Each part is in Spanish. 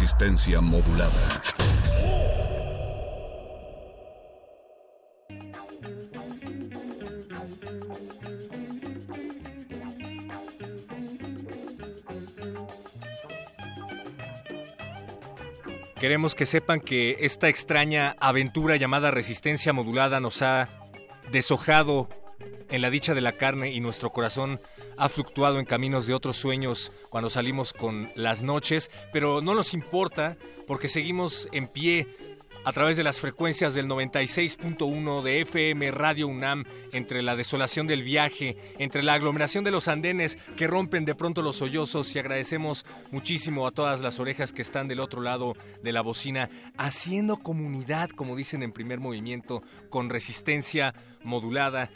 Resistencia modulada. Queremos que sepan que esta extraña aventura llamada resistencia modulada nos ha deshojado en la dicha de la carne y nuestro corazón ha fluctuado en caminos de otros sueños cuando salimos con las noches, pero no nos importa porque seguimos en pie a través de las frecuencias del 96.1 de FM Radio UNAM, entre la desolación del viaje, entre la aglomeración de los andenes que rompen de pronto los sollozos y agradecemos muchísimo a todas las orejas que están del otro lado de la bocina, haciendo comunidad, como dicen en primer movimiento, con resistencia modulada.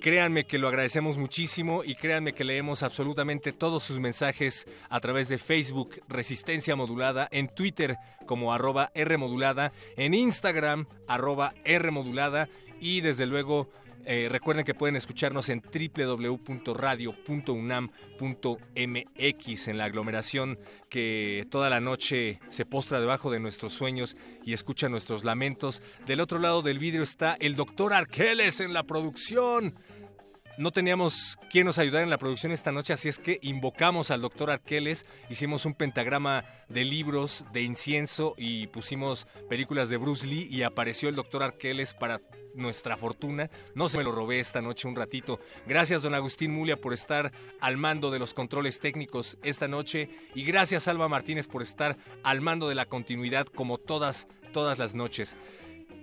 Créanme que lo agradecemos muchísimo y créanme que leemos absolutamente todos sus mensajes a través de Facebook Resistencia Modulada, en Twitter como arroba R Modulada, en Instagram arroba R Modulada y desde luego eh, recuerden que pueden escucharnos en www.radio.unam.mx en la aglomeración que toda la noche se postra debajo de nuestros sueños y escucha nuestros lamentos. Del otro lado del vidrio está el doctor Arqueles en la producción no teníamos quien nos ayudara en la producción esta noche, así es que invocamos al doctor Arqueles, hicimos un pentagrama de libros, de incienso y pusimos películas de Bruce Lee y apareció el doctor Arqueles para nuestra fortuna. No se me lo robé esta noche un ratito. Gracias, don Agustín Mulia, por estar al mando de los controles técnicos esta noche y gracias, Alba Martínez, por estar al mando de la continuidad como todas, todas las noches.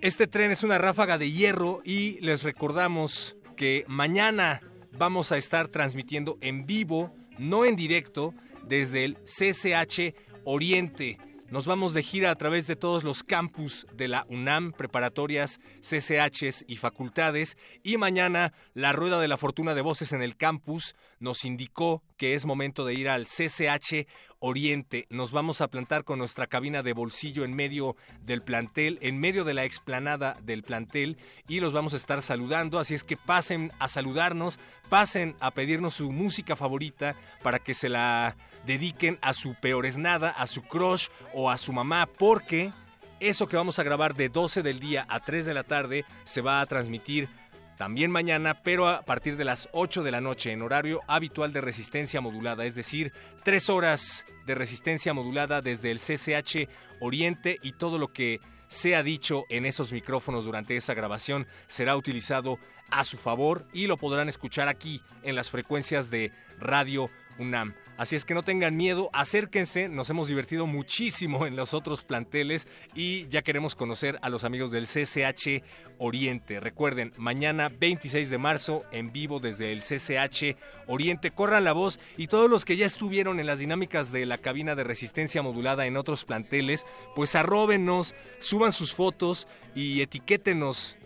Este tren es una ráfaga de hierro y les recordamos que mañana vamos a estar transmitiendo en vivo, no en directo, desde el CCH Oriente. Nos vamos de gira a través de todos los campus de la UNAM, preparatorias, CCHs y facultades. Y mañana la Rueda de la Fortuna de Voces en el campus nos indicó que es momento de ir al CCH Oriente. Nos vamos a plantar con nuestra cabina de bolsillo en medio del plantel, en medio de la explanada del plantel y los vamos a estar saludando. Así es que pasen a saludarnos, pasen a pedirnos su música favorita para que se la dediquen a su peores nada, a su crush o a su mamá, porque eso que vamos a grabar de 12 del día a 3 de la tarde se va a transmitir también mañana, pero a partir de las 8 de la noche en horario habitual de resistencia modulada, es decir, tres horas de resistencia modulada desde el CCH Oriente y todo lo que sea dicho en esos micrófonos durante esa grabación será utilizado a su favor y lo podrán escuchar aquí en las frecuencias de Radio UNAM. Así es que no tengan miedo, acérquense, nos hemos divertido muchísimo en los otros planteles y ya queremos conocer a los amigos del CCH Oriente. Recuerden, mañana 26 de marzo en vivo desde el CCH Oriente, corran la voz y todos los que ya estuvieron en las dinámicas de la cabina de resistencia modulada en otros planteles, pues arróbenos, suban sus fotos y etiquétenos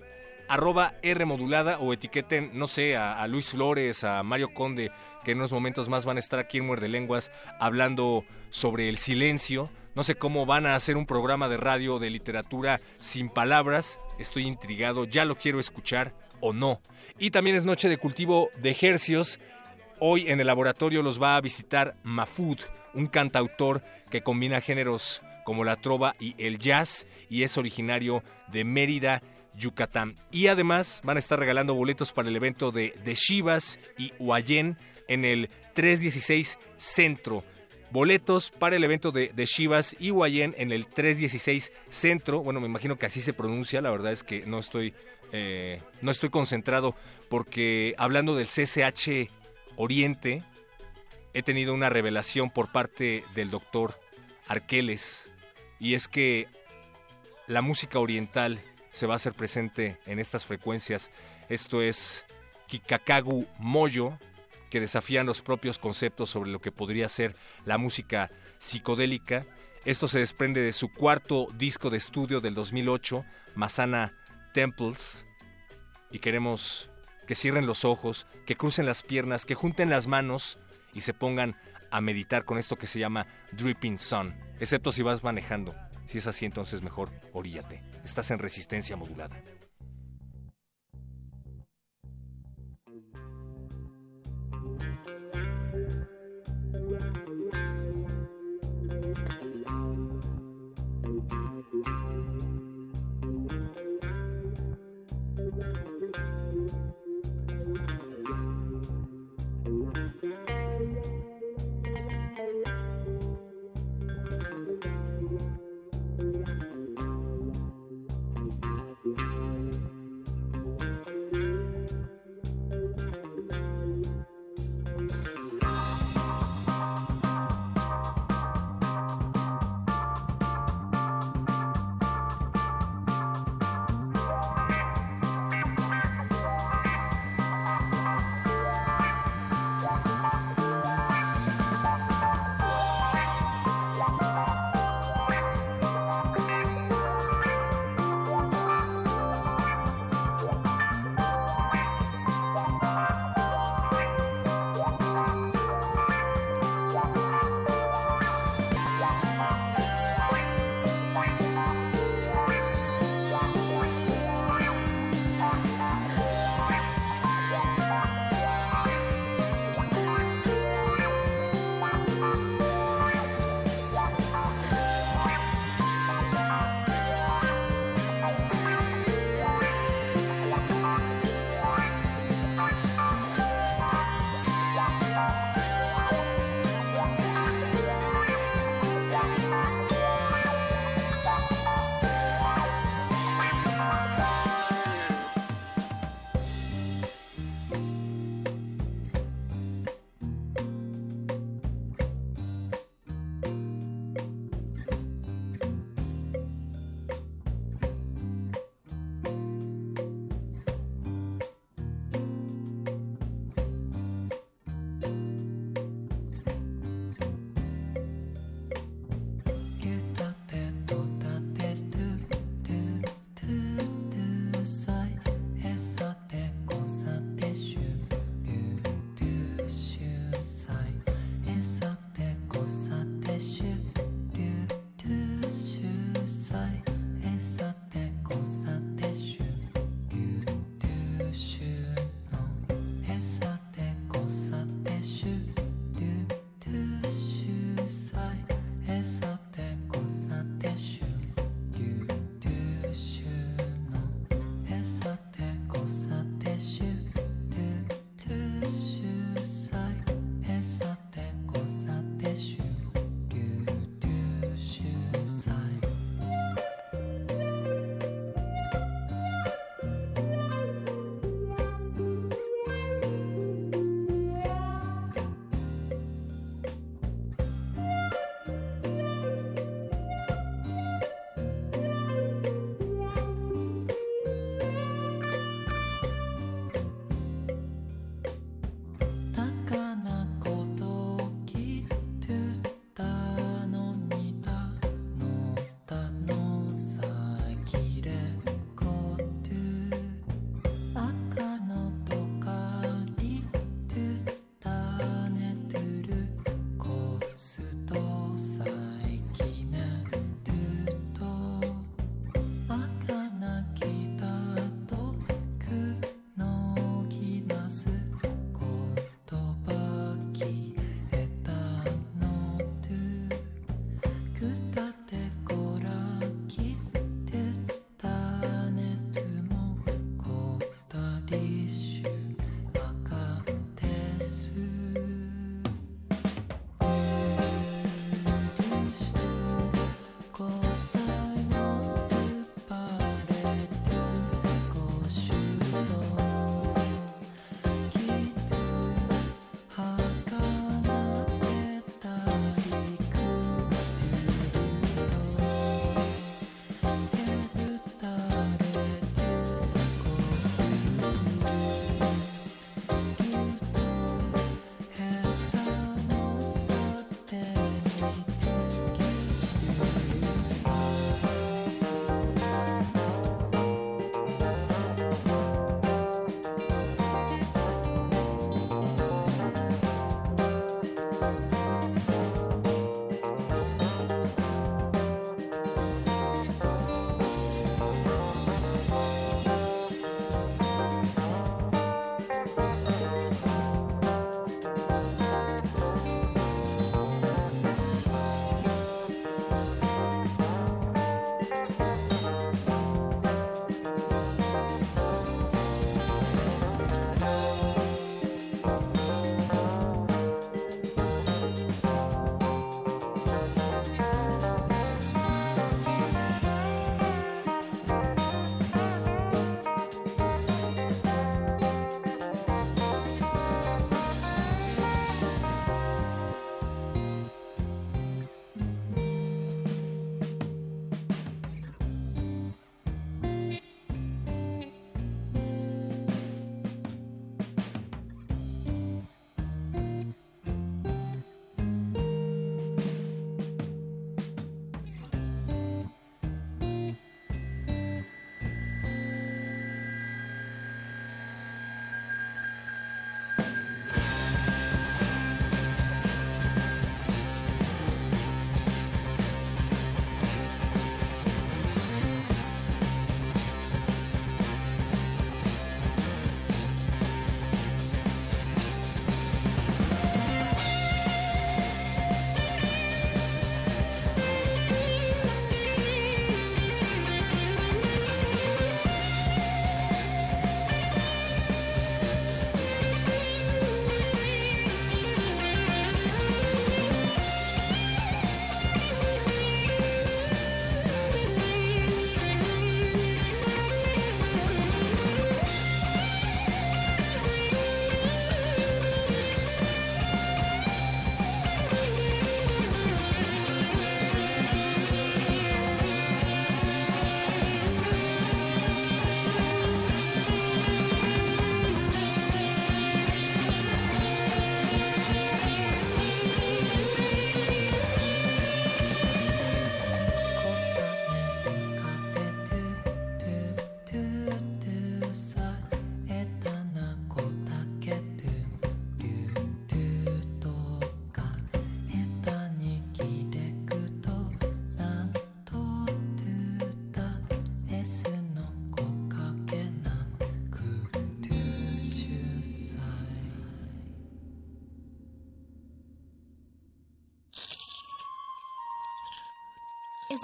arroba o etiqueten, no sé, a, Luis Flores, a Mario Conde, que en unos momentos más van a estar aquí en Muerde Lenguas hablando sobre el silencio. No sé cómo van a hacer un programa de radio de literatura sin palabras. Estoy intrigado, ya lo quiero escuchar o no. Y también es noche de cultivo de ejercios. Hoy en el laboratorio los va a visitar Mafud, un cantautor que combina géneros como la trova y el jazz y es originario de Mérida, Yucatán. Y además van a estar regalando boletos para el evento de, de Chivas y Huayén en el 316 Centro. Boletos para el evento de, de Chivas y Huayén en el 316 Centro. Bueno, me imagino que así se pronuncia. La verdad es que no estoy, eh, no estoy concentrado porque hablando del CCH Oriente, he tenido una revelación por parte del doctor Arqueles. Y es que la música oriental se va a hacer presente en estas frecuencias. Esto es Kikakagu Moyo, que desafían los propios conceptos sobre lo que podría ser la música psicodélica. Esto se desprende de su cuarto disco de estudio del 2008, Masana Temples, y queremos que cierren los ojos, que crucen las piernas, que junten las manos y se pongan a meditar con esto que se llama Dripping Sun, excepto si vas manejando. Si es así, entonces mejor oríate. Estás en resistencia modulada.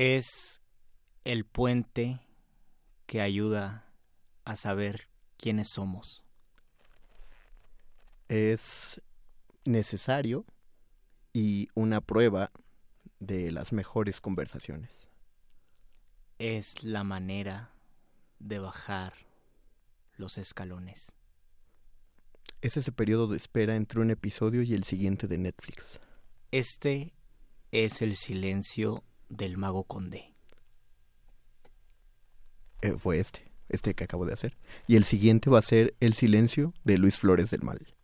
Es el puente que ayuda a saber quiénes somos. Es necesario y una prueba de las mejores conversaciones. Es la manera de bajar los escalones. Es ese periodo de espera entre un episodio y el siguiente de Netflix. Este es el silencio del mago Conde. Eh, fue este, este que acabo de hacer. Y el siguiente va a ser El silencio de Luis Flores del Mal.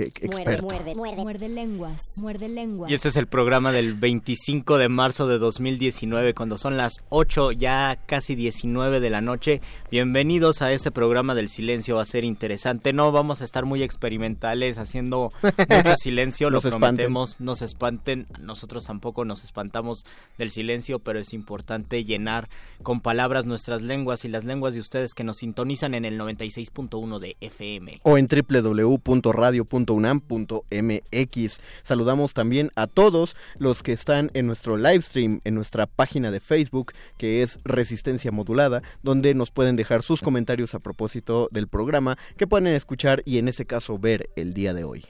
Muerde, muerde, lenguas, muerde lenguas. Y este es el programa del 25 de marzo de 2019, cuando son las 8, ya casi 19 de la noche. Bienvenidos a este programa del silencio, va a ser interesante. No vamos a estar muy experimentales haciendo mucho silencio, lo prometemos, no se espanten, nosotros tampoco nos espantamos del silencio, pero es importante llenar con palabras nuestras lenguas y las lenguas de ustedes que nos sintonizan en el 96.1 de FM. O en www.radio.com unam.mx. Saludamos también a todos los que están en nuestro live stream, en nuestra página de Facebook, que es Resistencia Modulada, donde nos pueden dejar sus comentarios a propósito del programa que pueden escuchar y en ese caso ver el día de hoy.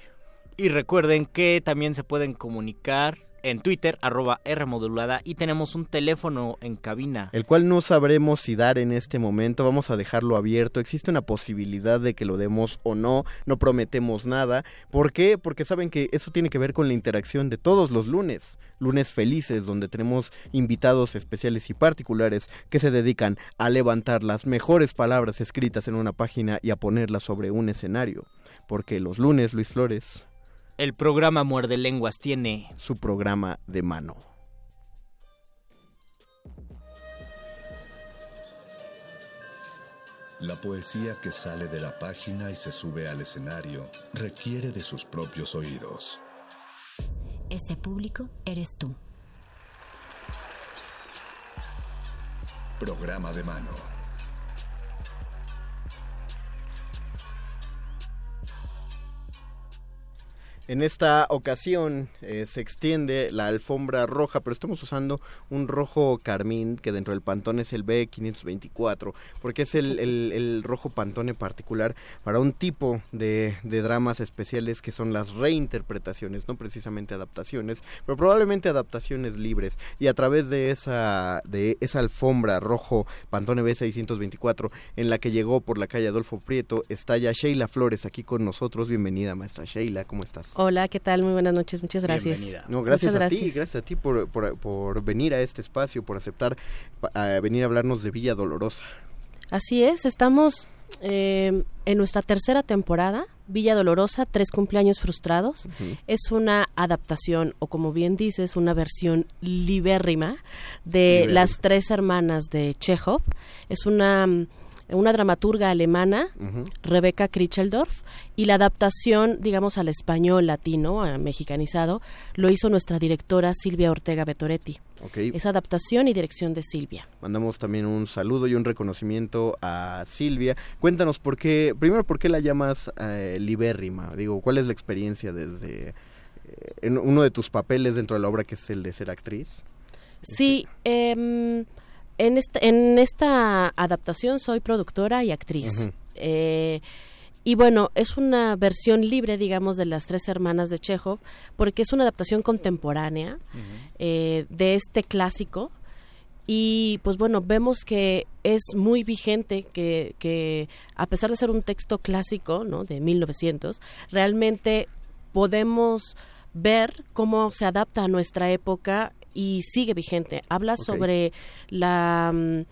Y recuerden que también se pueden comunicar en Twitter, arroba R modulada, y tenemos un teléfono en cabina. El cual no sabremos si dar en este momento, vamos a dejarlo abierto, existe una posibilidad de que lo demos o no, no prometemos nada. ¿Por qué? Porque saben que eso tiene que ver con la interacción de todos los lunes, lunes felices, donde tenemos invitados especiales y particulares que se dedican a levantar las mejores palabras escritas en una página y a ponerlas sobre un escenario. Porque los lunes, Luis Flores, el programa Muerde Lenguas tiene su programa de mano. La poesía que sale de la página y se sube al escenario requiere de sus propios oídos. Ese público eres tú. Programa de mano. En esta ocasión eh, se extiende la alfombra roja, pero estamos usando un rojo carmín que dentro del pantone es el B524, porque es el, rojo pantone particular para un tipo de, dramas especiales que son las reinterpretaciones, no precisamente adaptaciones, pero probablemente adaptaciones libres. Y a través de esa, de esa alfombra rojo pantone B624 en la que llegó por la calle Adolfo Prieto, está ya Sheila Flores aquí con nosotros. Bienvenida, maestra Sheila, ¿cómo estás? Hola, ¿qué tal? Muy buenas noches, muchas gracias. No, gracias a ti, gracias a ti por, por, venir a este espacio, por aceptar venir a hablarnos de Villa Dolorosa. Así es, estamos eh, en nuestra tercera temporada, Villa Dolorosa, Tres Cumpleaños Frustrados. Es una adaptación, o como bien dices, una versión libérrima de Las Tres Hermanas de Chekhov. Es una una dramaturga alemana, Rebecca Kricheldorf, y la adaptación, digamos, al español latino, mexicanizado, lo hizo nuestra directora Silvia Ortega Betoretti. Okay. Es adaptación y dirección de Silvia. Mandamos también un saludo y un reconocimiento a Silvia. Cuéntanos por qué, primero, ¿por qué la llamas eh, libérrima? Digo, ¿cuál es la experiencia desde eh, en uno de tus papeles dentro de la obra que es el de ser actriz? Sí, eh, en, esta, en esta adaptación soy productora y actriz. Eh, y bueno, es una versión libre, digamos, de las tres hermanas de Chekhov, porque es una adaptación contemporánea eh, de este clásico. Y pues bueno, vemos que es muy vigente, que, que a pesar de ser un texto clásico, ¿no? De 1900, realmente podemos ver cómo se adapta a nuestra época y sigue vigente. Habla sobre la... Mm,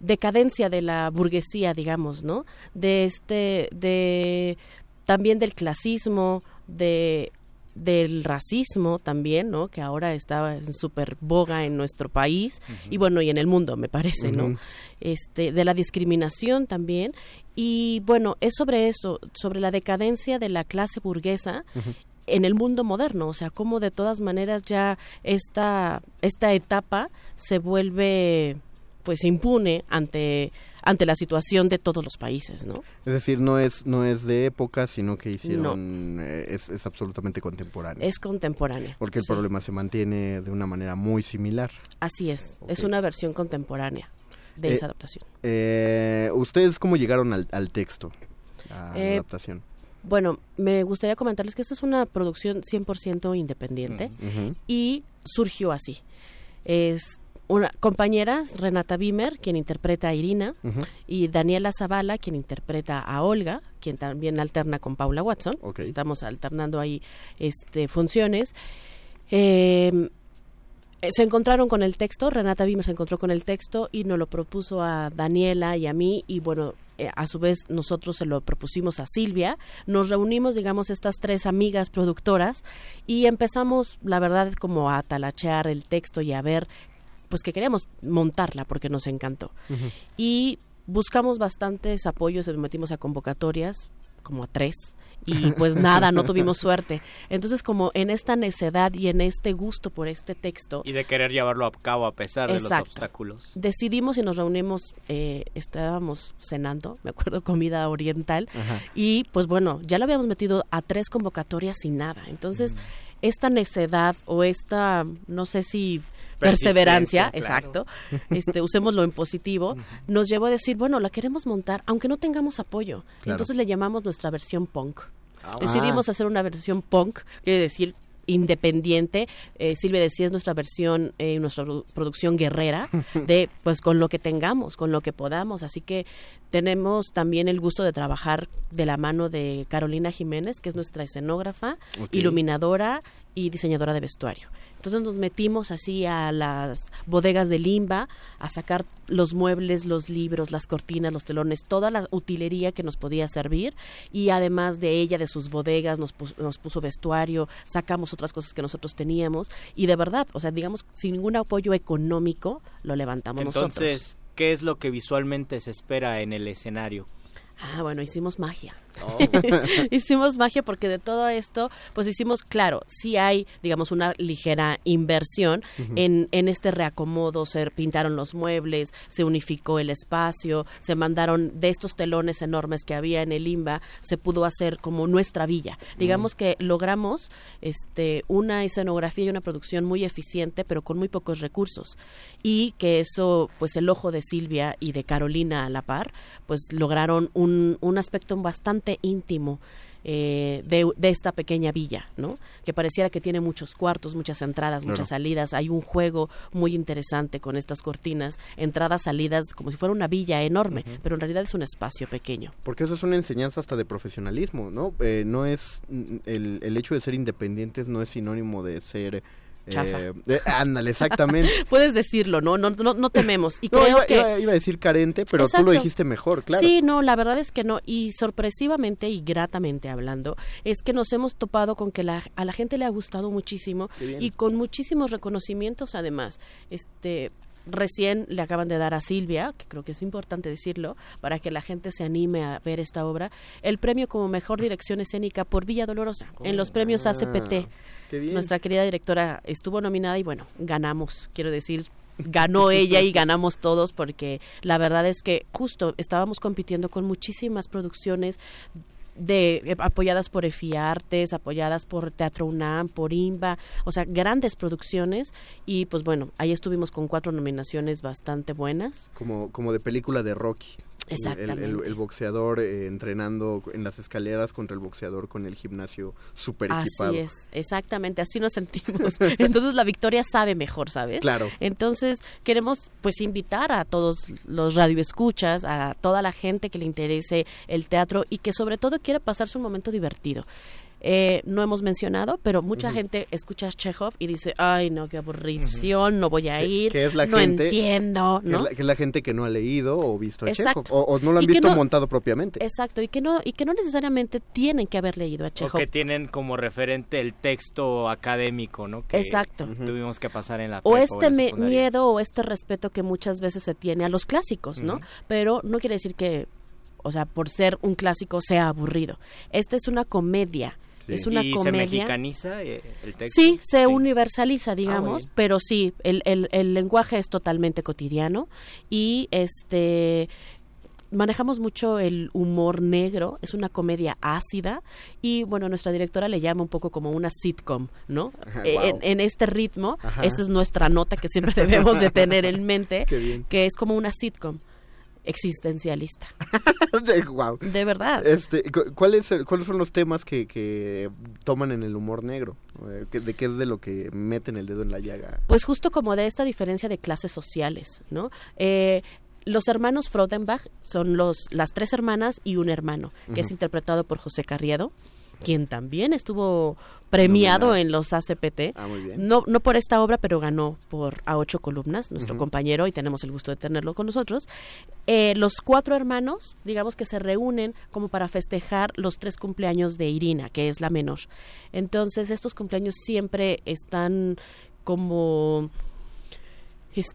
decadencia de la burguesía, digamos, ¿no? De este, de también del clasismo, de del racismo también, ¿no? Que ahora está en súper boga en nuestro país y bueno, y en el mundo, me parece, ¿no? Este, de la discriminación también y bueno, es sobre eso, sobre la decadencia de la clase burguesa en el mundo moderno, o sea, cómo de todas maneras ya esta esta etapa se vuelve pues impune ante ante la situación de todos los países, ¿no? Es decir, no es no es de época, sino que hicieron eh, es, es, absolutamente contemporáneo. Es contemporáneo. Porque el problema se mantiene de una manera muy similar. Así es, es una versión contemporánea de eh, esa adaptación. Eh, ¿Ustedes cómo llegaron al, al texto, a la Eh, adaptación? Bueno, me gustaría comentarles que esta es una producción 100% independiente Ujú. y surgió así. Es una compañera, Renata Bimer, quien interpreta a Irina, y Daniela Zavala, quien interpreta a Olga, quien también alterna con Paula Watson. Estamos alternando ahí este, funciones. Eh, se encontraron con el texto, Renata Bimer se encontró con el texto y nos lo propuso a Daniela y a mí y bueno, eh, a su vez nosotros se lo propusimos a Silvia. Nos reunimos, digamos, estas tres amigas productoras y empezamos, la verdad, como a talachear el texto y a ver, pues que queríamos montarla porque nos encantó. Y buscamos bastantes apoyos, nos metimos a convocatorias, como a tres, y pues nada, no tuvimos suerte. Entonces, como en esta necedad y en este gusto por este texto, Y de querer llevarlo a cabo a pesar de los obstáculos. decidimos y nos reunimos, eh, estábamos cenando, me acuerdo, comida oriental, Ajá. y pues bueno, ya lo habíamos metido a tres convocatorias y nada. Entonces, esta necedad o esta, no sé si perseverancia, exacto, este, usémoslo en positivo, nos llevó a decir, bueno, la queremos montar, aunque no tengamos apoyo. Claro. Entonces le llamamos nuestra versión punk. Ah, Decidimos hacer una versión punk, quiere decir independiente. Eh, Silvia decía es nuestra versión, eh, nuestra produ- producción guerrera de pues con lo que tengamos, con lo que podamos. Así que tenemos también el gusto de trabajar de la mano de Carolina Jiménez, que es nuestra escenógrafa, iluminadora y diseñadora de vestuario. Entonces nos metimos así a las bodegas de Limba a sacar los muebles, los libros, las cortinas, los telones, toda la utilería que nos podía servir y además de ella, de sus bodegas, nos, pus- nos puso vestuario, sacamos otras cosas que nosotros teníamos y de verdad, o sea, digamos, sin ningún apoyo económico, lo levantamos nosotros. Entonces, ¿qué es lo que visualmente se espera en el escenario? Ah, bueno, hicimos magia. Oh. hicimos magia porque de todo esto, pues hicimos, claro, sí hay, digamos, una ligera inversión en, en este reacomodo, se pintaron los muebles, se unificó el espacio, se mandaron de estos telones enormes que había en el IMBA, se pudo hacer como nuestra villa. Digamos que logramos este una escenografía y una producción muy eficiente, pero con muy pocos recursos. Y que eso, pues el ojo de Silvia y de Carolina a la par, pues lograron un, un aspecto bastante íntimo eh, de, de esta pequeña villa, ¿no? Que pareciera que tiene muchos cuartos, muchas entradas, muchas salidas. Hay un juego muy interesante con estas cortinas, entradas, salidas, como si fuera una villa enorme, pero en realidad es un espacio pequeño. Porque eso es una enseñanza hasta de profesionalismo, ¿no? Eh, no es mm, el, el hecho de ser independientes no es sinónimo de ser Chafa. de- ándale, exactamente. Puedes decirlo, ¿no? No, no, no tememos. Y No, creo iba, que... iba- iba a decir carente, pero tú lo dijiste mejor, claro. Sí, no, la verdad es que no. Y sorpresivamente y gratamente hablando, es que nos hemos topado con que la, a la gente le ha gustado muchísimo y con muchísimos reconocimientos además. Este recién le acaban de dar a Silvia, que creo que es importante decirlo, para que la gente se anime a ver esta obra, el premio como mejor dirección escénica por Villa Dolorosa en los premios ACPT. Qué bien. Nuestra querida directora estuvo nominada y bueno, ganamos, quiero decir, ganó ella y ganamos todos porque la verdad es que justo estábamos compitiendo con muchísimas producciones de eh, apoyadas por EFI Artes, apoyadas por Teatro UNAM, por IMBA, o sea, grandes producciones y pues bueno, ahí estuvimos con cuatro nominaciones bastante buenas. Como, como de película de Rocky. El- el- El, Exactamente. el boxeador eh, entrenando en las escaleras contra el boxeador con el gimnasio super equipado. Así es, exactamente, así nos sentimos. Entonces la victoria sabe mejor, ¿sabes? Claro. Entonces queremos pues invitar a todos los radioescuchas, a toda la gente que le interese el teatro y que sobre todo quiera pasarse un momento divertido. Eh, no hemos mencionado, pero mucha gente escucha Chekhov y dice, ay, no, qué aburrición, no voy a ir, que es la no gente- entiendo, Que es, ¿no? la, que es la gente que no ha leído o visto a. Chekhov, o, o no lo han Y visto no- montado propiamente. Exacto, y que no y que no necesariamente tienen que haber leído a O Chekhov. que tienen como referente el texto académico, ¿no? Que Exacto. Tuvimos que pasar en la o este la secundaria. miedo o este respeto que muchas veces se tiene a los clásicos, ¿no? Pero no quiere decir que, o sea, por ser un clásico sea aburrido. Esta es una comedia. Sí. Es una ¿Y se comedia. mexicaniza eh, el texto? Sí, se universaliza, muy digamos, pero sí, el, el, el lenguaje es totalmente cotidiano y este manejamos mucho el humor negro, es una comedia ácida y bueno, nuestra directora le llama un poco como una sitcom, ¿no? Ajá, Eh, en, en este ritmo, Ajá. esta es nuestra nota que siempre debemos de tener en mente, que es como una sitcom existencialista, Guau. de verdad. Este, cu- ¿cuál es el- ¿Cuáles son los temas que, que toman en el humor negro? Eh, ¿qué- ¿De qué es de lo que meten el dedo en la llaga? Pues justo como de esta diferencia de clases sociales, ¿no? Eh, los hermanos Frodenbach son los, las tres hermanas y un hermano, que es interpretado por José Carriedo, quien también estuvo premiado Nominado. en los ACPT. Ah, muy bien. No, no por esta obra, pero ganó por A Ocho Columnas, nuestro compañero, y tenemos el gusto de tenerlo con nosotros. Eh, los cuatro hermanos, digamos que se reúnen como para festejar los tres cumpleaños de Irina, que es la menor. Entonces, estos cumpleaños siempre están como... es-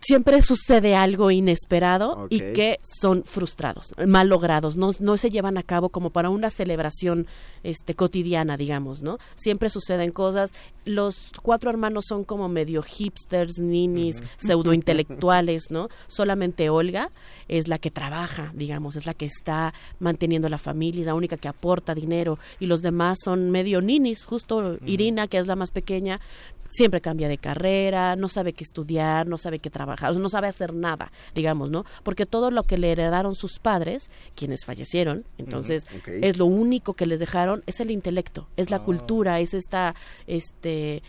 siempre sucede algo inesperado y que son frustrados, mal logrados, no, no se llevan a cabo como para una celebración este cotidiana, digamos, ¿no? Siempre suceden cosas. Los cuatro hermanos son como medio hipsters, ninis, pseudointelectuales, ¿no? Solamente Olga es la que trabaja, digamos, es la que está manteniendo la familia, es la única que aporta dinero y los demás son medio ninis, justo Irina, que es la más pequeña, siempre cambia de carrera, no sabe qué estudiar, no sabe qué trabajar, o sea, no sabe hacer nada, digamos, ¿no? Porque todo lo que le heredaron sus padres, quienes fallecieron, entonces es lo único que les dejaron, es el intelecto, es la Ah. cultura, es esta, este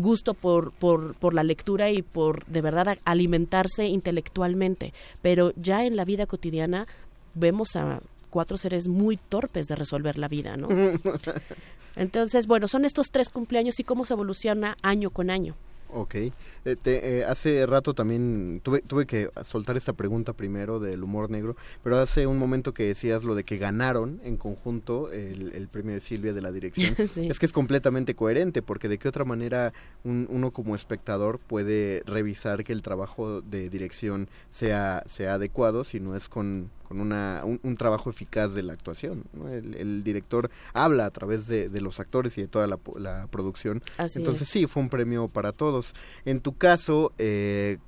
gusto por, por, por la lectura y por de verdad alimentarse intelectualmente. Pero ya en la vida cotidiana vemos a cuatro seres muy torpes de resolver la vida, ¿no? Entonces, bueno, son estos tres cumpleaños y cómo se evoluciona año con año. Ok. Eh, te- eh, hace rato también tuve, tuve que soltar esta pregunta primero del humor negro, pero hace un momento que decías lo de que ganaron en conjunto el, el premio de Silvia de la dirección. Sí. Es que es completamente coherente, porque de qué otra manera un- uno como espectador puede revisar que el trabajo de dirección sea, sea adecuado si no es con, con una, un, un trabajo eficaz de la actuación. ¿no? El, el director habla a través de, de los actores y de toda la, la producción Así entonces es. sí, fue un premio para todos. En tu caso, eh,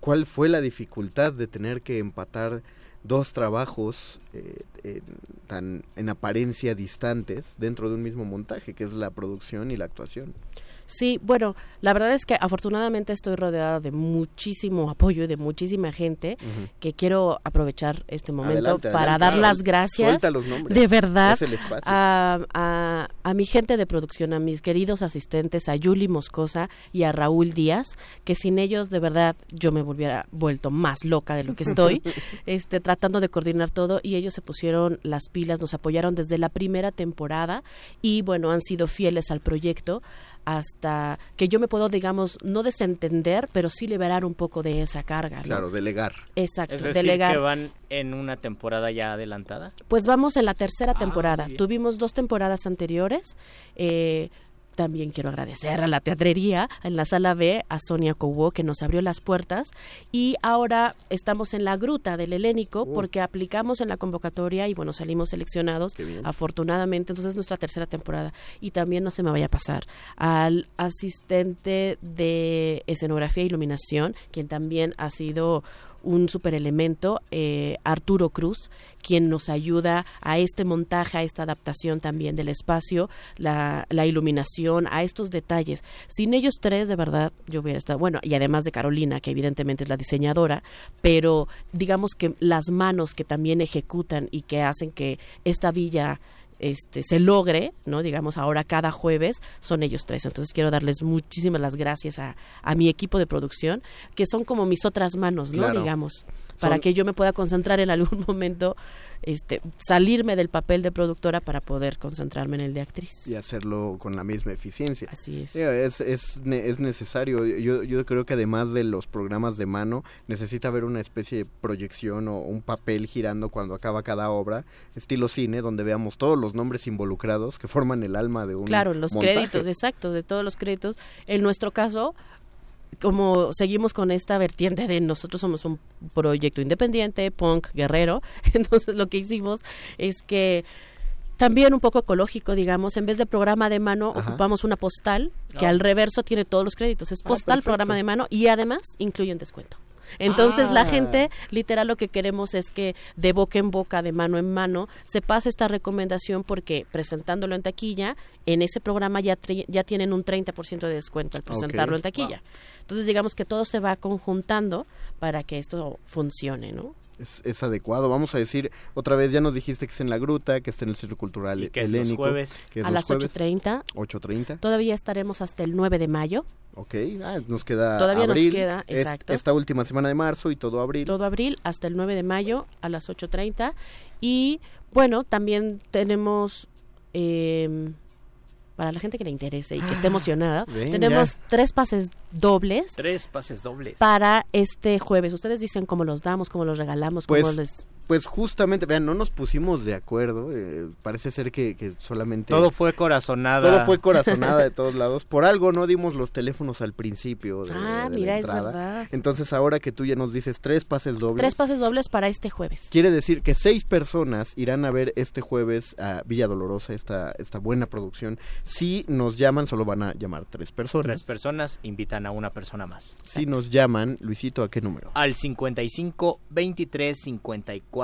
¿cuál fue la dificultad de tener que empatar dos trabajos eh, en, tan en apariencia distantes dentro de un mismo montaje, que es la producción y la actuación? Sí, bueno, la verdad es que afortunadamente estoy rodeada de muchísimo apoyo y de muchísima gente que quiero aprovechar este momento Adelante, para adelante. dar las gracias Suelta los nombres. de verdad a, a, a mi gente de producción, a mis queridos asistentes, a Yuli Moscosa y a Raúl Díaz, que sin ellos de verdad yo me volviera vuelto más loca de lo que estoy, este, tratando de coordinar todo y ellos se pusieron las pilas, nos apoyaron desde la primera temporada y bueno, han sido fieles al proyecto hasta que yo me puedo, digamos, no desentender, pero sí liberar un poco de esa carga. ¿no? Claro, delegar. Exacto, Es decir, delegar. que van en una temporada ya adelantada. Pues vamos en la tercera Ah, temporada. Tuvimos dos temporadas anteriores. eh, también quiero agradecer a la teatrería en la sala B, a Sonia Cobo, que nos abrió las puertas. Y ahora estamos en la gruta del Helénico Uh. porque aplicamos en la convocatoria y bueno, salimos seleccionados afortunadamente. Entonces es nuestra tercera temporada. Y también no se me vaya a pasar al asistente de escenografía e iluminación, quien también ha sido un super elemento, eh, Arturo Cruz, quien nos ayuda a este montaje, a esta adaptación también del espacio, la, la iluminación, a estos detalles. Sin ellos tres, de verdad, yo hubiera estado, bueno, y además de Carolina, que evidentemente es la diseñadora, pero digamos que las manos que también ejecutan y que hacen que esta villa este se logre, ¿no? Digamos, ahora cada jueves son ellos tres. Entonces quiero darles muchísimas las gracias a, a mi equipo de producción, que son como mis otras manos, ¿no? Claro. Digamos. Para Son- que yo me pueda concentrar en algún momento, este, salirme del papel de productora para poder concentrarme en el de actriz. y hacerlo con la misma eficiencia. Así es. Es, es, es necesario. Yo, yo creo que además de los programas de mano, necesita haber una especie de proyección o un papel girando cuando acaba cada obra, estilo cine, donde veamos todos los nombres involucrados que forman el alma de un Claro, los montaje. créditos, exacto, de todos los créditos. En nuestro caso, como seguimos con esta vertiente de nosotros somos un proyecto independiente, punk, guerrero, entonces lo que hicimos es que también un poco ecológico, digamos, en vez de programa de mano, Ajá. ocupamos una postal que Ah. al reverso tiene todos los créditos. Es Ah, postal, programa de mano y además incluye un descuento. Entonces la Ah. gente, literal, lo que queremos es que de boca en boca, de mano en mano, se pase esta recomendación porque presentándolo en taquilla, en ese programa ya, tri- ya tienen un 30% de descuento al presentarlo en taquilla. Entonces digamos que todo se va conjuntando para que esto funcione, ¿no? Es, es adecuado. Vamos a decir, otra vez ya nos dijiste que es en la gruta, que está en el Centro Cultural Y que es los Helénico. jueves. que es A los las jueves, 8.30. 8.30. Todavía estaremos hasta el 9 de mayo, Ok, ah, nos queda Todavía nos abril, queda, es- exacto. esta última semana de marzo y todo abril. todo abril hasta el 9 de mayo a las 8.30. Y bueno, también tenemos, eh, para la gente que le interese y que esté emocionada, Ah, ven, tenemos tres pases dobles Tres pases dobles. para este jueves. Ustedes dicen cómo los damos, cómo los regalamos, cómo Pues, les... Pues justamente, vean, no nos pusimos de acuerdo. eh, parece ser que, que solamente... Todo fue corazonada. Todo fue corazonada de todos lados. Por algo no dimos los teléfonos al principio de, Ah, de la mira, es verdad. Entonces ahora que tú ya nos dices tres pases dobles, Tres pases dobles para este jueves. quiere decir que seis personas irán a ver este jueves a Villa Dolorosa, esta, esta buena producción. Si nos llaman, solo van a llamar tres personas. Tres personas invitan a una persona más. Si nos llaman, Luisito, ¿a qué número? Al 55 23 54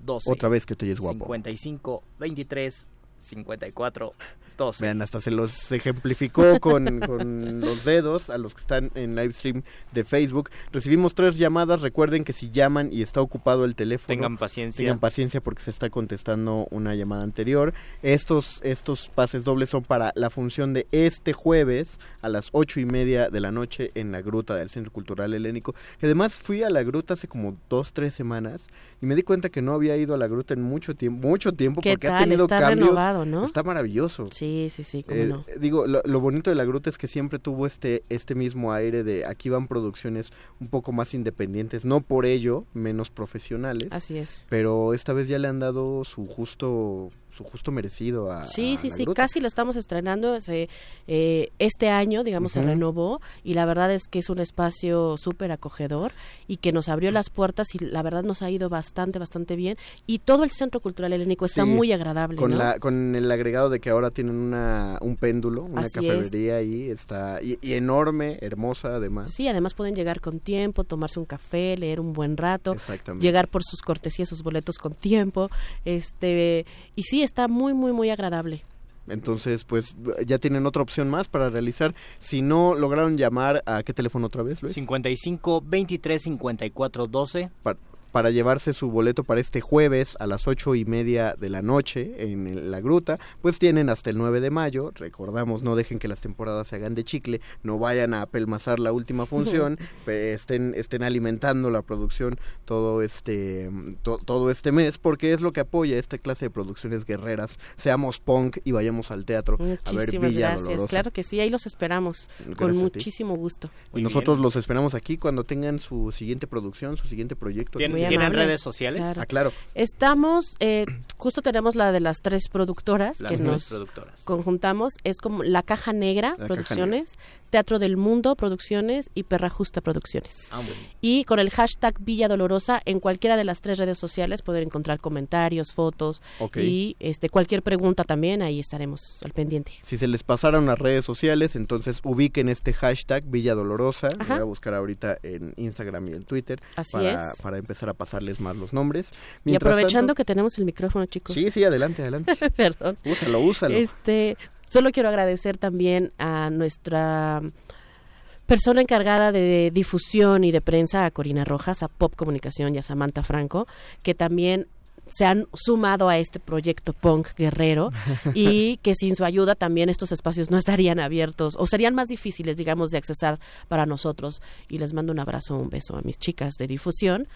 12. Otra vez que te oyes guapo. 55 23 54 12. Vean, hasta se los ejemplificó con, con los dedos a los que están en live stream de Facebook. Recibimos tres llamadas. Recuerden que si llaman y está ocupado el teléfono, Tengan paciencia. tengan paciencia porque se está contestando una llamada anterior. Estos, estos pases dobles son para la función de este jueves a las ocho y media de la noche en la gruta del Centro Cultural Helénico. Que además fui a la gruta hace como dos, tres semanas y me di cuenta que no había ido a la gruta en mucho tiempo, mucho tiempo ¿Qué porque ha tenido Está cambios. renovado, ¿no? Está maravilloso. Sí, sí, sí, cómo Eh, no. Digo, lo, lo bonito de la gruta es que siempre tuvo este, este mismo aire de aquí van producciones un poco más independientes, no por ello menos profesionales, Así es. pero esta vez ya le han dado su justo su justo merecido a Sí, a sí, la sí, gruta. casi lo estamos estrenando. se, eh, este año, digamos, se renovó y la verdad es que es un espacio súper acogedor y que nos abrió las puertas y la verdad nos ha ido bastante, bastante bien. Y todo el Centro Cultural Helénico está Sí, muy agradable, con ¿no? la con el agregado de que ahora tienen una un péndulo, una Así cafetería ahí está y, y enorme, hermosa además. Sí, además pueden llegar con tiempo, tomarse un café, leer un buen rato, llegar por sus cortesías, sus boletos con tiempo. Este, y sí, está muy, muy, muy agradable. Entonces, pues ya tienen otra opción más para realizar. Si no lograron llamar, ¿a qué teléfono otra vez, Luis? 55 23 54 12. Pa- para llevarse su boleto para este jueves a las ocho y media de la noche en el- la gruta, pues tienen hasta el 9 de mayo. Recordamos, no dejen que las temporadas se hagan de chicle, no vayan a apelmazar la última función, estén, estén alimentando la producción todo este, to- todo este mes, porque es lo que apoya esta clase de producciones guerreras. Seamos punk y vayamos al teatro a ver Villa gracias. Dolorosa. Claro que sí, ahí los esperamos con Gracias muchísimo gusto. Y Muy nosotros bien. los esperamos aquí cuando tengan su siguiente producción, su siguiente proyecto. ¿Tienen, Muy ¿tienen amable. redes sociales? Claro. Ah, claro. Estamos, eh, justo tenemos la de las tres productoras Las que tres nos productoras. conjuntamos. Es como La Caja Negra Caja Producciones, Teatro del Mundo Producciones y Perra Justa Producciones. Ah, bueno. Y con el hashtag Villa Dolorosa en cualquiera de las tres redes sociales pueden encontrar comentarios, fotos y este cualquier pregunta también, ahí estaremos al pendiente. Si se les pasaron las redes sociales, entonces ubiquen este hashtag Villa Dolorosa. Ajá. Voy a buscar ahorita en Instagram y en Twitter Así para, es. para empezar a pasarles más los nombres. y aprovechando tanto- que tenemos el micrófono, chicos. Sí, sí, adelante, adelante. Perdón. úsalo, úsalo. Este, solo quiero agradecer también a nuestra persona encargada de difusión y de prensa, a Corina Rojas, a Pop Comunicación y a Samantha Franco, que también se han sumado a este proyecto punk guerrero y que sin su ayuda también estos espacios no estarían abiertos o serían más difíciles, digamos, de accesar para nosotros. Y les mando un abrazo, un beso a mis chicas de difusión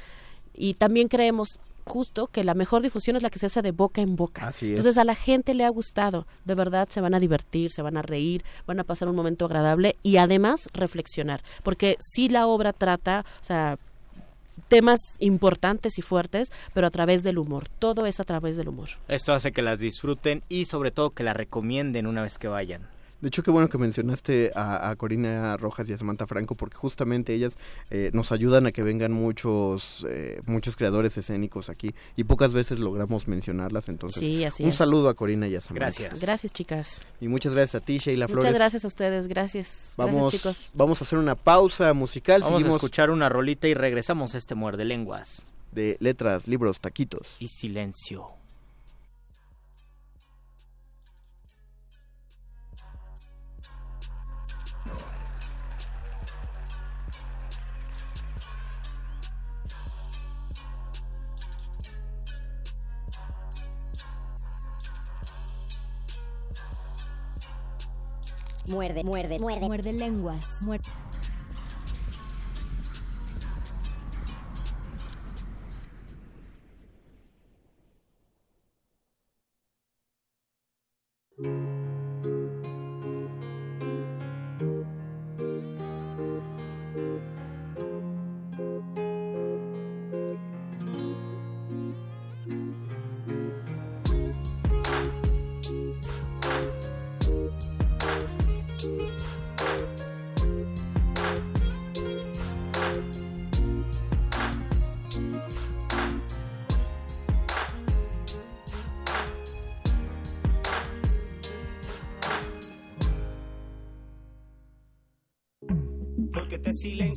y también creemos justo que la mejor difusión es la que se hace de boca en boca. Así es. Entonces a la gente le ha gustado, de verdad se van a divertir, se van a reír, van a pasar un momento agradable y además reflexionar, porque si la obra trata, o sea, temas importantes y fuertes, pero a través del humor. Todo es a través del humor. Esto hace que las disfruten y sobre todo que la recomienden una vez que vayan. De hecho, qué bueno que mencionaste a, a Corina Rojas y a Samantha Franco, porque justamente ellas eh, nos ayudan a que vengan muchos eh, muchos creadores escénicos aquí y pocas veces logramos mencionarlas. Entonces, Sí, así un es. saludo a Corina y a Samantha. Gracias. Gracias, chicas. Y muchas gracias a ti, Sheila Muchas Flores. gracias a ustedes, gracias. Vamos, Gracias, chicos. vamos a hacer una pausa musical. Vamos a escuchar una rolita y regresamos a este muerde lenguas de letras, libros, taquitos. y silencio. Muerde, muerde, muerde. Muerde lenguas. Muerde.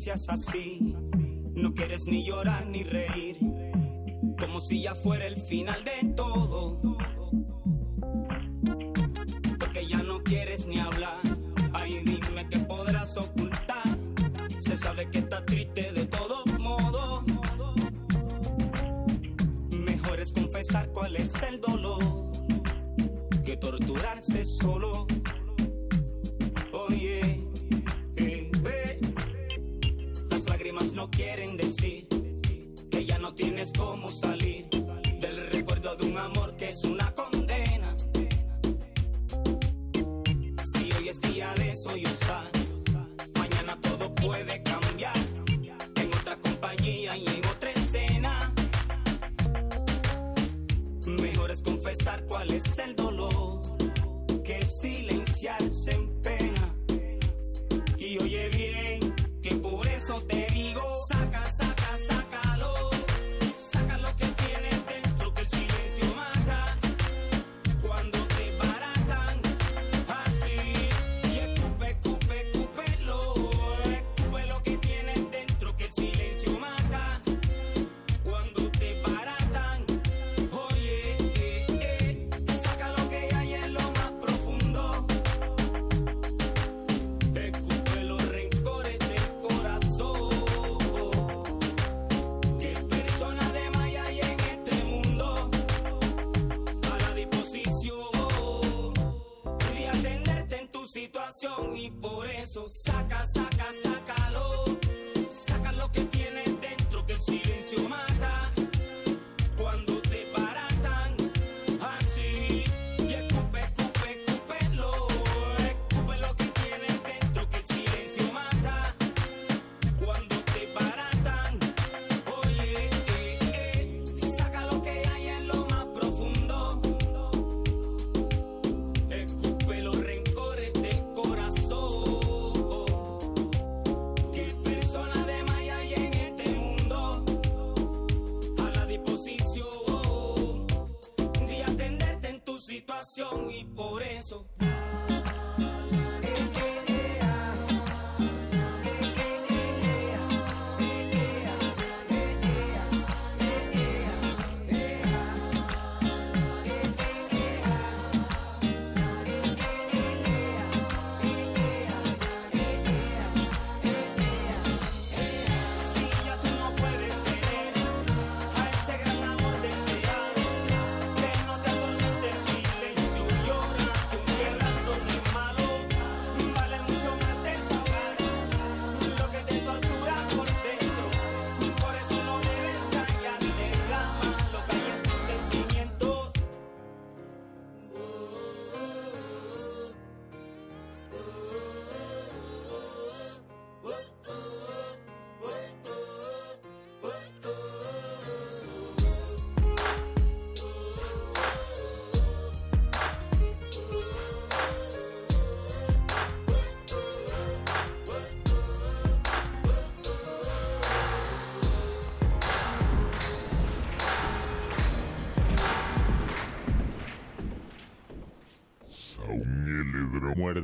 Así. No quieres ni llorar ni reír, como si ya fuera el final de todo. Porque ya no quieres ni hablar, ay dime que podrás ocultar. Se sabe que estás triste de todo modo. Mejor es confesar cuál es el dolor, que torturarse solo. Tienes cómo salir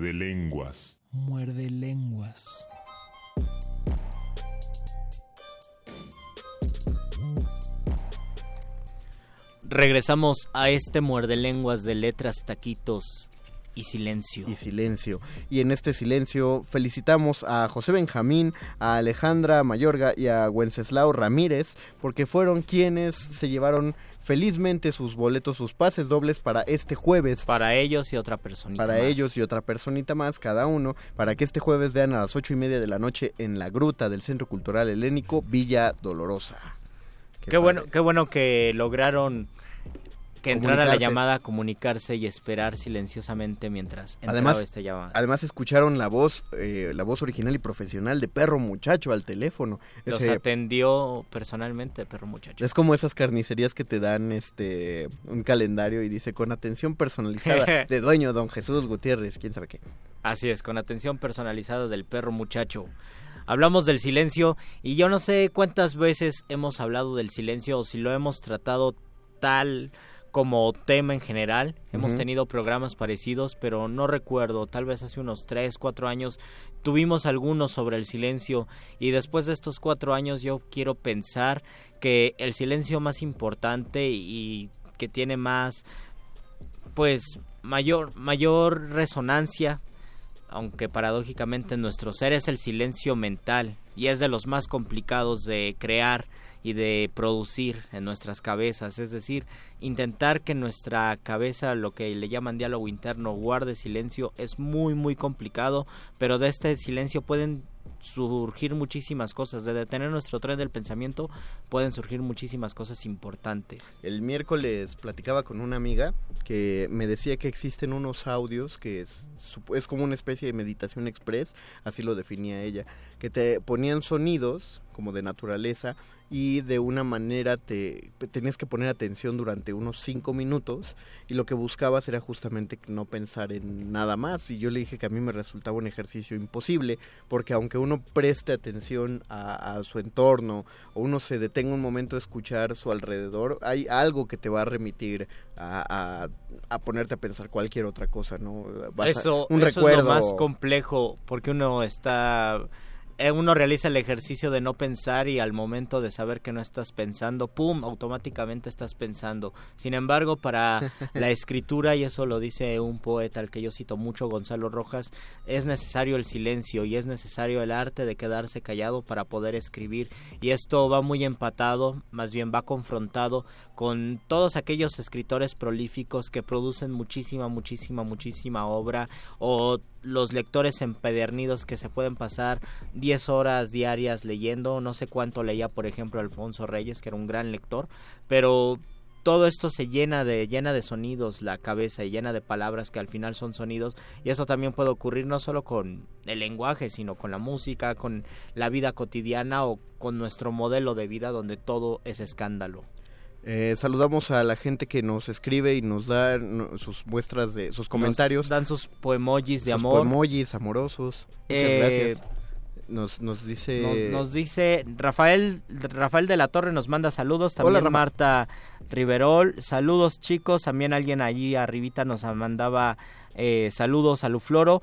Muerde lenguas. Muerde lenguas. Regresamos a este muerde lenguas de letras, taquitos y silencio. Y silencio. Y en este silencio felicitamos a José Benjamín, a Alejandra Mayorga y a Wenceslao Ramírez porque fueron quienes se llevaron felizmente sus boletos, sus pases dobles para este jueves. Para ellos y otra personita Para más. ellos y otra personita más, cada uno, para que este jueves vean a las ocho y media de la noche en la gruta del Centro Cultural Helénico Villa Dolorosa. Qué, bueno, qué bueno que lograron que entrara la Comunicarse. llamada, comunicarse y esperar silenciosamente mientras entraba Además, esta llamada. además escucharon la voz, eh, la voz original y profesional de Perro Muchacho al teléfono. Los Ese- atendió personalmente, perro muchacho. Es como esas carnicerías que te dan este un calendario y dice con atención personalizada de dueño Don Jesús Gutiérrez, quién sabe qué. Así es, con atención personalizada del perro muchacho. Hablamos del silencio y yo no sé cuántas veces hemos hablado del silencio o si lo hemos tratado tal como tema en general. Hemos tenido programas parecidos, pero no recuerdo, tal vez hace unos 3, 4 años tuvimos algunos sobre el silencio y después de estos cuatro años yo quiero pensar que el silencio más importante y que tiene más pues mayor mayor resonancia aunque paradójicamente en nuestro ser es el silencio mental y es de los más complicados de crear y de producir en nuestras cabezas, es decir, intentar que nuestra cabeza, lo que le llaman diálogo interno, guarde silencio es muy muy complicado, pero de este silencio pueden surgir muchísimas cosas, de detener nuestro tren del pensamiento pueden surgir muchísimas cosas importantes. El miércoles platicaba con una amiga que me decía que existen unos audios que es, es como una especie de meditación express, así lo definía ella, que te ponían sonidos como de naturaleza y de una manera te tenías que poner atención durante unos cinco minutos y lo que buscabas era justamente no pensar en nada más. Y yo le dije que a mí me resultaba un ejercicio imposible porque aunque uno preste atención a, a su entorno o uno se detenga un momento a escuchar su alrededor hay algo que te va a remitir a, a- a ponerte a pensar cualquier otra cosa no Vas eso, un eso recuerdo es lo más complejo porque uno está uno realiza el ejercicio de no pensar y al momento de saber que no estás pensando, pum, automáticamente estás pensando. Sin embargo, para la escritura, y eso lo dice un poeta al que yo cito mucho, Gonzalo Rojas, es necesario el silencio y es necesario el arte de quedarse callado para poder escribir. Y esto va muy empatado, más bien va confrontado con todos aquellos escritores prolíficos que producen muchísima, muchísima, muchísima obra o los lectores empedernidos que se pueden pasar 10 horas diarias leyendo, no sé cuánto leía por ejemplo Alfonso Reyes, que era un gran lector, pero todo esto se llena de llena de sonidos la cabeza y llena de palabras que al final son sonidos. Y eso también puede ocurrir no solo con el lenguaje sino con la música con la vida cotidiana o con nuestro modelo de vida donde todo es escándalo Eh, saludamos a la gente que nos escribe y nos da sus muestras de sus comentarios. Nos dan sus poemojis de sus amor. poemojis amorosos. Muchas Eh, gracias. Nos, nos dice Nos, nos dice Rafael Rafael de la Torre nos manda saludos también Hola. Marta Riverol. Saludos chicos. También alguien allí arribita nos mandaba eh, saludos a Lufloro.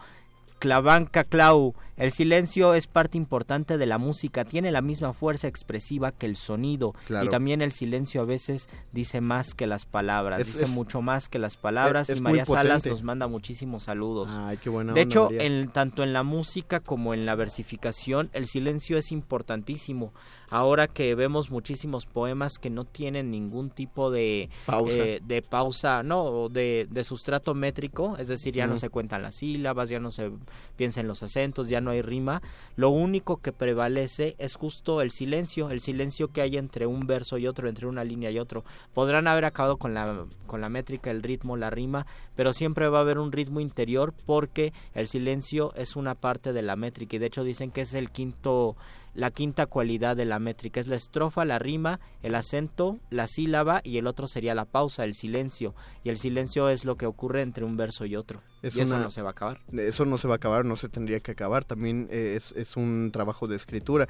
Clavanca Clau el silencio es parte importante de la música tiene la misma fuerza expresiva que el sonido Claro. y también el silencio a veces dice más que las palabras Es- dice es- mucho más que las palabras es y María Salas nos manda muchísimos saludos Ay, qué buena de onda, hecho, en, tanto en la música como en la versificación, el silencio es importantísimo. Ahora que vemos muchísimos poemas que no tienen ningún tipo de Pausa. eh, de pausa, no, de, de sustrato métrico, es decir, ya no se cuentan las sílabas, ya no se piensa en los acentos, ya no hay rima. Lo único que prevalece es justo el silencio, el silencio que hay entre un verso y otro, entre una línea y otro. Podrán haber acabado con la, con la métrica, el ritmo, la rima, pero siempre va a haber un ritmo interior porque el silencio es una parte de la métrica y de hecho dicen que es el quinto la quinta cualidad de la métrica es la estrofa, la rima, el acento, la sílaba y el otro sería la pausa, el silencio. Y el silencio es lo que ocurre entre un verso y otro. Es y eso no se va a acabar. Eso no se va a acabar, no se tendría que acabar. También eh, es, es un trabajo de escritura.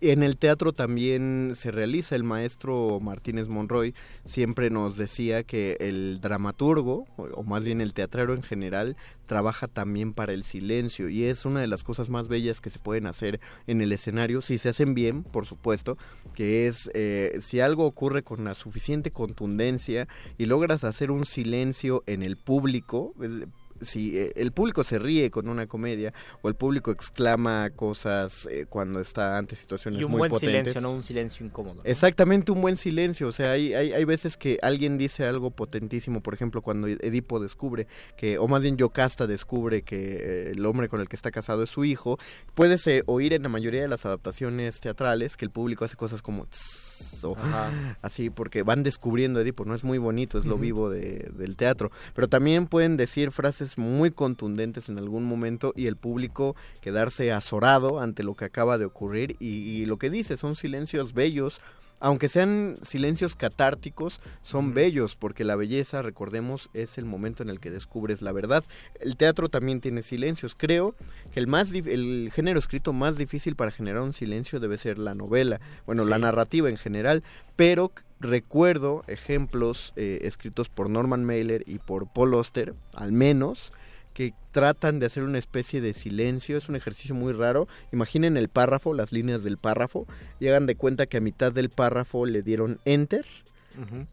En el teatro también se realiza. El maestro Martínez Monroy siempre nos decía que el dramaturgo, o, o más bien el teatrero en general, trabaja también para el silencio y es una de las cosas más bellas que se pueden hacer en el escenario, si se hacen bien, por supuesto, que es eh, si algo ocurre con la suficiente contundencia y logras hacer un silencio en el público, es- si eh, el público se ríe con una comedia o el público exclama cosas eh, cuando está ante situaciones Y un muy buen potentes. silencio, no un silencio incómodo. ¿no? Exactamente un buen silencio, o sea, hay, hay, hay veces que alguien dice algo potentísimo, por ejemplo, cuando Edipo descubre que, o más bien Yocasta descubre que eh, el hombre con el que está casado es su hijo, puedes eh, oír en la mayoría de las adaptaciones teatrales que el público hace cosas como "Tss", o así, porque van descubriendo Edipo, no es muy bonito, es lo vivo de- del teatro, pero también pueden decir frases muy contundentes en algún momento y el público quedarse azorado ante lo que acaba de ocurrir y, y lo que dice son silencios bellos, aunque sean silencios catárticos, son bellos porque la belleza, recordemos, es el momento en el que descubres la verdad. El teatro también tiene silencios. Creo que el más el género escrito más difícil para generar un silencio debe ser la novela, bueno, la narrativa en general, pero recuerdo ejemplos eh, escritos por Norman Mailer y por Paul Auster, al menos, que tratan de hacer una especie de silencio, es un ejercicio muy raro. Imaginen el párrafo, las líneas del párrafo, y hagan de cuenta que a mitad del párrafo le dieron enter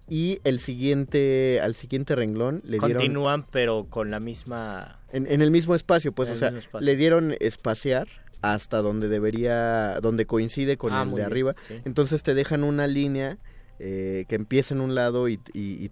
y el siguiente al siguiente renglón le dieron Continúan, pero con la misma... en, en el mismo espacio, pues, o sea, le dieron espaciar hasta donde debería, donde coincide con Ah, el de bien, arriba. sí. Entonces te dejan una línea eh, que empieza en un lado y,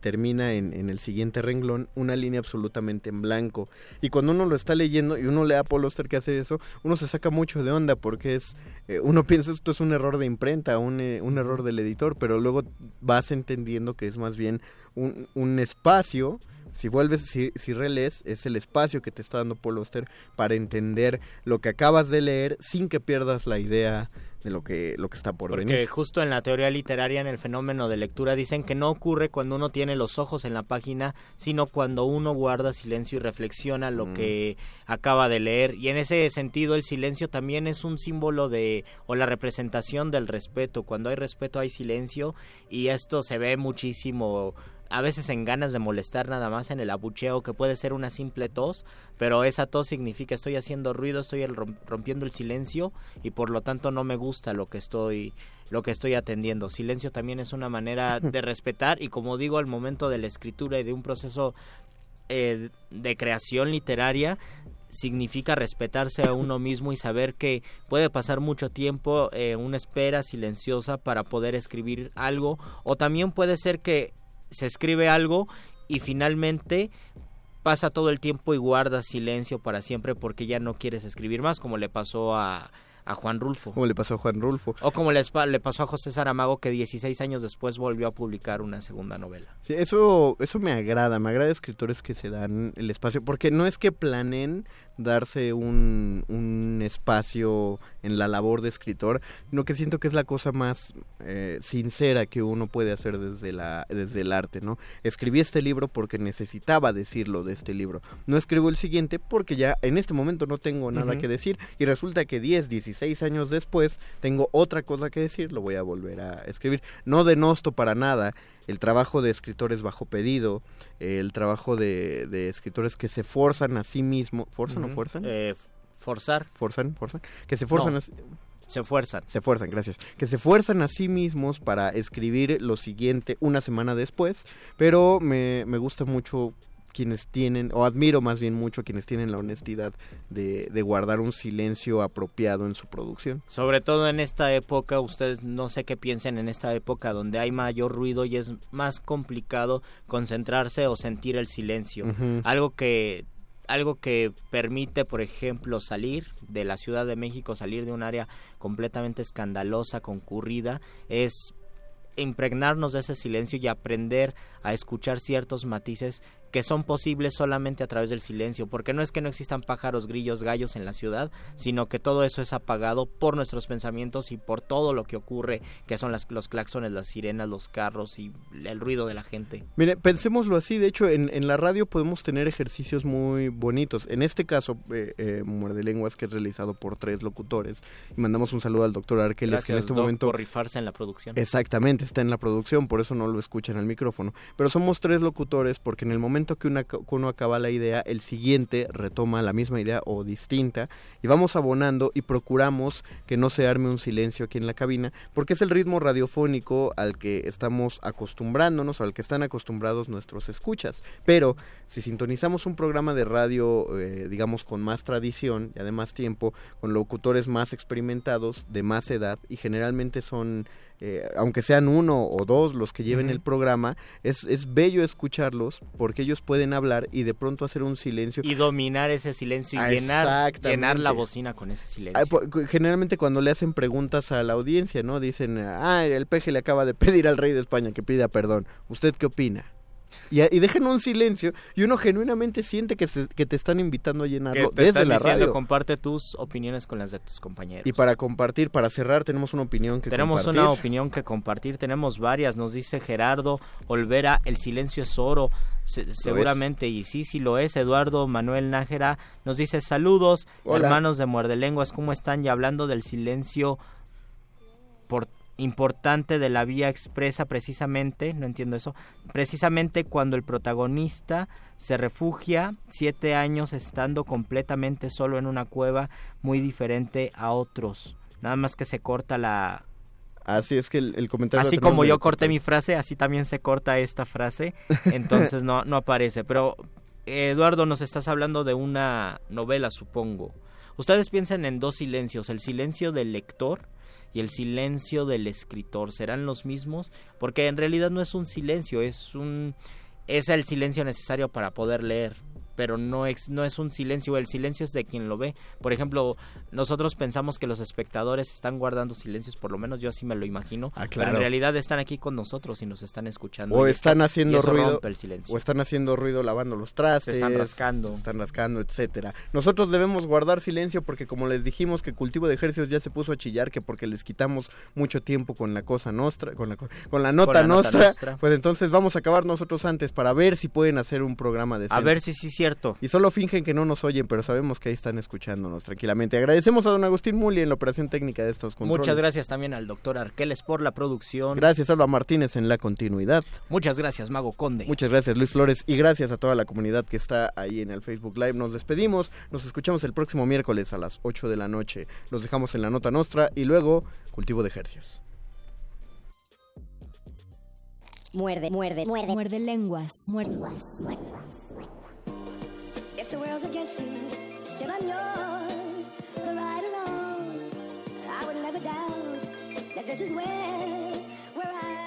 termina en, el siguiente renglón, una línea absolutamente en blanco. Y cuando uno lo está leyendo y uno lee a Paul Auster que hace eso, uno se saca mucho de onda porque es, eh, uno piensa esto es un error de imprenta, un, eh, un error del editor, pero luego vas entendiendo que es más bien un, un espacio. Si vuelves, si, si relees, es el espacio que te está dando Paul Auster para entender lo que acabas de leer sin que pierdas la idea de lo que, lo que está por Porque venir. justo en la teoría literaria, en el fenómeno de lectura, dicen que no ocurre cuando uno tiene los ojos en la página, sino cuando uno guarda silencio y reflexiona lo Mm. que acaba de leer. Y en ese sentido, el silencio también es un símbolo de, o la representación del respeto. Cuando hay respeto hay silencio, y esto se ve muchísimo a veces en ganas de molestar nada más en el abucheo que puede ser una simple tos, pero esa tos significa estoy haciendo ruido, estoy rompiendo el silencio y por lo tanto no me gusta lo que estoy lo que estoy atendiendo. Silencio también es una manera de respetar y como digo al momento de la escritura y de un proceso eh, de creación literaria significa respetarse a uno mismo y saber que puede pasar mucho tiempo en una espera silenciosa para poder escribir algo o también puede ser que se escribe algo y finalmente pasa todo el tiempo y guarda silencio para siempre porque ya no quieres escribir más como le pasó a, a Juan Rulfo Como le pasó a Juan Rulfo. o como pa- le pasó a José Saramago que 16 años después volvió a publicar una segunda novela. Sí, eso, eso me agrada, me agrada escritores que se dan el espacio, porque no es que planeen darse un, un espacio en la labor de escritor, sino que siento que es la cosa más eh, sincera que uno puede hacer desde, la, desde el arte, ¿no? Escribí este libro porque necesitaba decirlo de este libro. No escribo el siguiente porque ya en este momento no tengo nada que decir y resulta que 10, 16 años después tengo otra cosa que decir, lo voy a volver a escribir. No denosto para nada el trabajo de escritores bajo pedido, el trabajo de, de escritores que se forzan a sí mismos, ¿forzan o Ujú. fuerzan? Eh, forzar, forzan, forzan, que se forzan No. a se fuerzan. se fuerzan, gracias. Que se fuerzan a sí mismos para escribir lo siguiente una semana después, pero me, me gusta mucho quienes tienen, o admiro más bien mucho quienes tienen la honestidad de, de guardar un silencio apropiado en su producción. Sobre todo en esta época, ustedes no sé qué piensen en esta época donde hay mayor ruido y es más complicado concentrarse o sentir el silencio. Algo que algo que permite, por ejemplo, salir de la Ciudad de México, salir de un área completamente escandalosa, concurrida, es impregnarnos de ese silencio y aprender a escuchar ciertos matices que son posibles solamente a través del silencio, porque no es que no existan pájaros, grillos, gallos en la ciudad, sino que todo eso es apagado por nuestros pensamientos y por todo lo que ocurre, que son las, los claxones, las sirenas, los carros y el ruido de la gente. Mire, pensémoslo así, de hecho en, en la radio podemos tener ejercicios muy bonitos. En este caso, eh, eh, Muerde Lenguas, que es realizado por tres locutores, y mandamos un saludo al doctor Arqueles, que en este Doc, momento... por rifarse en la producción. Exactamente, está en la producción, por eso no lo escuchan al micrófono. Pero somos tres locutores porque en el momento momento que, una, que uno acaba la idea, el siguiente retoma la misma idea o distinta y vamos abonando y procuramos que no se arme un silencio aquí en la cabina, porque es el ritmo radiofónico al que estamos acostumbrándonos, al que están acostumbrados nuestros escuchas. Pero si sintonizamos un programa de radio, eh, digamos, con más tradición y además tiempo, con locutores más experimentados, de más edad, y generalmente son eh, aunque sean uno o dos los que lleven Ujú. el programa, es, es bello escucharlos porque ellos pueden hablar y de pronto hacer un silencio. Y dominar ese silencio y Ah, llenar, llenar la bocina con ese silencio. Generalmente cuando le hacen preguntas a la audiencia, ¿no? Dicen, ah, el peje le acaba de pedir al rey de España que pida perdón. ¿Usted qué opina? Y, y dejan un silencio y uno genuinamente siente que, se- que te están invitando a llenarlo te desde están la diciendo, radio. comparte tus opiniones con las de tus compañeros. Y para compartir, para cerrar, tenemos una opinión que Tenemos compartir. una opinión que compartir, tenemos varias, nos dice Gerardo Olvera, el silencio es oro, Se- seguramente, y sí, sí lo es, Eduardo Manuel Nájera nos dice saludos, Hola. hermanos de Muerde Lenguas, ¿cómo están? Y hablando del silencio por- importante de la vía expresa precisamente, no entiendo eso, precisamente cuando el protagonista se refugia siete años estando completamente solo en una cueva muy diferente a otros. Nada más que se corta la, Así es que el, el comentario... Así como yo corté mi frase, así también se corta esta frase, entonces no, no aparece. Pero Eduardo, nos estás hablando de una novela, supongo. Ustedes piensan en dos silencios, el silencio del lector y el silencio del escritor. ¿Serán los mismos? Porque en realidad no es un silencio, es un es el silencio necesario para poder leer, pero no es no es un silencio, el silencio es de quien lo ve. Por ejemplo, nosotros pensamos que los espectadores están guardando silencios, por lo menos yo así me lo imagino, Ah, pero claro. en realidad están aquí con nosotros y nos están escuchando. O están haciendo ruido, el silencio. o están haciendo ruido lavando los trastes, Se están rascando. se están rascando, etcétera. Nosotros debemos guardar silencio porque como les dijimos que cultivo de ejércitos ya se puso a chillar que porque les quitamos mucho tiempo con la cosa nostra, con la co- con la nota la nota nostra, nostra. pues entonces vamos a acabar nosotros antes para ver si pueden hacer un programa de A ver si sí es cierto. y solo fingen que no nos oyen, pero sabemos que ahí están escuchándonos tranquilamente. Agradecemos a don Agustín Muli en la operación técnica de estos controles. Muchas gracias también al doctor Arqueles por la producción. Gracias Alba Martínez en la continuidad. Muchas gracias, Mago Conde. Muchas gracias Luis Flores y gracias a toda la comunidad que está ahí en el Facebook Live. Nos despedimos, nos escuchamos el próximo miércoles a las 8 de la noche. Los dejamos en la nota nostra y luego cultivo de ejercicios. Muerde, muerde, muerde. Muerde lenguas. Muerde. If the world's against you, still I'm yours. For right or wrong, I would never doubt that this is where, where I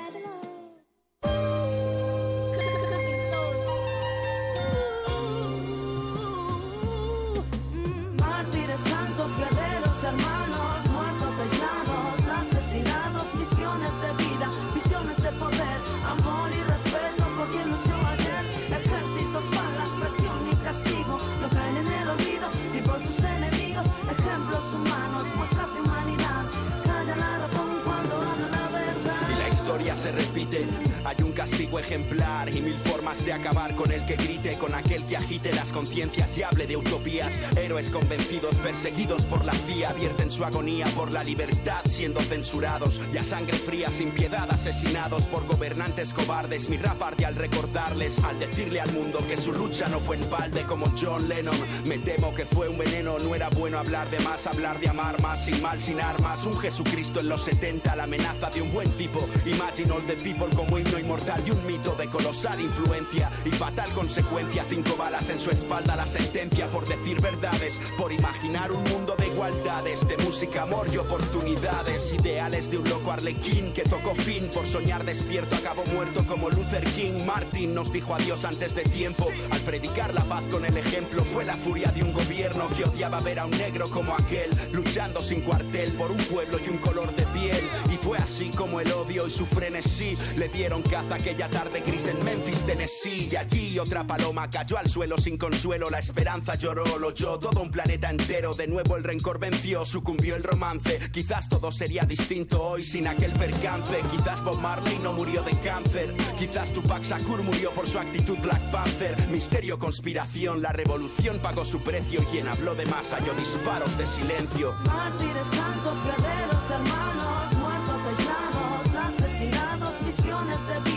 se repite. Hay un castigo ejemplar y mil formas de acabar con el que grite, con aquel que agite las conciencias y hable de utopías. Héroes convencidos, perseguidos por la CIA, vierten su agonía por la libertad, siendo censurados. Y a sangre fría, sin piedad, asesinados por gobernantes cobardes. Mi rap arde al recordarles, al decirle al mundo que su lucha no fue en balde como John Lennon. Me temo que fue un veneno, no era bueno hablar de más, hablar de amar más, sin mal, sin armas. Un Jesucristo en los 70, la amenaza de un buen tipo. Imagine all the people como himno inmortal y un mito de colosal influencia y fatal consecuencia. Cinco balas en su espalda, la sentencia por decir verdades, por imaginar un mundo de igualdades, de música, amor y oportunidades. Ideales de un loco arlequín que tocó fin por soñar despierto, acabó muerto como Luther King. Martin nos dijo adiós antes de tiempo al predicar la paz con el ejemplo. Fue la furia de un gobierno que odiaba ver a un negro como aquel, luchando sin cuartel por un pueblo y un color de piel. Y fue así como el odio y su frenesí le dieron caza aquella tarde gris en Memphis, Tennessee. Y allí otra paloma cayó al suelo sin consuelo. La esperanza lloró, lo oyó todo un planeta entero. De nuevo el rencor venció, sucumbió el romance. Quizás todo sería distinto hoy sin aquel percance. Quizás Bob Marley no murió de cáncer. Quizás Tupac Shakur murió por su actitud Black Panther. Misterio, conspiración, la revolución pagó su precio. Quien habló de más halló disparos de silencio. Mártires santos, guerreros, hermanos, muertos aislados, asesinados, misiones de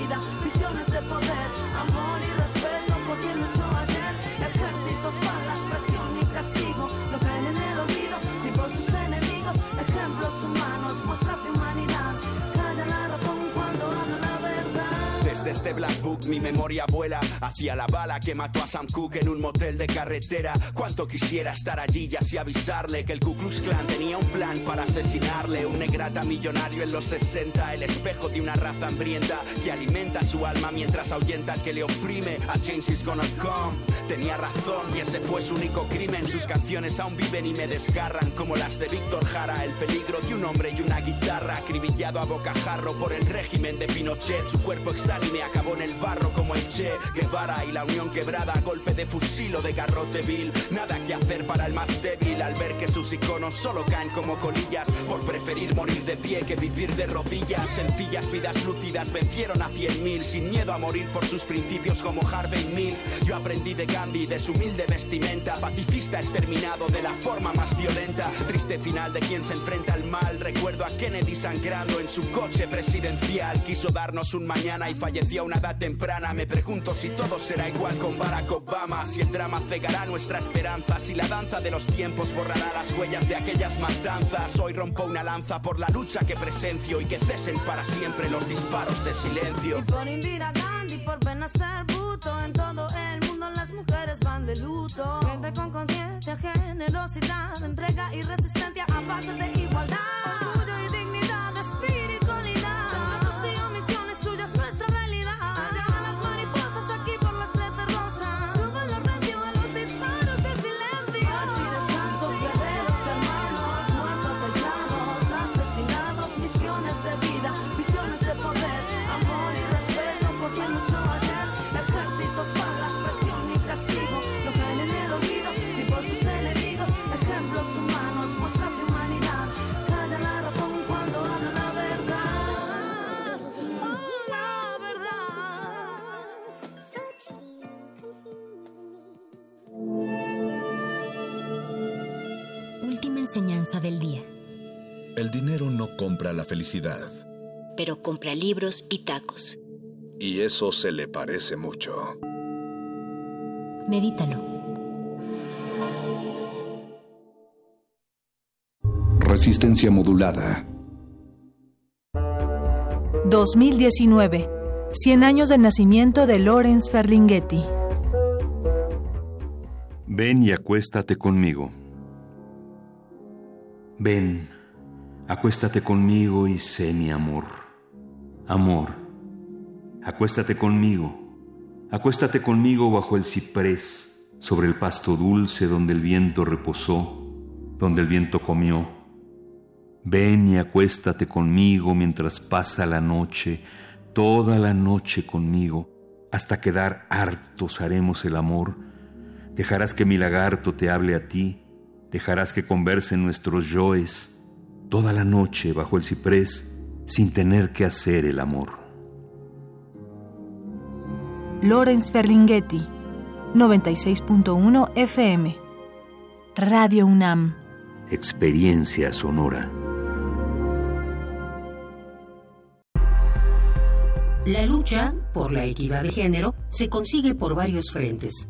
este Black Book mi memoria vuela hacia la bala que mató a Sam Cooke en un motel de carretera. Cuánto quisiera estar allí y así avisarle que el Ku Klux Klan tenía un plan para asesinarle. Un negrata millonario en los 60, el espejo de una raza hambrienta que alimenta su alma mientras ahuyenta al que le oprime. A change is gonna come. Tenía razón y ese fue su único crimen. Sus canciones aún viven y me desgarran como las de Víctor Jara. El peligro de un hombre y una guitarra acribillado a bocajarro por el régimen de Pinochet. Su cuerpo exánime acabó en el barro como el Che Guevara y la unión quebrada golpe de fusil o de garrote vil. Nada que hacer para el más débil al ver que sus iconos solo caen como colillas por preferir morir de pie que vivir de rodillas. Sencillas vidas lúcidas vencieron a cien mil sin miedo a morir por sus principios como Harvey Milk. Yo aprendí de Gandhi, de su humilde vestimenta, pacifista exterminado de la forma más violenta. Triste final de quien se enfrenta al mal. Recuerdo a Kennedy sangrando en su coche presidencial. Quiso darnos un mañana y falleció a una edad temprana. Me pregunto si todo será igual con Barack Obama, si el drama cegará nuestra esperanza, si la danza de los tiempos borrará las huellas de aquellas matanzas. Hoy rompo una lanza por la lucha que presencio y que cesen para siempre los disparos de silencio. Y por Indira Gandhi, por pena ser puto. En todo el mundo las mujeres van de luto. Gente con conciencia, generosidad, entrega y resistencia a base de del día. El dinero no compra la felicidad. Pero compra libros y tacos. Y eso se le parece mucho. Medítalo. Resistencia modulada. 2019. 100 años del nacimiento de Lawrence Ferlinghetti. Ven y acuéstate conmigo. Ven, acuéstate conmigo y sé mi amor. Amor, acuéstate conmigo. Acuéstate conmigo bajo el ciprés, sobre el pasto dulce donde el viento reposó, donde el viento comió. Ven y acuéstate conmigo mientras pasa la noche, toda la noche conmigo, hasta quedar hartos haremos el amor. Dejarás que mi lagarto te hable a ti, dejarás que conversen nuestros yoes toda la noche bajo el ciprés sin tener que hacer el amor. Lawrence Ferlinghetti. 96.1 FM. Radio UNAM. Experiencia sonora. La lucha por la equidad de género se consigue por varios frentes,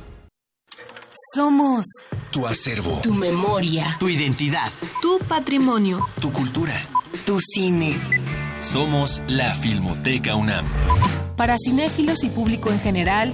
Somos Tu acervo. tu memoria, Tu identidad. tu patrimonio, Tu cultura. tu cine. Somos la Filmoteca UNAM. Para cinéfilos y público en general,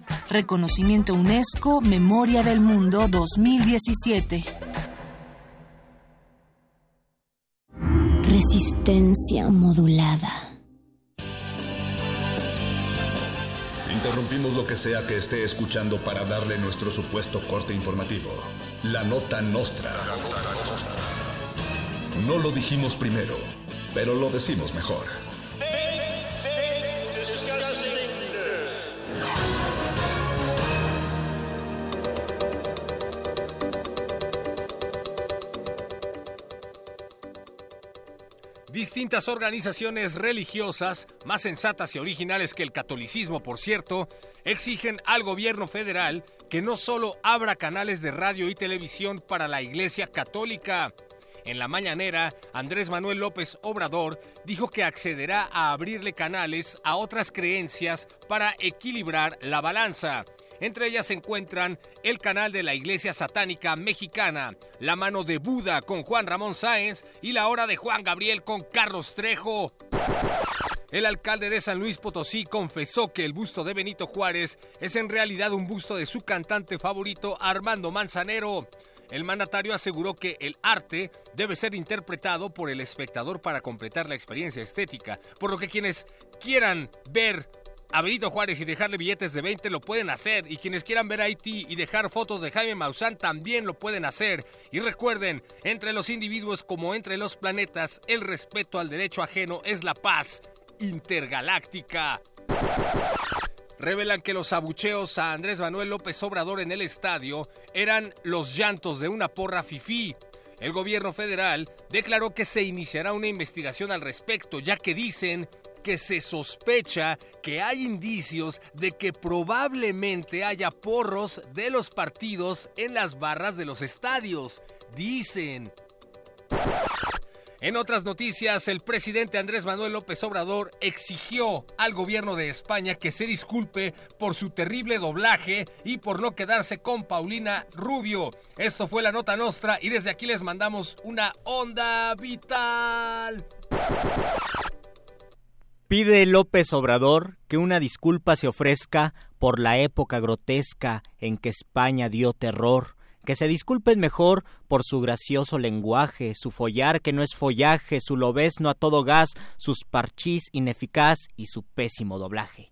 Reconocimiento UNESCO Memoria del Mundo 2017. Resistencia modulada. Interrumpimos lo que sea que esté escuchando para darle nuestro supuesto corte informativo. La nota nostra. No lo dijimos primero, pero lo decimos mejor. Distintas organizaciones religiosas, más sensatas y originales que el catolicismo, por cierto, exigen al gobierno federal que no solo abra canales de radio y televisión para la Iglesia Católica. En la mañanera, Andrés Manuel López Obrador dijo que accederá a abrirle canales a otras creencias para equilibrar la balanza. Entre ellas se encuentran el canal de la Iglesia Satánica Mexicana, La Mano de Buda con Juan Ramón Sáenz y La Hora de Juan Gabriel con Carlos Trejo. El alcalde de San Luis Potosí confesó que el busto de Benito Juárez es en realidad un busto de su cantante favorito Armando Manzanero. El mandatario aseguró que el arte debe ser interpretado por el espectador para completar la experiencia estética, por lo que quienes quieran ver a Juárez y dejarle billetes de 20 lo pueden hacer. Y quienes quieran ver Haití y dejar fotos de Jaime Maussan también lo pueden hacer. Y recuerden, entre los individuos como entre los planetas, el respeto al derecho ajeno es la paz intergaláctica. Revelan que los abucheos a Andrés Manuel López Obrador en el estadio eran los llantos de una porra fifí. El gobierno federal declaró que se iniciará una investigación al respecto, ya que dicen que se sospecha que hay indicios de que probablemente haya porros de los partidos en las barras de los estadios. Dicen. En otras noticias, el presidente Andrés Manuel López Obrador exigió al gobierno de España que se disculpe por su terrible doblaje y por no quedarse con Paulina Rubio. Esto fue la nota nostra y desde aquí les mandamos una onda vital. Pide López Obrador que una disculpa se ofrezca por la época grotesca en que España dio terror, que se disculpen mejor por su gracioso lenguaje, su follar que no es follaje, su lobezno a todo gas, sus parchís ineficaz y su pésimo doblaje.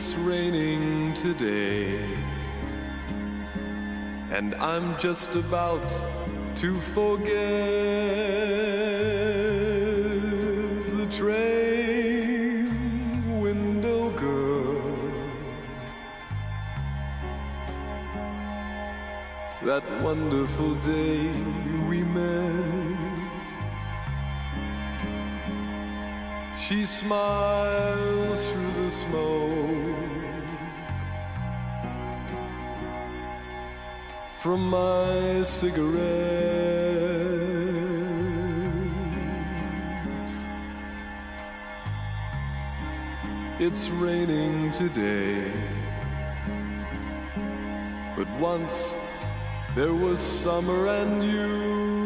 It's raining today, and I'm just about to forget the train window girl. That wonderful day we met. She smiles through the smoke from my cigarette. It's raining today, but once there was summer and you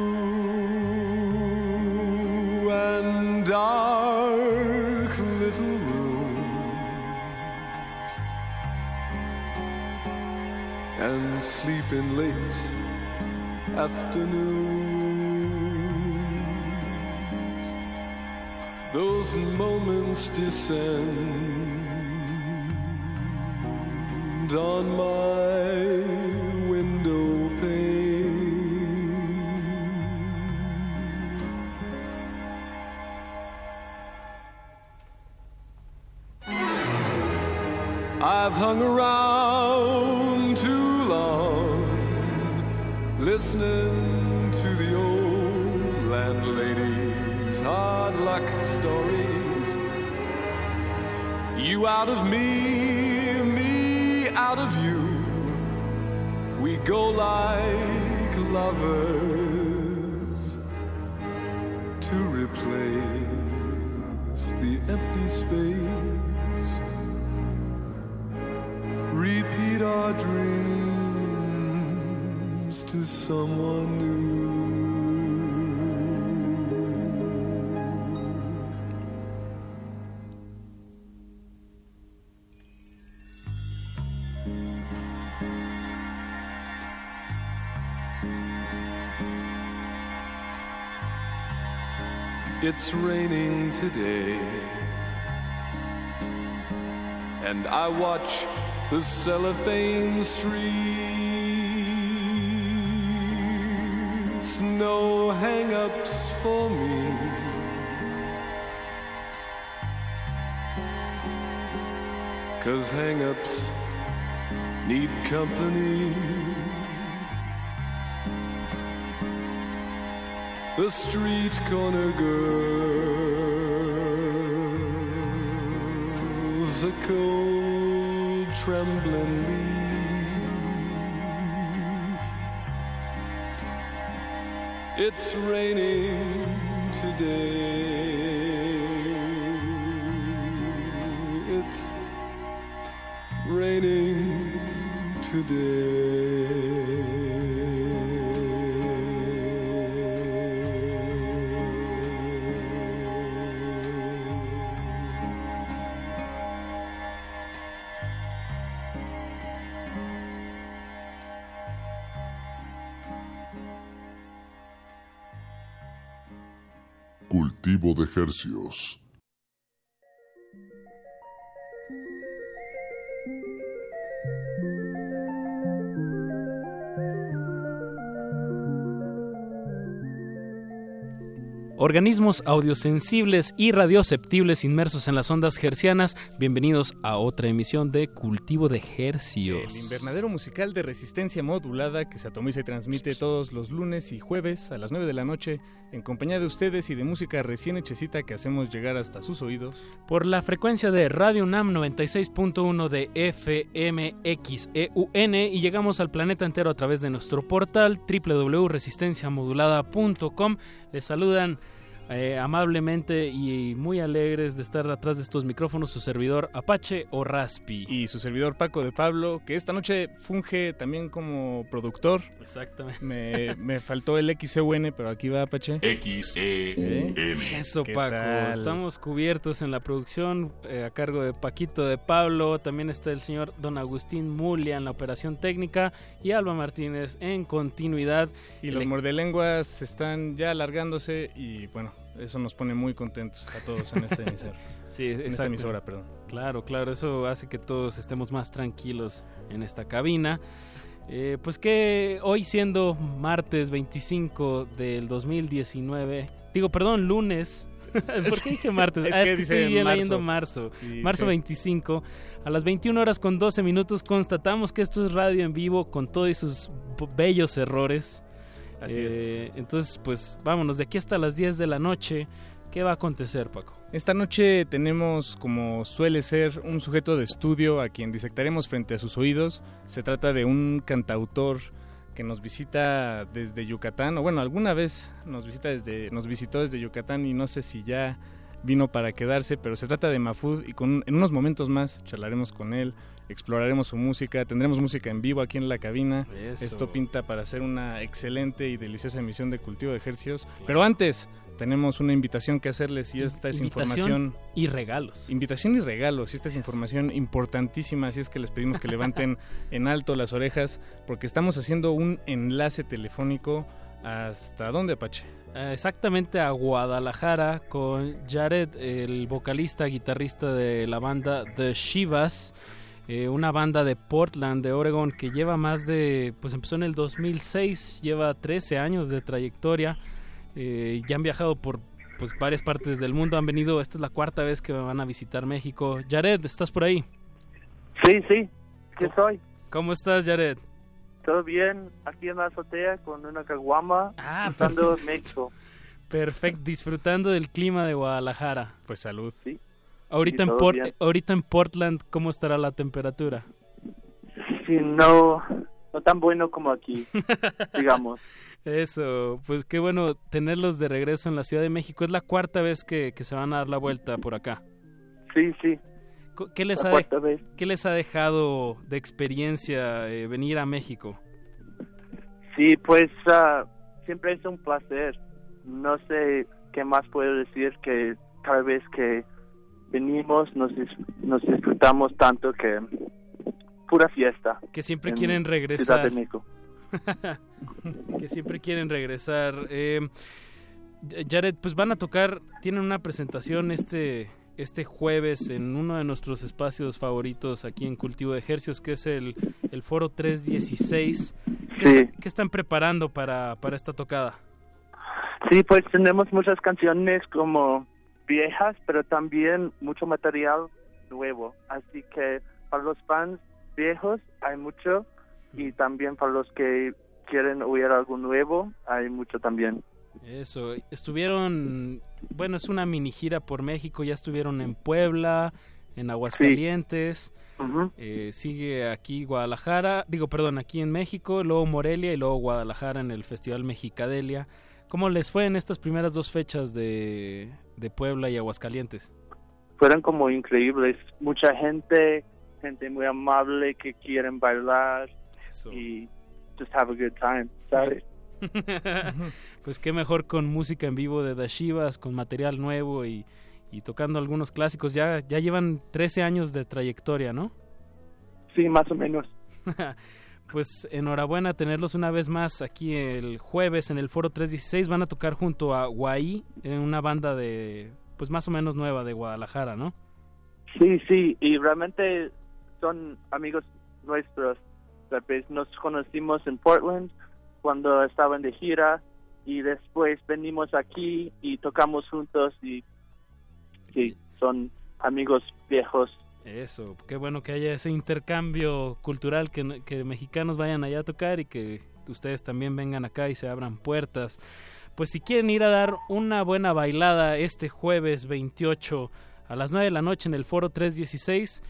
sleeping late afternoons. Those moments descend on my window pane. I've hung around listening to the old landlady's hard luck stories. You out of me, me out of you. We go like lovers to replace the empty space. Repeat our dreams to someone new. It's raining today, and I watch the cellophane streets. Ups for me. Cause hang ups need company. The street corner girls, a cold trembling leaf. It's raining today. It's raining Cultivo de hercios. Organismos audiosensibles y radioceptibles inmersos en las ondas hercianas, bienvenidos a otra emisión de Cultivo de Hercios. El invernadero musical de resistencia modulada que se atomiza y transmite todos los lunes y jueves a las 9 de la noche en compañía de ustedes y de música recién hechecita que hacemos llegar hasta sus oídos. Por la frecuencia de Radio UNAM 96.1 de FMXEUN y llegamos al planeta entero a través de nuestro portal www.resistenciamodulada.com. Les saludan eh, amablemente y muy alegres de estar atrás de estos micrófonos su servidor Apache o Raspi. Y su servidor Paco de Pablo, que esta noche funge también como productor. Exactamente. Me, me faltó el XEUN, pero aquí va Apache. X-E-N. Eso, ¿Qué Paco. tal? Estamos cubiertos en la producción eh, a cargo de Paquito de Pablo. También está el señor Don Agustín Mulia en la operación técnica y Alba Martínez en continuidad. Y los mordelenguas están ya alargándose y bueno, eso nos pone muy contentos a todos en esta emisora. Sí, en esta emisora, perdón. Claro, claro, eso hace que todos estemos más tranquilos en esta cabina. Eh, pues que hoy siendo martes 25 del 2019, digo, perdón, lunes. ¿Por qué dije martes? Es ah, que es que estoy marzo. leyendo marzo. Sí, marzo sí. 25. A las 21 horas con 12 minutos constatamos que esto es radio en vivo con todos sus bellos errores. Así Eh, Entonces, pues vámonos, de aquí hasta las 10 de la noche. ¿Qué va a acontecer, Paco? Esta noche tenemos, como suele ser, un sujeto de estudio a quien disectaremos frente a sus oídos. Se trata de un cantautor que nos visita desde Yucatán, o bueno, alguna vez nos visita desde, nos visitó desde Yucatán y no sé si ya vino para quedarse, pero se trata de Mafud y con, en unos momentos más charlaremos con él, exploraremos su música, tendremos música en vivo aquí en la cabina. Eso. Esto pinta para hacer una excelente y deliciosa emisión de Cultivo de Ejercios. Pero antes tenemos una invitación que hacerles y esta es Invitación información y regalos. Invitación y regalos, y esta es información importantísima, así es que les pedimos que levanten en alto las orejas porque estamos haciendo un enlace telefónico hasta dónde, Apache? Eh, exactamente a Guadalajara con Jared, el vocalista, guitarrista de la banda The Shivas, eh, una banda de Portland, de Oregon, que lleva más de, pues empezó en el 2006, lleva 13 años de trayectoria, eh, ya han viajado por pues varias partes del mundo, han venido, esta es la cuarta vez que van a visitar México. Jared, ¿estás por ahí? Sí, sí, ¿qué soy? ¿Cómo estás, Jared? ¿Todo bien? Aquí en la azotea con una caguama, Ah, disfrutando perfecto. México. Perfecto, disfrutando del clima de Guadalajara. Pues salud. Sí. Ahorita, en Port- bien. ahorita en Portland, ¿cómo estará la temperatura? Sí, no, no tan bueno como aquí, digamos. Eso, pues qué bueno tenerlos de regreso en la Ciudad de México. Es la cuarta vez que, que se van a dar la vuelta por acá. Sí, sí. ¿Qué les, ha, de- cuarta vez. ¿qué les ha dejado de experiencia eh, venir a México? Sí, pues ah, siempre es un placer. No sé qué más puedo decir que cada vez que venimos nos, nos disfrutamos tanto que pura fiesta. Que siempre en quieren Ciudad regresar. de México. que siempre quieren regresar. Eh, Jared, pues van a tocar, tienen una presentación este este jueves en uno de nuestros espacios favoritos aquí en Cultivo de Ejercios, que es el, el Foro 316. ¿Qué, Sí. está- qué están preparando para, para esta tocada? Sí, pues tenemos muchas canciones como viejas, pero también mucho material nuevo. Así que para los fans viejos hay mucho y también para los que quieren oír algo nuevo hay mucho también. Eso, estuvieron, bueno, es una mini gira por México, ya estuvieron en Puebla, en Aguascalientes, eh, sigue aquí Guadalajara, digo, perdón, aquí en México, luego Morelia y luego Guadalajara en el Festival Mexicadelia. ¿Cómo les fue en estas primeras dos fechas de, de Puebla y Aguascalientes? Fueron como increíbles. Mucha gente, gente muy amable que quieren bailar y just have a good time, ¿sabes? pues qué mejor con música en vivo de The Shivas, con material nuevo y, y tocando algunos clásicos. Ya, ya llevan 13 años de trayectoria, ¿no? Sí, más o menos. pues enhorabuena tenerlos una vez más aquí el jueves en el Foro 316. Van a tocar junto a Guay, en una banda de, pues más o menos nueva de Guadalajara, ¿no? Sí, sí, y realmente son amigos nuestros. Nos conocimos en Portland cuando estaban de gira y después venimos aquí y tocamos juntos y sí, son amigos viejos. Eso, qué bueno que haya ese intercambio cultural, que, que mexicanos vayan allá a tocar y que ustedes también vengan acá y se abran puertas. Pues si quieren ir a dar una buena bailada este jueves 28 a las 9 de la noche en el Foro 316,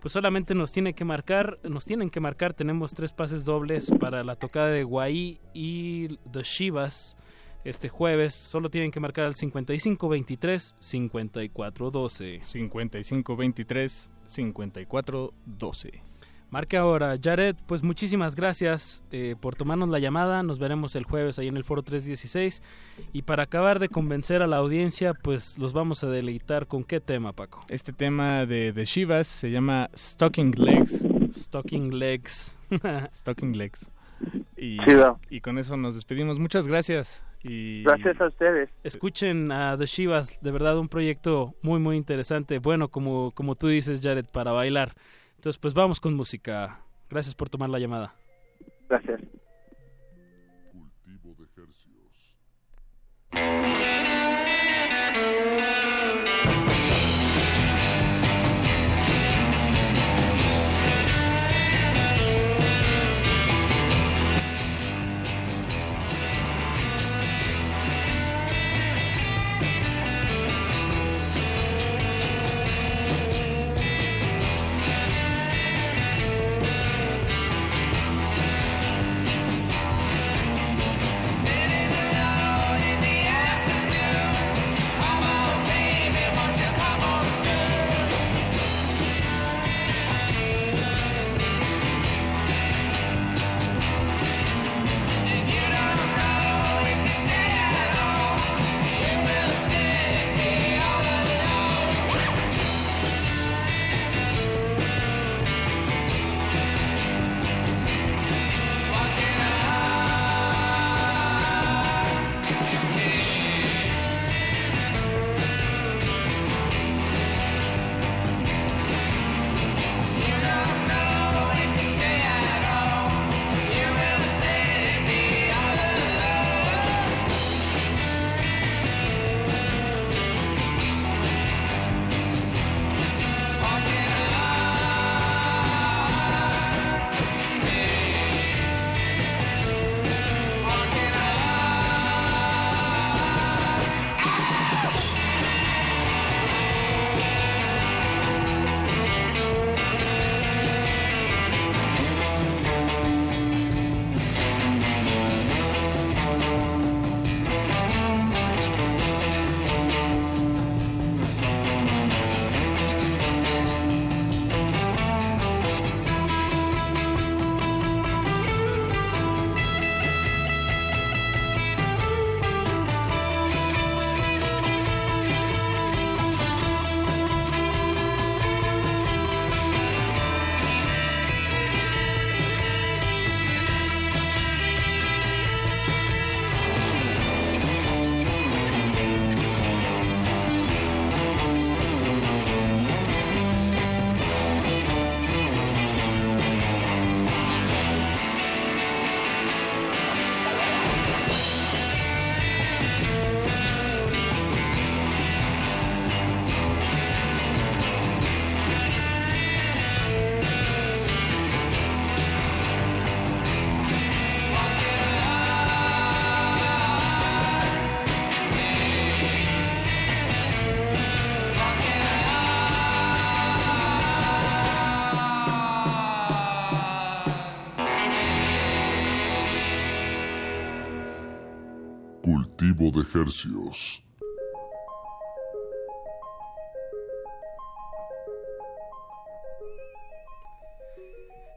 pues solamente nos tiene que marcar, nos tienen que marcar, tenemos tres pases dobles para la tocada de Guay y The Shivas este jueves, solo tienen que marcar al 5523 5412. 5523 5412. Marque ahora, Jared, pues muchísimas gracias eh, por tomarnos la llamada, nos veremos el jueves ahí en el foro 316 y para acabar de convencer a la audiencia, pues los vamos a deleitar con qué tema, Paco. Este tema de, de Shivas se llama Stocking Legs. Stocking Legs. Stocking Legs. Y con eso nos despedimos. Muchas gracias. Y Gracias a ustedes. Escuchen a The Shivas, de verdad un proyecto muy muy interesante, bueno como, como tú dices Jared, para bailar. Entonces pues vamos con música. Gracias por tomar la llamada. Gracias.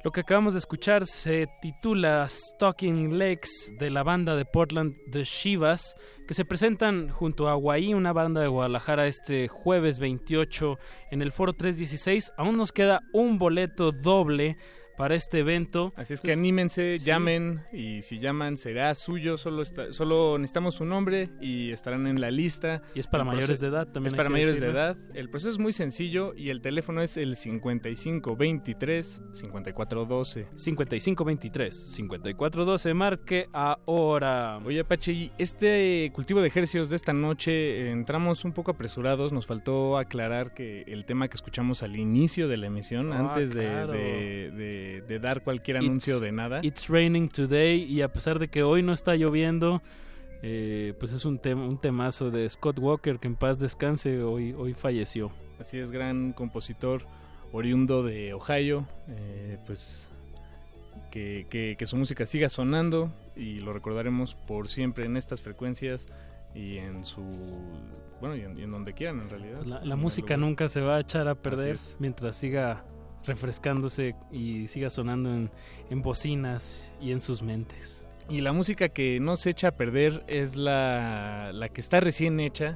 Lo que acabamos de escuchar se titula Stalking Legs de la banda de Portland The Shivas, que se presentan junto a Hawaii, una banda de Guadalajara, este jueves 28 en el Foro 316. Aún nos queda un boleto doble para este evento. Así es que anímense, llamen y si llaman será suyo, solo está, solo necesitamos su nombre y estarán en la lista. Y es para El mayores de edad también Es para mayores de edad. El proceso es muy sencillo y el teléfono es el 5523 5412. 5523 5412 marque ahora. Oye Apache, y este cultivo de ejercicios de esta noche entramos un poco apresurados, nos faltó aclarar que el tema que escuchamos al inicio de la emisión, Ah, antes de- de- de dar cualquier anuncio It's- de nada. It's raining today y a pesar de que hoy no está lloviendo, eh, pues es un, tem- un temazo de Scott Walker que en paz descanse, hoy, hoy falleció. Así es, gran compositor oriundo de Ohio, eh, pues que, que- que su música siga sonando y lo recordaremos por siempre en estas frecuencias y en su bueno y en, y en donde quieran en realidad. La, la música nunca se va a echar a perder mientras siga refrescándose y siga sonando en, en bocinas y en sus mentes. Y la música que no se echa a perder es la, la que está recién hecha,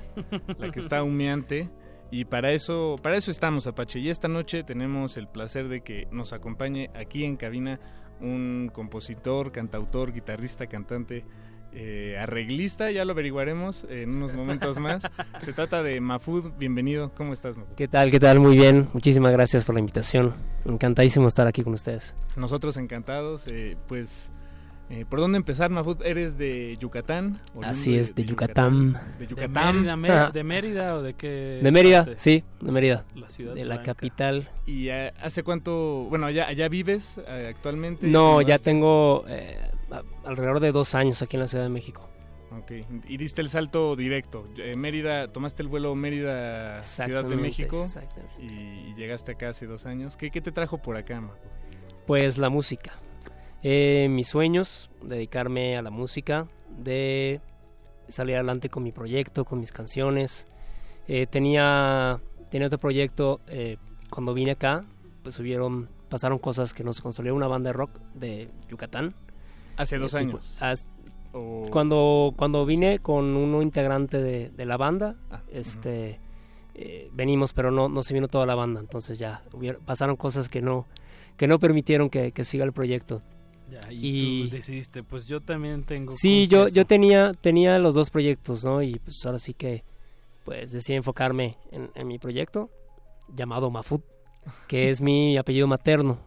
la que está humeante. Y para eso, para eso estamos, Apache. Y esta noche tenemos el placer de que nos acompañe aquí en cabina un compositor, cantautor, guitarrista, cantante, eh, arreglista, ya lo averiguaremos en unos momentos más. Se trata de Mafud, bienvenido. ¿Cómo estás, Mafud? ¿Qué tal? ¿Qué tal? Muy bien. Muchísimas gracias por la invitación. Encantadísimo estar aquí con ustedes. Nosotros encantados. eh, pues, eh, ¿por dónde empezar, Mafud? ¿Eres de Yucatán? Así es, de Yucatán. De ¿De Yucatán. Mérida, Mé- ¿De Mérida o de qué? De Mérida, parte? sí, de Mérida. La ciudad de la blanca. capital. ¿Y eh, hace cuánto, bueno, allá, allá vives eh, actualmente? No, ¿Cómo ya tengo eh, alrededor de dos años aquí en la Ciudad de México. Ok, y diste el salto directo. Eh, Mérida, tomaste el vuelo Mérida, Ciudad de México. exactamente. Y, llegaste acá hace dos años. ¿Qué, qué te trajo por acá, Majo? Pues la música. Eh, mis sueños, dedicarme a la música, de salir adelante con mi proyecto, con mis canciones. Eh, tenía, tenía otro proyecto, eh, cuando vine acá, pues hubieron, pasaron cosas que nos consolidó una banda de rock de Yucatán. Hace dos Eh, años. pues, O- Cuando, cuando vine con uno integrante de, de la banda, Ah, este, eh, venimos, pero no, no se vino toda la banda, entonces ya pasaron cosas que no, que no permitieron que, que siga el proyecto. Ya, y, tú decidiste, pues yo también tengo. Sí, yo, yo tenía, tenía los dos proyectos, ¿no? Y pues ahora sí que pues decidí enfocarme en, en mi proyecto llamado Mafut, que es mi apellido materno.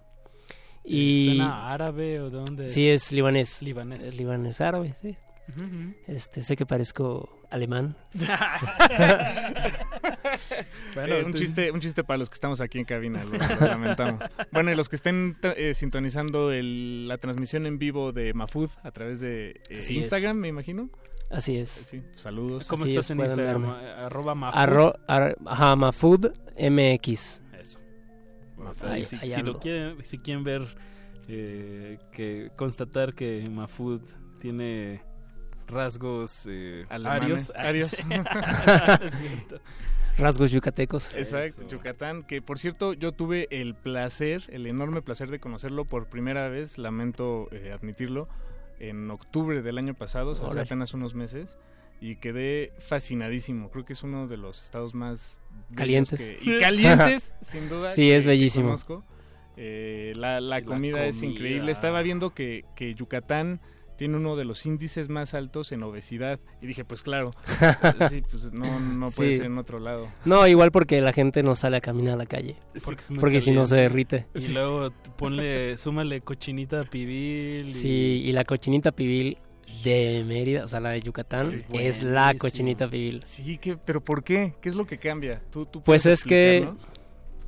Y ¿Suena árabe o de dónde Sí, es libanés. Libanés. Es libanés árabe, sí. Este, sé que parezco alemán. Eh, un, chiste, un chiste para los que estamos aquí en cabina, lo, lo lamentamos. Bueno, y los que estén eh, sintonizando el- la transmisión en vivo de Mafud a través de eh, es. Instagram, me imagino. Así es. Sí, saludos. ¿Cómo Así estás es, en Instagram? Arroba Mafud. Arro- ar- ajá, Mafud MX. Eso. Ahí- si, lo quieren, si quieren ver, eh, que constatar que Mafud tiene rasgos eh, Alemanes, arios. Rasgos yucatecos. Exacto, Yucatán, que por cierto yo tuve el placer, el enorme placer de conocerlo por primera vez, lamento eh, admitirlo, en octubre del año pasado, o sea, hace apenas unos meses, y quedé fascinadísimo, creo que es uno de los estados más Calientes. que- y calientes, sin duda. Sí, que- es que bellísimo. conozco. Eh, la, la Y la comida es comida. increíble, estaba viendo que, que Yucatán tiene uno de los índices más altos en obesidad, y dije, pues claro, sí, pues no, no puede Sí. ser en otro lado. No, igual porque la gente no sale a caminar a la calle. Porque, si no se derrite. Y luego ponle, súmale cochinita pibil. y- Sí, y la cochinita pibil de Mérida, o sea, la de Yucatán, Sí, es la cochinita pibil. Sí, que, pero ¿por qué? ¿Qué es lo que cambia? ¿Tú, tú Pues puedes es que?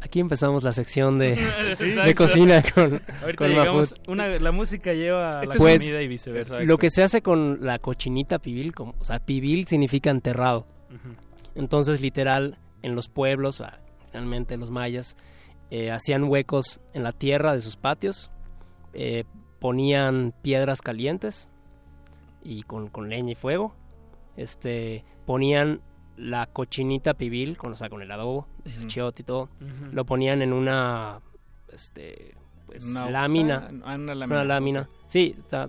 Aquí empezamos la sección de, Sí, de cocina con, Ahorita con llegamos, una, la música lleva la Pues, comida y viceversa. Lo que se hace con la cochinita pibil, como, o sea, pibil significa enterrado. Entonces, literal, en los pueblos, ah, realmente los mayas, eh, hacían huecos en la tierra de sus patios, eh, ponían piedras calientes y con, con leña y fuego, este, ponían la cochinita pibil, con, o sea, con el adobo, el chiote y todo, lo ponían en una, este, pues, Una lámina, ah, una una lámina, lámina, sí, está,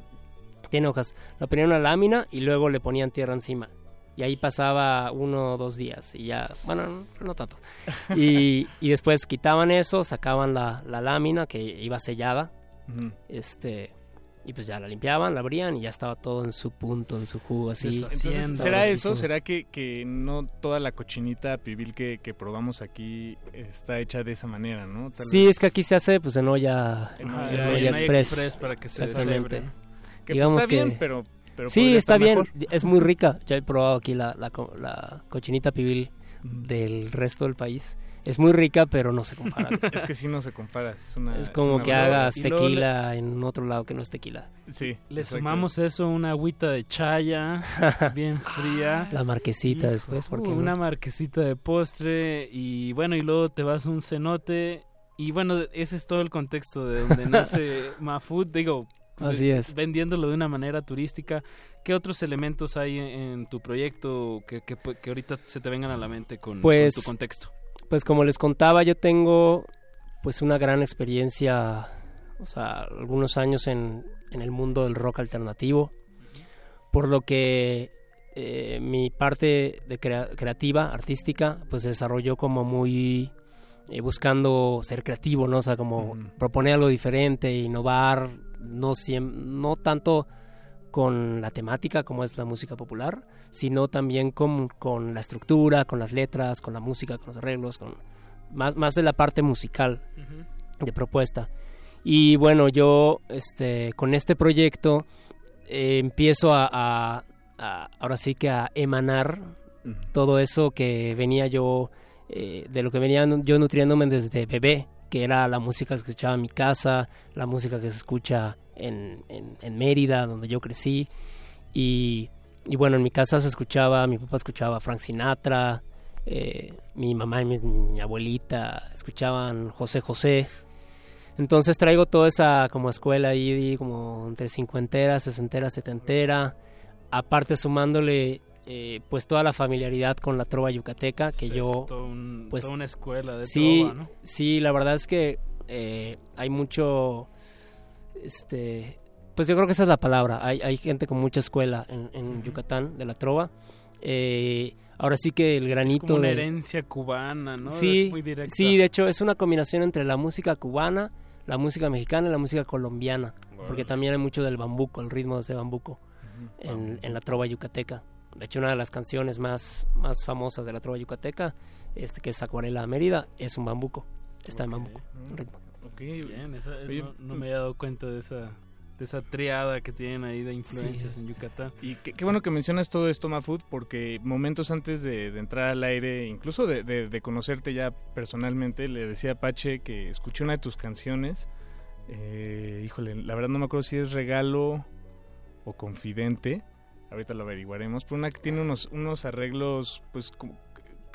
tiene hojas, lo ponían en una lámina y luego le ponían tierra encima. Y ahí pasaba uno o dos días y ya, bueno, no, no tanto. Y, y después quitaban eso, sacaban la, la lámina que iba sellada, este, y pues ya la limpiaban, la abrían y ya estaba todo en su punto, en su jugo, así. Entonces, ¿será eso? ¿Será que, que no toda la cochinita pibil que, que probamos aquí está hecha de esa manera, no? Tal Sí, vez- es que aquí se hace pues en olla, En en olla- olla en olla express. express para que se deshebre. Que, pues, está bien, pero- pero sí, está bien, mejor. es muy rica. Ya he probado aquí la, la cochinita pibil del resto del país. Es muy rica, pero no se compara. Es que sí no se compara. Es, una, es como una que hagas tequila en otro lado que no es tequila. Sí. Le sumamos eso, una agüita de chaya, bien fría. La marquesita después, ¿por qué Uh, no? Una marquesita de postre y bueno, y luego te vas a un cenote y bueno, ese es todo el contexto de donde nace Mafood, digo, Así es. vendiéndolo de una manera turística. ¿Qué otros elementos hay en, en tu proyecto que, que, que ahorita se te vengan a la mente con, Pues, con tu contexto? Pues como les contaba, yo tengo pues una gran experiencia, o sea, algunos años en, en el mundo del rock alternativo, por lo que eh, mi parte de crea- creativa, artística, pues se desarrolló como muy eh, buscando ser creativo, ¿no? O sea, como proponer algo diferente, innovar, no, siem- no tanto con la temática como es la música popular, sino también con, con la estructura, con las letras, con la música, con los arreglos, con más, más de la parte musical de propuesta. Y bueno, yo este, con este proyecto eh, empiezo a, a- a- ahora sí que a emanar todo eso que venía yo, eh, de lo que venía yo nutriéndome desde bebé, que era la música que escuchaba en mi casa, la música que se escucha en, en- en Mérida, donde yo crecí. Y, y bueno, en mi casa se escuchaba, mi papá escuchaba Frank Sinatra, eh, mi mamá y mi, mi abuelita escuchaban José José. Entonces traigo toda esa como escuela ahí, como entre cincuentera, sesentera, setentera. Aparte sumándole eh, pues toda la familiaridad con la trova yucateca que Es yo todo un- pues toda una escuela de sí, trova, ¿no? sí, la verdad es que eh, hay mucho este pues yo creo que esa es la palabra. Hay, hay gente con mucha escuela en, en Yucatán de la trova. Eh, ahora sí que el granito Como una de- herencia cubana, ¿no? Sí, Es muy sí, de hecho es una combinación entre la música cubana, la música mexicana y la música colombiana, porque también hay mucho del bambuco, el ritmo de ese bambuco en, en la trova yucateca. De hecho, una de las canciones más, más famosas de la trova yucateca, este que es Acuarela Mérida, es un bambuco, está en bambuco, el ritmo. Ok, Bien, esa- Oye, no, no me había dado cuenta de esa, de esa triada que tienen ahí de influencias en Yucatán. Y qué, qué bueno que mencionas todo esto, Mafud, porque momentos antes de, de entrar al aire, incluso de, de- de conocerte ya personalmente, le decía a Pache que escuché una de tus canciones. eh, híjole, la verdad no me acuerdo si es Regalo o Confidente. Ahorita lo averiguaremos. Pero una que tiene unos, unos arreglos, pues, como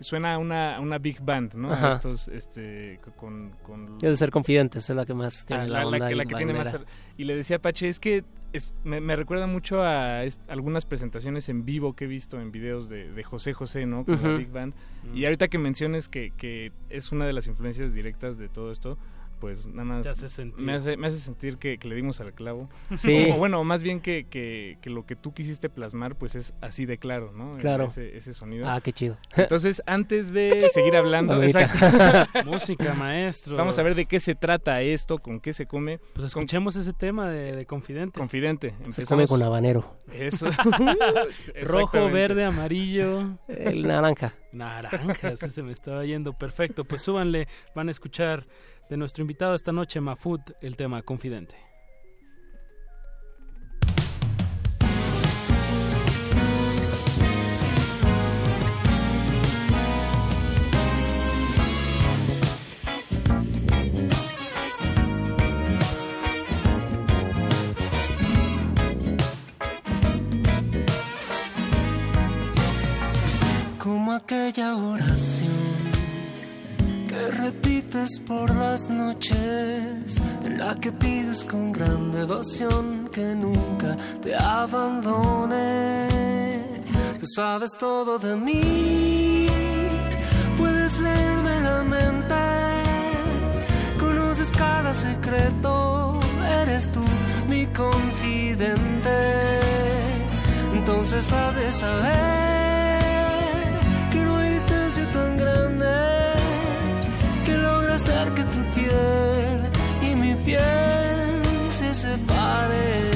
suena a una, a una big band, ¿no? Ajá. estos, este, con... con Debe ser confidentes, es la que más tiene Ah, la, la, onda la que, y la que tiene más y le decía a Pache es que es- me, me recuerda mucho a est- algunas presentaciones en vivo que he visto en videos de, de José José no con la. Big Band Mm. y ahorita que menciones que, que es una de las influencias directas de todo esto pues nada más Te hace sentir. me hace me hace sentir que, que le dimos al clavo Sí. o bueno más bien que, que, que lo que tú quisiste plasmar pues es así de claro no Claro. ese, ese sonido Ah, qué chido. entonces antes de seguir hablando exacto. Música, maestro. vamos a ver de qué se trata esto con qué se come Pues escuchemos ese tema de, de Confidente. Confidente. Se Empezamos- come con habanero. Eso. Rojo, verde, amarillo. El naranja. Naranja, ese se me estaba yendo. Perfecto, pues súbanle. Van a escuchar de nuestro invitado esta noche, Mafud, el tema Confidente. como aquella oración que repites por las noches, en la que pides con gran devoción que nunca te abandone. Tú sabes todo de mí, puedes leerme la mente, conoces cada secreto, eres tú mi confidente. Entonces has de saber que tu piel y mi piel se separen.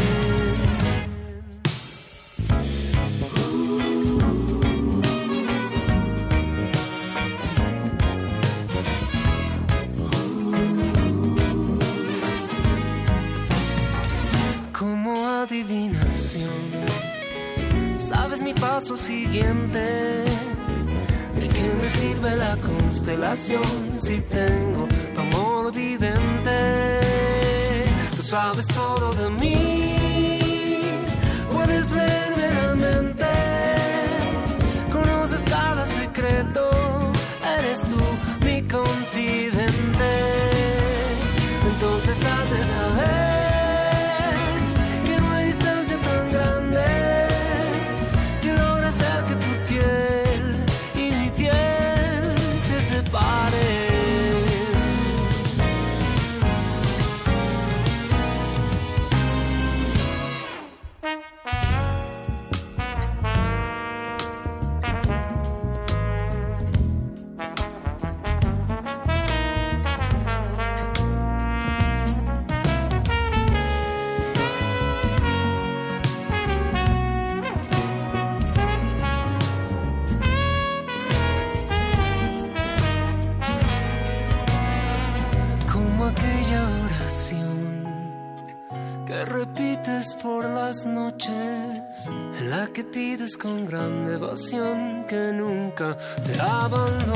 como adivinación. Sabes mi paso siguiente. ¿De qué me sirve la constelación si tengo tu amor vidente? Tú sabes todo de mí. Puedes leerme con gran devoción que nunca te abandone.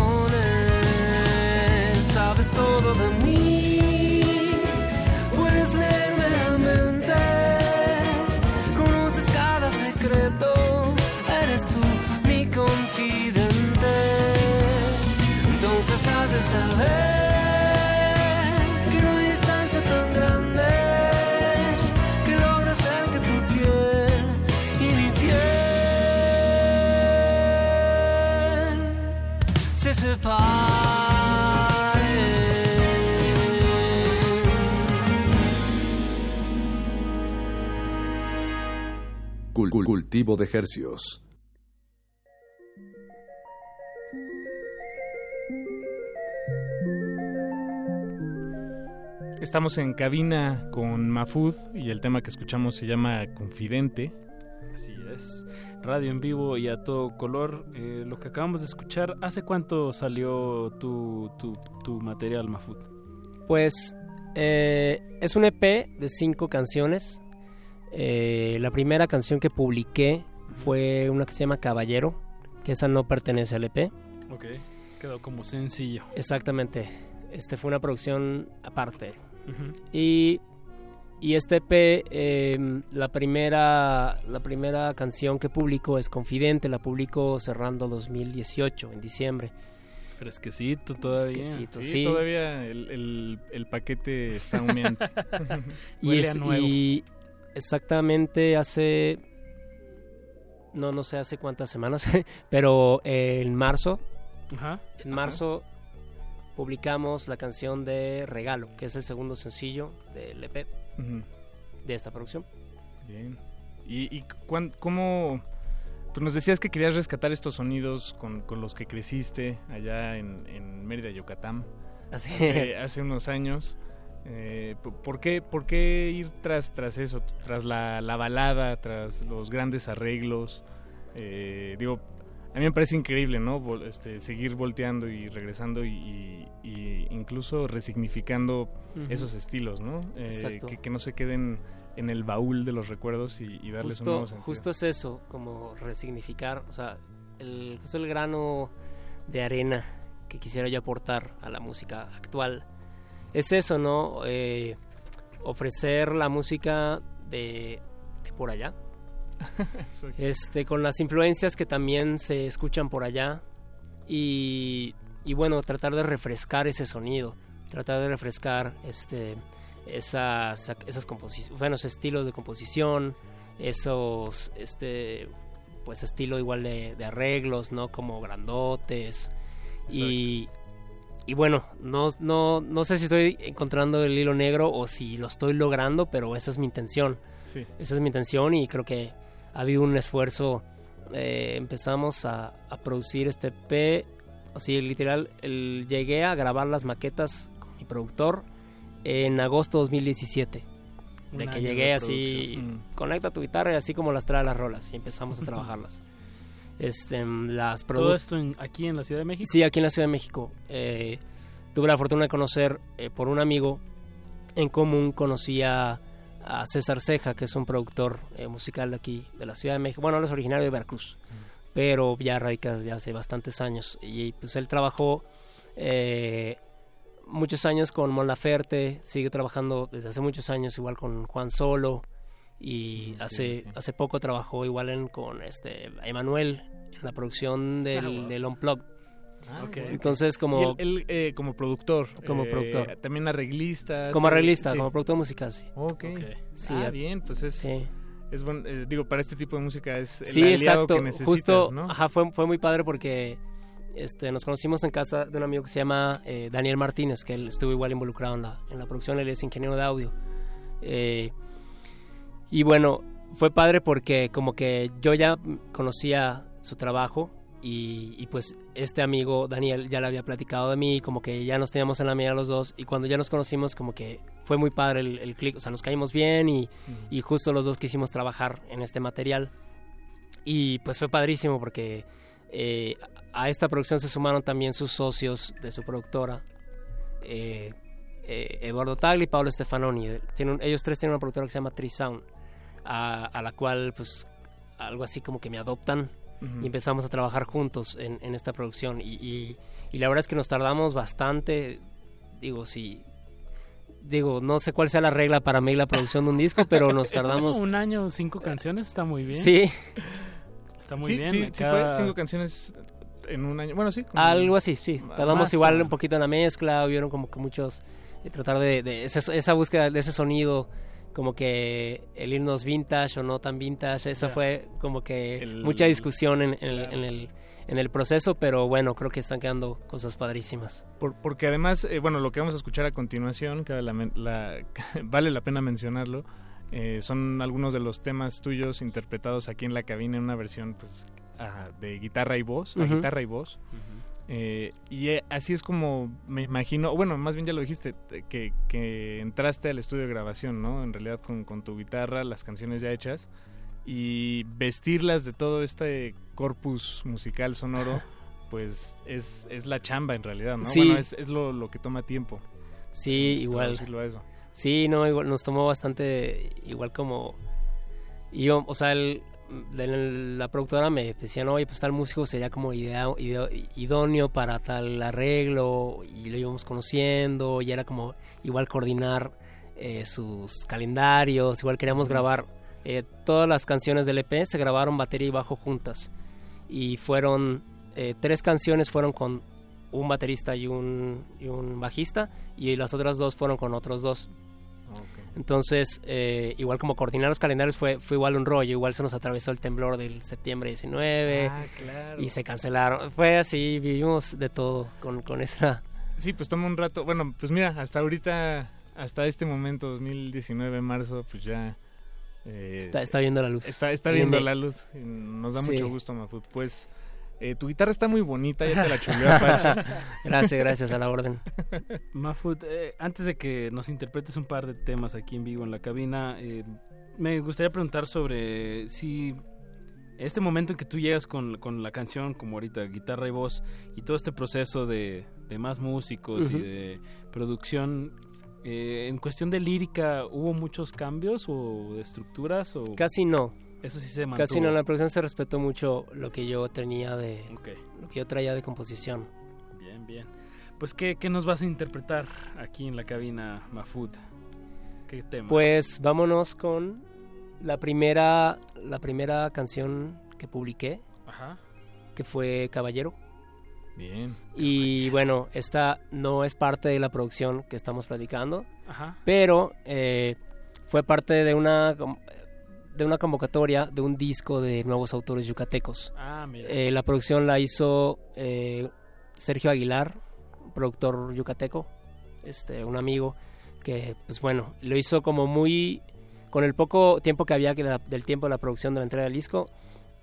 Cultivo de hercios. Estamos en cabina con Mafud y el tema que escuchamos se llama Confidente. Así es. Radio en vivo y a todo color. Eh, lo que acabamos de escuchar, ¿hace cuánto salió tu, tu, tu material, Mafut? Pues eh, es un EP de cinco canciones. Eh, la primera canción que publiqué fue una que se llama Caballero, que esa no pertenece al EP. Ok. Quedó como sencillo. Exactamente. Este fue una producción aparte. Y, y este EP, eh, la, primera, la primera canción que publico es Confidente, la publico cerrando 2018, en diciembre. Fresquecito todavía. Fresquecito, Sí, sí. todavía el, el- el paquete está humeante. Y, es- nuevo. y exactamente hace, no, no sé hace cuántas semanas, pero eh, en marzo, Ajá. en marzo publicamos la canción de Regalo, que es el segundo sencillo del EP Ujú. de esta producción. Bien. ¿Y, y cuán- cómo...? Pues nos decías que querías rescatar estos sonidos con, con los que creciste allá en, en Mérida, Yucatán. Así hace, es. hace unos años. Eh, ¿por, qué, ¿Por qué ir tras, tras eso? Tras la, la balada, tras los grandes arreglos. Eh, digo, a mí me parece increíble, ¿no? Este, seguir volteando y regresando y, incluso resignificando esos estilos, ¿no? Eh, que, que no se queden en el baúl de los recuerdos y, y darles un nuevo Justo, sentido. justo es eso, como resignificar, o sea, el, justo el grano de arena que quisiera yo aportar a la música actual. Es eso, ¿no? Eh, ofrecer la música de, de por allá. este, con las influencias que también se escuchan por allá. Y, y bueno, tratar de refrescar ese sonido. Tratar de refrescar este, esas, esas composi- bueno, esos estilos de composición, esos este, pues estilo igual de, de arreglos, ¿no? Como grandotes. Y, y bueno, no, no, no sé si estoy encontrando el hilo negro o si lo estoy logrando, pero esa es mi intención. Sí. Esa es mi intención y creo que ha habido un esfuerzo. Eh, empezamos a, a producir este P. O sea, literal, el- llegué a grabar las maquetas con mi productor en agosto 2017. Un De que llegué de así, producción. conecta tu guitarra y así como las trae las rolas y empezamos a trabajarlas. Este, las Todo esto en- aquí en la Ciudad de México. Sí, aquí en la Ciudad de México. Eh, tuve la fortuna de conocer eh, por un amigo en común, conocí a, César Ceja, que es un productor eh, musical de aquí, de la Ciudad de México. Bueno, él es originario de Veracruz, pero ya radica desde hace bastantes años. Y pues él trabajó muchos años con Mon Laferte, sigue trabajando desde hace muchos años igual con Juan Solo. Y hace, hace poco trabajó igual en, con este Emanuel en la producción del, Ah, wow. del Unplugged. Ah, ok, ok. Entonces, como, Y él, él, eh, como productor. Como eh, productor. También arreglista. como arreglista, sí. como productor musical, sí. Ok. Sí, ah, a- bien, pues es. sí. Es buen, eh, digo, para este tipo de música es el Sí, aliado exacto. que necesitas, Justo, ¿no? ajá, fue, fue muy padre porque este, nos conocimos en casa de un amigo que se llama eh, Daniel Martínez, que él estuvo igual involucrado en la, en la producción, él es ingeniero de audio. Eh, y bueno, fue padre porque como que yo ya conocía su trabajo y, y pues este amigo Daniel ya le había platicado de mí, como que ya nos teníamos en la mira los dos y cuando ya nos conocimos como que fue muy padre el, el clic, o sea, nos caímos bien y, y justo los dos quisimos trabajar en este material. Y pues fue padrísimo porque eh, a esta producción se sumaron también sus socios de su productora, eh, eh, Eduardo Tagli y Pablo Stefanoni. Eh, Tienen ellos tres tienen una productora que se llama Tree Sound, a, a la cual pues algo así como que me adoptan y empezamos a trabajar juntos en, en esta producción. Y, y- y la verdad es que nos tardamos bastante, digo, sí. Digo, no sé cuál sea la regla para mí la producción de un disco, pero nos tardamos... un año, cinco canciones, está muy bien. Sí. Está muy sí, bien. Sí, sí cada- fue cinco canciones en un año. Bueno, sí. como- Algo así, sí. Tardamos Más, igual un poquito en la mezcla, hubieron como que muchos... eh, tratar de, de ese- esa búsqueda de ese sonido, como que el irnos vintage o no tan vintage, Ya. fue como que mucha discusión en, en el, en, el, en el proceso, pero bueno, creo que están quedando cosas padrísimas. Por- porque además, eh, bueno, lo que vamos a escuchar a continuación, cabe la vale la pena mencionarlo, eh, son algunos de los temas tuyos interpretados aquí en la cabina en una versión pues ah, de guitarra y voz, la Ujú. guitarra y voz. Eh, y eh, así es como me imagino, bueno, más bien ya lo dijiste, te- que, que entraste al estudio de grabación, ¿no? En realidad con, con tu guitarra, las canciones ya hechas, y vestirlas de todo este corpus musical sonoro, pues es, es la chamba en realidad, ¿no? Sí. Bueno, es, es lo, lo que toma tiempo. Sí, igual. Traducirlo a eso. Sí, no, igual, nos tomó bastante, igual como... Y yo, o sea, el- de la productora me decían, oye, pues tal músico sería como idea, ideo- idóneo para tal arreglo, y lo íbamos conociendo, y era como igual coordinar eh, sus calendarios, igual queríamos grabar eh, todas las canciones del EP, se grabaron batería y bajo juntas, y fueron, eh, tres canciones fueron con un baterista y un, y un bajista, y las otras dos fueron con otros dos. Entonces, eh, igual como coordinar los calendarios fue, fue igual un rollo, igual se nos atravesó el temblor del septiembre 19 Ah, claro. y se cancelaron. Fue así, vivimos de todo con, con esta... Sí, pues toma un rato. Bueno, pues mira, hasta ahorita, hasta este momento, 2019, marzo, pues ya... eh, Está- está viendo la luz. Está, está viendo la luz. Nos da Sí. mucho gusto, Mafut. Pues eh, tu guitarra está muy bonita, ya te la chuleó Apache. Gracias, gracias, a la orden. Mafut, eh, antes de que nos interpretes un par de temas aquí en vivo en la cabina, eh, me gustaría preguntar sobre si este momento en que tú llegas con, con la canción, como ahorita, guitarra y voz, y todo este proceso de, de más músicos y de producción, eh, en cuestión de lírica, ¿hubo muchos cambios o de estructuras? O Casi no. Eso sí se mantuvo. Casi no, en la producción se respetó mucho lo que yo tenía de... Lo que yo traía de composición. Bien, bien. Pues, ¿qué, qué nos vas a interpretar aquí en la cabina, Mafut? ¿Qué temas? Pues vámonos con la primera, la primera canción que publiqué, Ajá. que fue Caballero. Bien. Y bueno, esta no es parte de la producción que estamos platicando, Ajá. pero eh, fue parte de una... de una convocatoria de un disco de nuevos autores yucatecos. Ah, mira. Eh, la producción la hizo eh, Sergio Aguilar, productor yucateco, este, un amigo que, pues bueno, lo hizo como muy con el poco tiempo que había que la- del tiempo de la producción de la entrega del disco.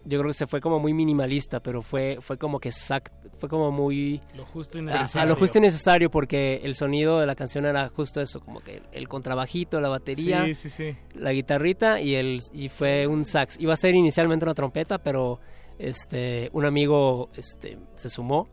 Yo creo que se fue como muy minimalista, pero fue fue como que exact, fue como muy Lo justo y a- necesario. A, lo justo y necesario porque el sonido de la canción era justo eso, como que el contrabajito, la batería, Sí, sí, sí. la guitarrita y el y fue un sax. Iba a ser inicialmente una trompeta, pero este un amigo este se sumó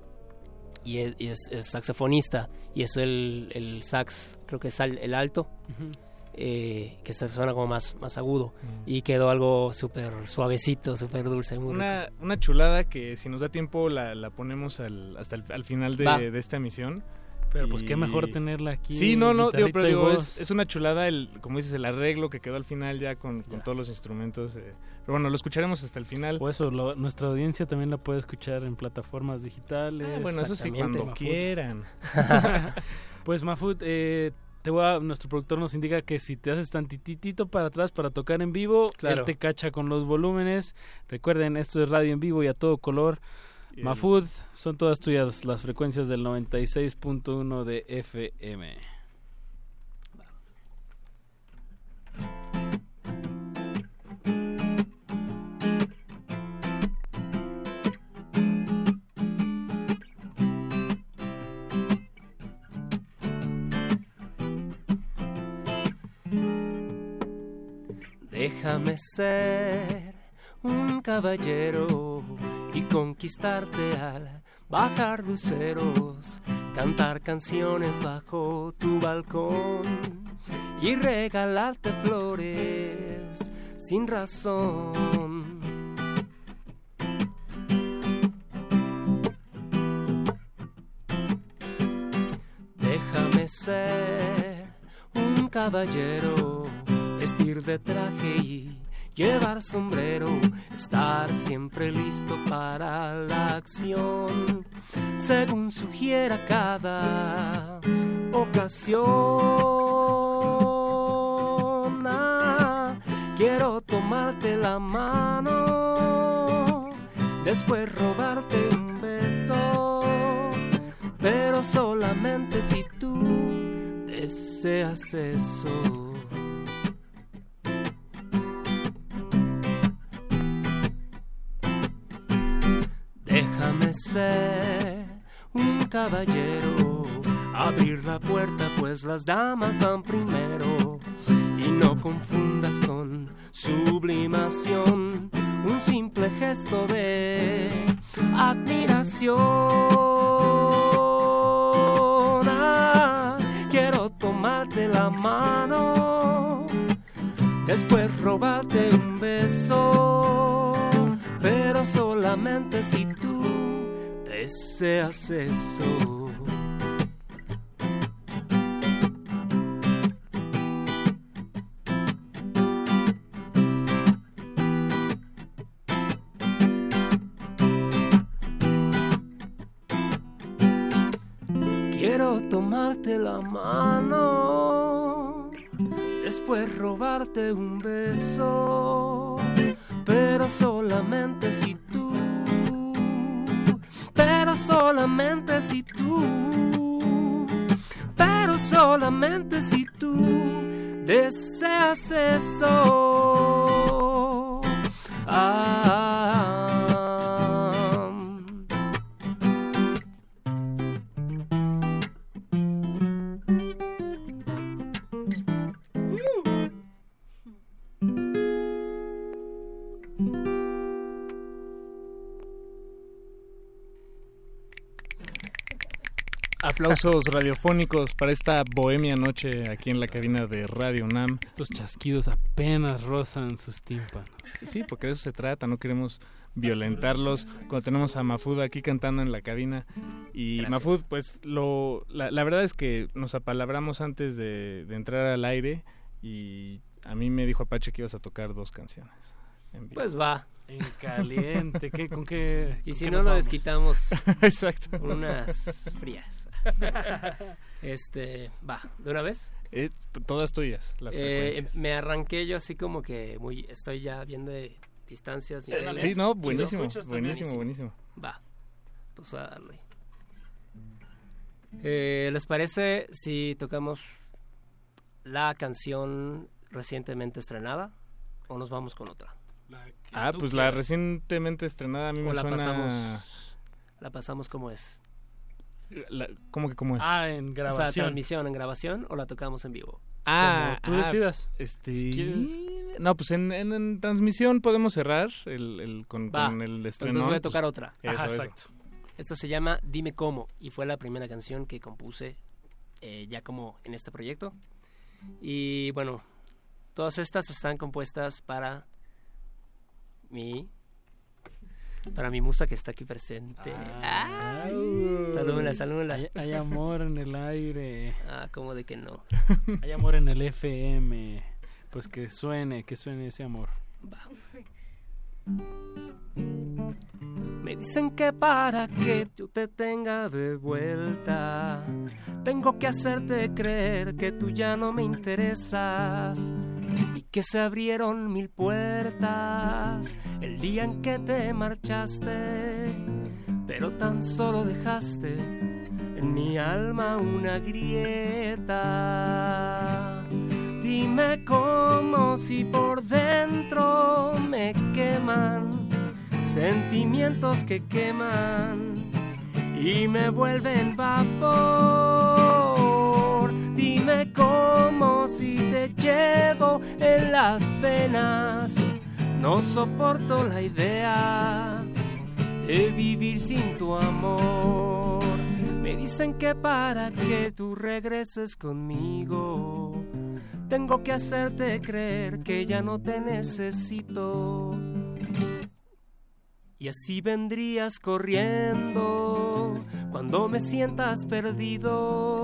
y es, y es- es saxofonista y es el, el sax, creo que es el alto. Ujú. Eh, que se suena como más, más agudo y quedó algo súper suavecito, súper dulce, muy rico. Una, una chulada que si nos da tiempo la, la ponemos al, hasta el al final de, de esta emisión. Pero pues qué mejor tenerla aquí. Sí, no, no, digo, pero digo, es, es una chulada, el, como dices, el arreglo que quedó al final ya con, con todos los instrumentos. eh. Pero bueno, lo escucharemos hasta el final. O eso, lo- nuestra audiencia también la puede escuchar en plataformas digitales. Ah, bueno, eso sí, cuando quieran. pues Mafud, eh, te voy a- nuestro productor nos indica que si te haces tantitito para atrás para tocar en vivo, Claro. él te cacha con los volúmenes. Recuerden, esto es radio en vivo y a todo color. Mafud, son todas tuyas las frecuencias del 96.1 de FM. Déjame ser un caballero y conquistarte al bajar luceros, cantar canciones bajo tu balcón y regalarte flores sin razón. Déjame ser un caballero, vestir de traje y llevar sombrero, estar siempre listo para la acción, según sugiera cada ocasión. Ah, quiero tomarte la mano, después robarte un beso, pero solamente si tú deseas eso. Ser un caballero, abrir la puerta pues las damas van primero y no confundas con sublimación un simple gesto de admiración. Ah, quiero tomarte la mano, después robarte un beso, pero solamente si deseas eso. Quiero tomarte la mano, después robarte un beso, pero solamente si solamente si tú, pero solamente si tú deseas eso. Ah, Aplausos radiofónicos para esta bohemia noche aquí en la cabina de Radio UNAM. Estos chasquidos apenas rozan sus tímpanos. Sí, porque de eso se trata, no queremos violentarlos. Cuando tenemos a Mafud aquí cantando en la cabina. Y Gracias. Mafud, pues lo, la, la verdad es que nos apalabramos antes de, de entrar al aire y a mí me dijo Apache que ibas a tocar dos canciones. Pues va. En caliente, ¿qué, ¿con qué? Y con si qué no nos lo desquitamos Exacto. unas frías. este, va, ¿de una vez? Eh, todas tuyas, las Eh, frecuencias. me arranqué yo así como que muy, estoy ya viendo de distancias. niveles. Sí, no, buenísimo, buenísimo, buenísimo. Va, pues a darle. Eh, ¿Les parece si tocamos la canción recientemente estrenada o nos vamos con otra? Ah, pues la recientemente estrenada a mí O me la suena... pasamos, la pasamos como es. La- ¿Cómo que cómo es? Ah, en O sea, grabación. transmisión en grabación o la tocamos en vivo. Ah, Como tú ah, decidas. Este, Si. No, pues en, en- en transmisión podemos cerrar el, el- con, Va, con el estreno. entonces voy a pues, tocar otra. eso, Ajá, eso. exacto. Esta se llama Dime Cómo y fue la primera canción que compuse eh, ya como en este proyecto. Y bueno, todas estas están compuestas para mi para mi musa que está aquí presente. Ah, Ay, salúdenla, salúdenla. Hay, hay amor en el aire. Ah, como de que no. Hay amor en el FM. Pues que suene, que suene ese amor. Me dicen que para que yo te tenga de vuelta, tengo que hacerte creer que tú ya no me interesas y que se abrieron mil puertas el día en que te marchaste, pero tan solo dejaste en mi alma una grieta. Dime cómo si por dentro me queman sentimientos que queman y me vuelven vapor. Dime cómo si te llevo en las venas. No soporto la idea de vivir sin tu amor. Me dicen que para que tú regreses conmigo, tengo que hacerte creer que ya no te necesito. Y así vendrías corriendo cuando me sientas perdido.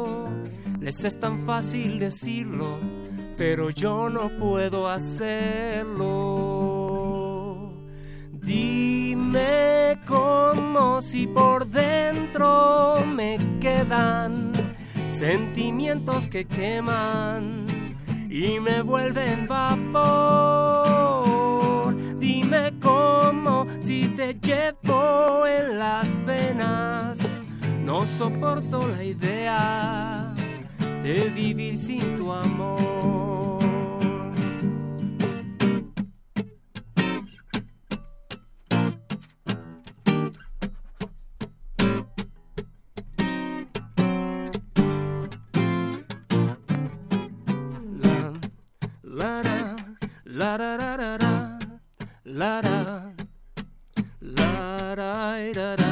Les es tan fácil decirlo, pero yo no puedo hacerlo. Dime cómo si por dentro me quedan sentimientos que queman y me vuelven vapor. Dime cómo si te llevo en las venas. No soporto la idea de vivir sin tu amor. La la la la la la la la la la la ira,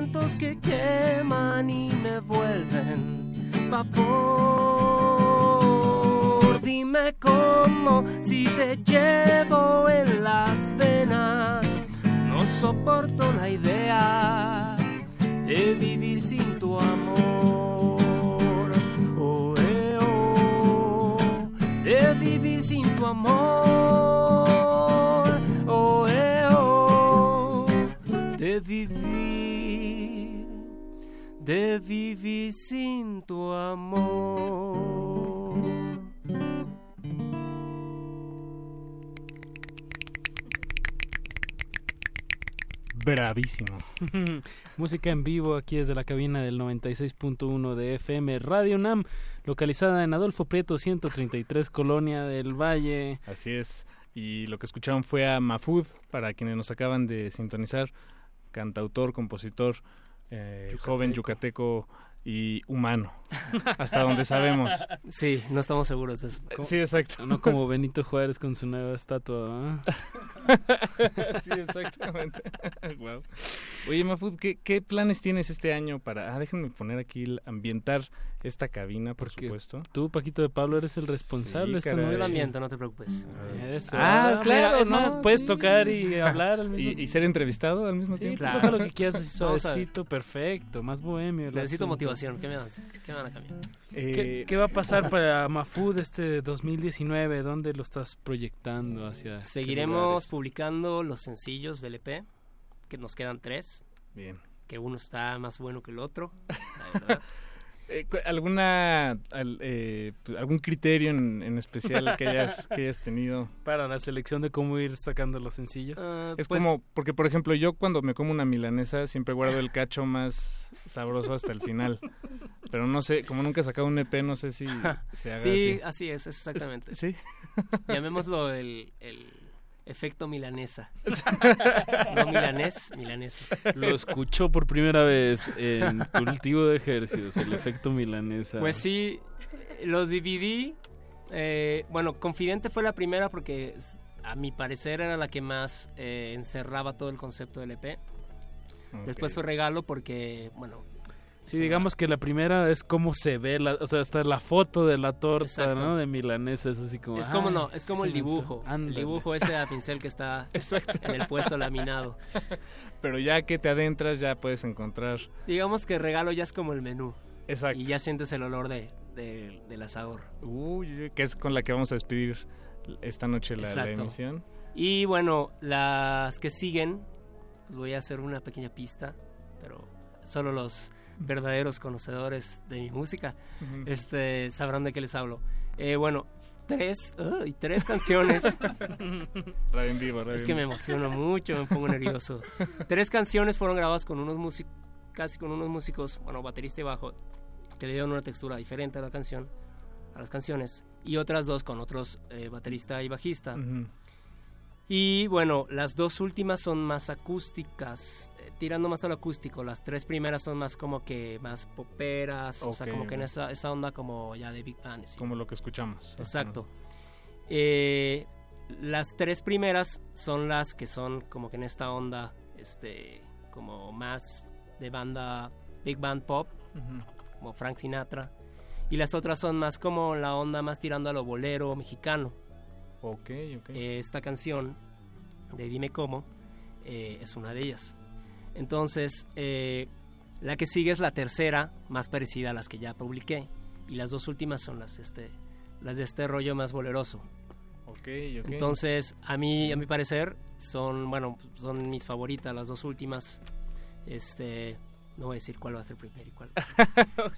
sentimientos que queman y me vuelven vapor. Dime cómo si te llevo en las venas. No soporto la idea de vivir sin tu amor. Oh, eh, oh, de vivir sin tu amor. Oh, eh, oh, de vivir, de vivir sin tu amor. Bravísimo. Música en vivo aquí desde la cabina del 96.1 de FM Radio Nam, localizada en Adolfo Prieto 133, Colonia del Valle. Así es. Y lo que escucharon fue a Mafud, para quienes nos acaban de sintonizar, cantautor, compositor, eh, joven yucateco y humano, hasta donde sabemos. Sí, no estamos seguros de eso. Sí, exacto. No como Benito Juárez con su nueva estatua. ¿ah? sí, exactamente. Guau. Oye, Mafud, ¿qué, qué planes tienes este año para... Ah, déjenme poner aquí, el- ambientar esta cabina, por supuesto. Tú, Paquito de Pablo, eres el responsable. esta caray. noche. Yo el ambiente, no te preocupes. Eso. Ah, claro, es ¿no? más, puedes Sí. tocar y hablar al mismo Y, y ser entrevistado al mismo Sí, tiempo. tú toca lo que quieras, así suavecito, perfecto, más bohemio. Necesito asunto. motivación. ¿Qué me dan? ¿Qué me van a cambiar? Eh, ¿Qué, qué va a pasar para Mafud este 2019? ¿Dónde lo estás proyectando hacia? Seguiremos publicando los sencillos del EP, que nos quedan tres. Bien. Que uno está más bueno que el otro, la verdad. Eh, ¿Alguna, al- eh, algún criterio en, en especial que hayas, que hayas tenido? Para la selección de cómo ir sacando los sencillos. Ah, Es pues, como, porque por ejemplo yo cuando me como una milanesa siempre guardo el cacho más sabroso hasta el final. Pero no sé, como nunca he sacado un EP, no sé si se haga Sí, así. así es, es exactamente. Sí. Llamémoslo el, el efecto milanesa. no milanés, milanesa. Lo escuchó por primera vez en Cultivo de Ejercicios, el efecto milanesa. Pues sí, los dividí. eh, bueno, Confidente fue la primera porque a mi parecer era la que más eh, encerraba todo el concepto del EP. Después fue Regalo porque, bueno... Sí, digamos que la primera es cómo se ve, la, o sea, hasta la foto de la torta, Exacto. ¿no? De milanesa, es así como... Es como "Ay, no, es como el dibujo. antoja". El dibujo ese a pincel que está en el puesto laminado. Pero ya que te adentras ya puedes encontrar... Digamos que regalo ya es como el menú. Exacto. Y ya sientes el olor de, de- del asador. Uy, que es con la que vamos a despedir esta noche la, emisión. Y bueno, las que siguen, pues voy a hacer una pequeña pista, pero solo los verdaderos conocedores de mi música este, sabrán de qué les hablo. Eh, bueno, tres, ¡ay! tres canciones. Radio en vivo, radio Es que me emociono mucho, me pongo nervioso. Tres canciones fueron grabadas con unos músicos, casi con unos músicos, bueno, baterista y bajo, que le dieron una textura diferente a la canción, a las canciones, y otras dos con otros eh, baterista y bajista. Y bueno, las dos últimas son más acústicas, tirando más al acústico. Las tres primeras son más como que más poperas, o sea, como que en esa, esa onda como ya de Big Band. sí. Como lo que escuchamos. Exacto. Eh, las tres primeras son las que son como que en esta onda, este, como más de banda Big Band Pop, como Frank Sinatra. Y las otras son más como la onda más tirando a lo bolero mexicano. Ok, ok. Eh, esta canción de Dime Cómo eh, es una de ellas. Entonces, eh, la que sigue es la tercera, más parecida a las que ya publiqué. Y las dos últimas son las, este, las de este rollo más boleroso. Ok, ok. Entonces, a mí, a mi parecer, son, bueno, son mis favoritas las dos últimas. Este, no voy a decir cuál va a ser primero y cuál.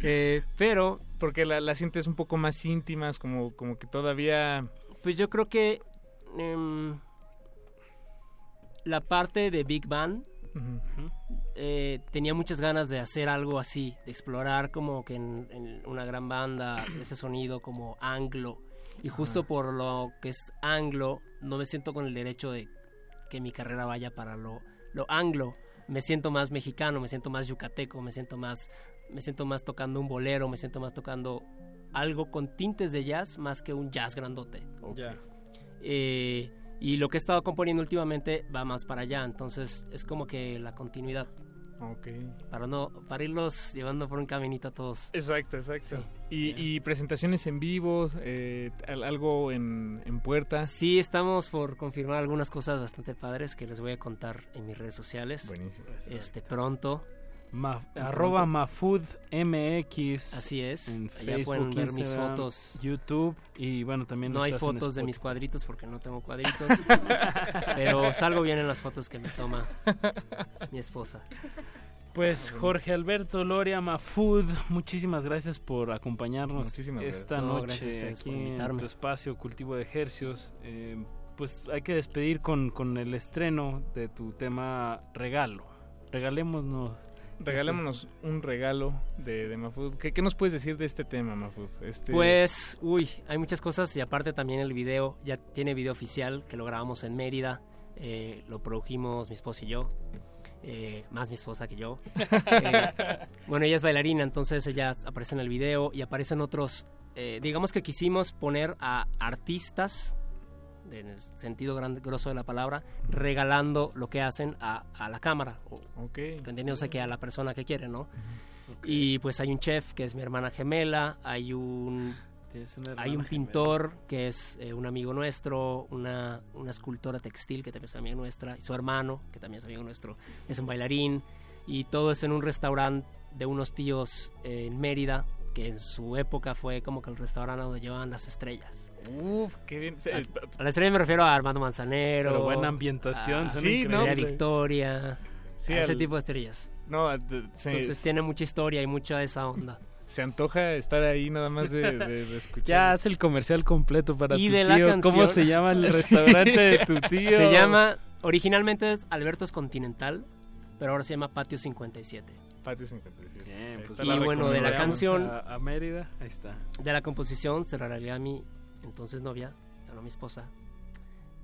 Eh, pero, Porque la, la sientes un poco más íntimas, como, como que todavía... pues yo creo que em, la parte de Big Bang Eh, tenía muchas ganas de hacer algo así, de explorar como que en, en una gran banda ese sonido como anglo. Y justo por lo que es anglo, no me siento con el derecho de que mi carrera vaya para lo, lo anglo. Me siento más mexicano, me siento más yucateco, me siento más, me siento más tocando un bolero, me siento más tocando algo con tintes de jazz más que un jazz grandote. Ya. Eh, y lo que he estado componiendo últimamente va más para allá, entonces es como que la continuidad. Ok. Para no, para irlos llevando por un caminito a todos. Exacto, exacto. Sí. Y, y presentaciones en vivo, eh, al- algo en, en puerta. Sí, estamos por confirmar algunas cosas bastante padres que les voy a contar en mis redes sociales. Buenísimo. Este pronto. Ma- arroba MafudMX. Así es. En Allá Facebook, pueden ver mis fotos. YouTube y bueno, también No hay fotos de mis cuadritos porque no tengo cuadritos. pero salgo bien en las fotos que me toma mi esposa. Pues Jorge Alberto Loria Mafud, muchísimas gracias por acompañarnos Muchísimas esta No, noche aquí por en tu espacio Cultivo de Ejercios. Eh, pues hay que despedir con, con el estreno de tu tema Regalo. Regalémonos. Regalémonos un regalo de, de Mafud. ¿Qué, qué nos puedes decir de este tema, Mafud? Este, Pues, uy, hay muchas cosas y aparte también el video, ya tiene video oficial que lo grabamos en Mérida, eh, lo produjimos mi esposa y yo, eh, más mi esposa que yo. Eh, bueno, ella es bailarina, entonces ella aparece en el video y aparecen otros, eh, digamos que quisimos poner a artistas, en el sentido gran, grosso de la palabra, regalando lo que hacen a, a la cámara, o, Ok. entendiéndose que a la persona que quiere, ¿no? Y pues hay un chef que es mi hermana gemela, hay un hay un pintor que es eh, un amigo nuestro, una, una escultora textil que también es amiga nuestra, y su hermano, que también es amigo nuestro, es un bailarín, y todo es en un restaurante de unos tíos eh, en Mérida, que en su época fue como que el restaurante donde llevaban las estrellas. Uf, qué bien. Se- Las- a la estrella me refiero a Armando Manzanero. Pero buena ambientación, a Sí. ¿no? María Victoria. Sí, a ese al- tipo de estrellas. No, a- de- se, Entonces tiene mucha historia y mucha de esa onda. se antoja estar ahí nada más de, de- de escuchar. Ya hace el comercial completo para Y tu de la tío. ¿Cómo canción- se llama el restaurante de tu tío? Se llama, originalmente es Alberto's Continental, pero ahora se llama Patio 57. Patio 57. Bien, pues y la bueno, de la canción- A, a Mérida, ahí está. De la composición se la regalé a mi entonces novia, ahora mi esposa.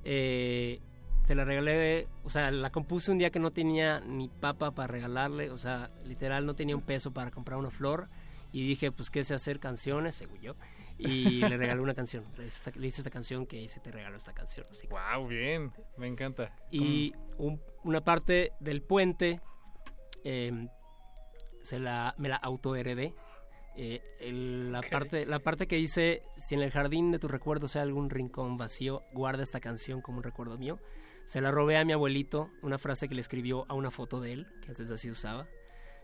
Eh, te la regalé, o sea, la compuse un día que no tenía ni papa para regalarle, o sea, literal no tenía un peso para comprar una flor. Y dije, pues, ¿qué sé hacer canciones? Según yo. Y le regalé una canción. Le hice esta, le hice esta canción que hice, te regalo esta canción. Así que- Wow, bien. Me encanta. y un- una parte del puente eh, se la, me la autoheredé. Eh, el- la, parte, la parte que dice, si en el jardín de tus recuerdos hay algún rincón vacío, guarda esta canción como un recuerdo mío. Se la robé a mi abuelito, una frase que le escribió a una foto de él, que antes así usaba.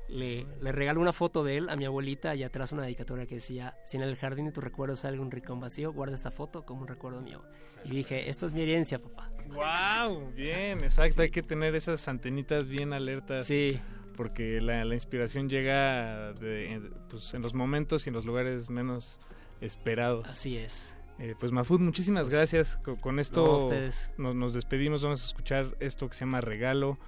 Le, le regaló una foto de él a mi abuelita y atrás una dedicatoria que decía, si en el jardín de tus recuerdos hay algún rincón vacío, guarda esta foto como un recuerdo mío. Y dije, esto es mi herencia, papá. Wow, bien, exacto. Hay que tener esas antenitas bien alertas. Sí. Porque la, la inspiración llega de- pues, en los momentos y en los lugares menos esperados. Así es. Eh, pues Mafud, muchísimas Pues, gracias. Co- Con, esto no, a ustedes. Nos, nos despedimos. Vamos a escuchar esto que se llama Regalo.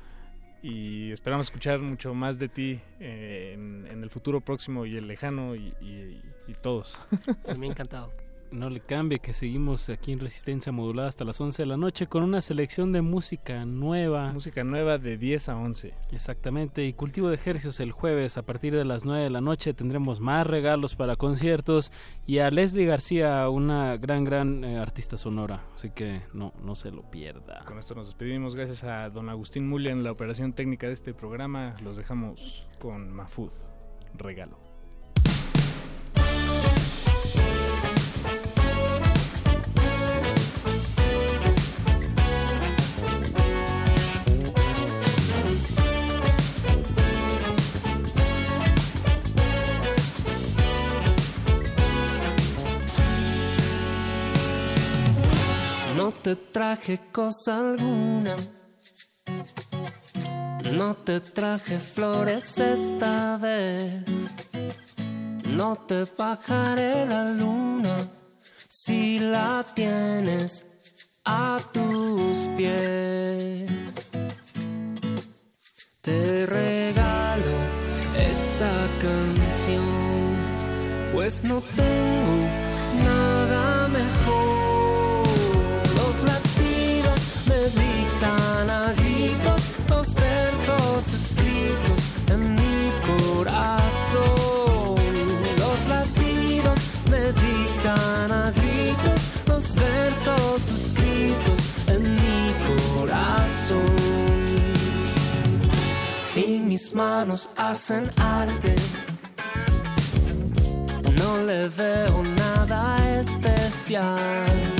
Y esperamos escuchar mucho más de ti eh, en, en el futuro próximo y el lejano y, y- y todos. A mí encantado. No le cambie que seguimos aquí en Resistencia Modulada hasta las 11 de la noche con una selección de música nueva. Música nueva de 10 a 11. Exactamente, y Cultivo de Ejercios el jueves a partir de las 9 de la noche tendremos más regalos para conciertos y a Leslie García, una gran, gran eh, artista sonora, así que no, no se lo pierda. Con esto nos despedimos. Gracias a don Agustín Mulia en la operación técnica de este programa. Los dejamos con Mafud. Regalo. No te traje cosa alguna. No te traje flores esta vez. No te bajaré la luna si la tienes a tus pies. Te regalo esta canción, pues no tengo manos hacen arte, no le veo nada especial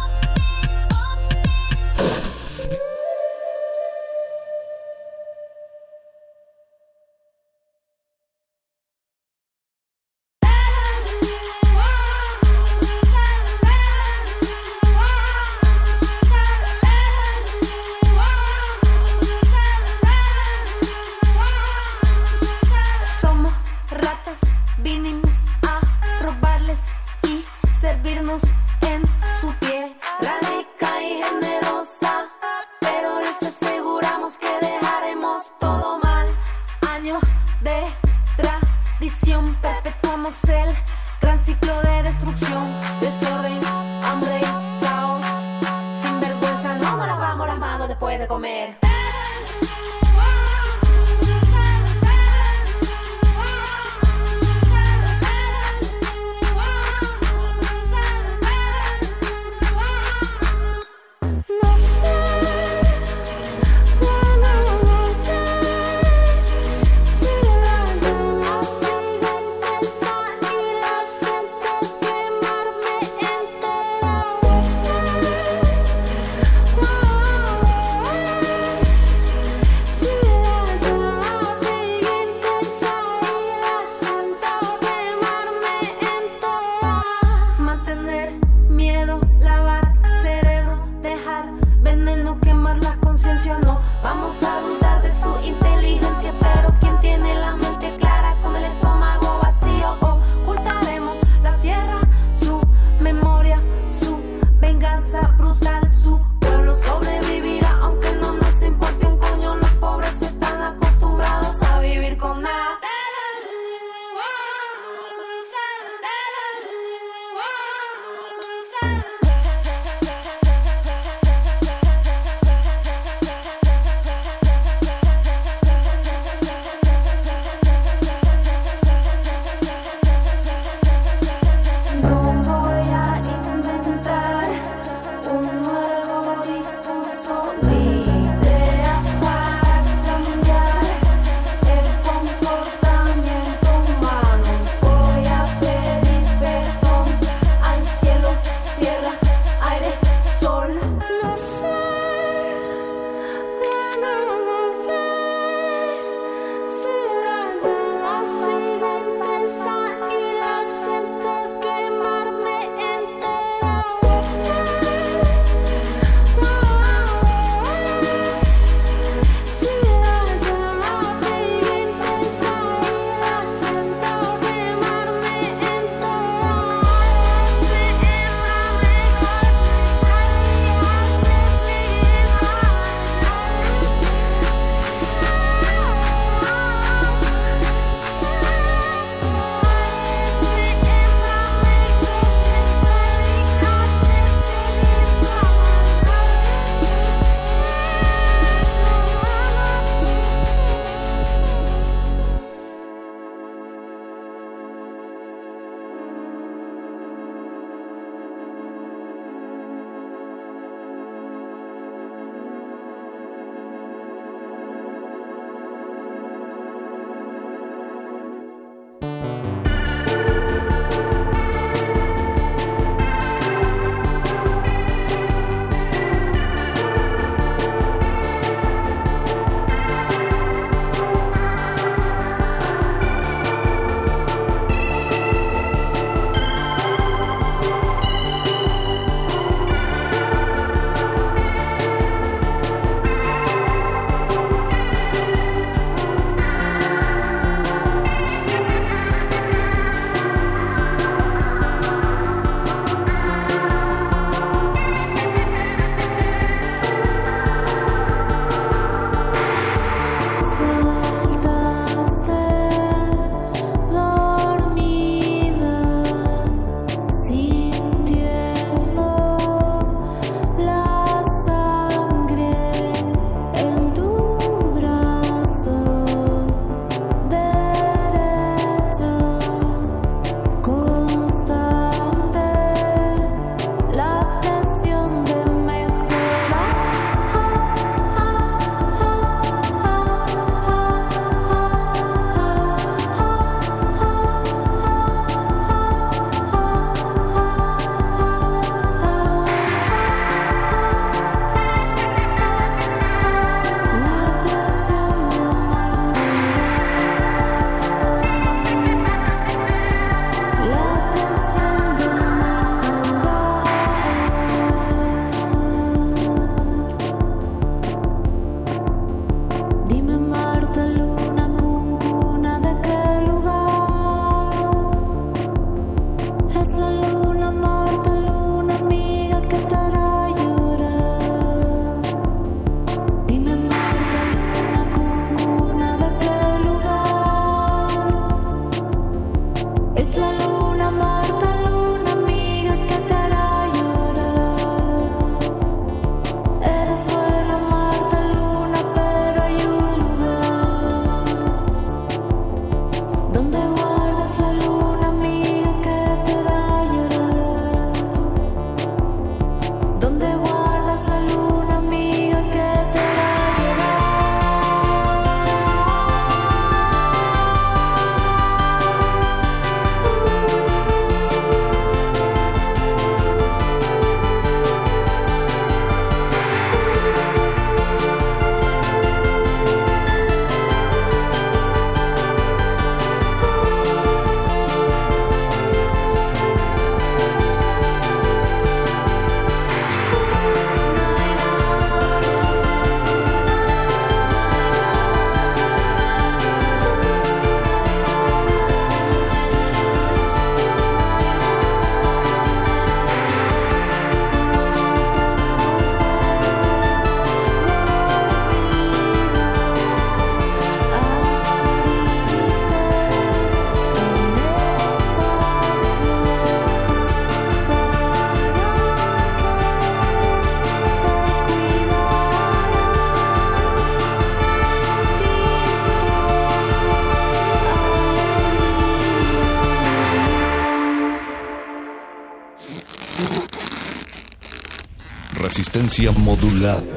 Resistencia modulada.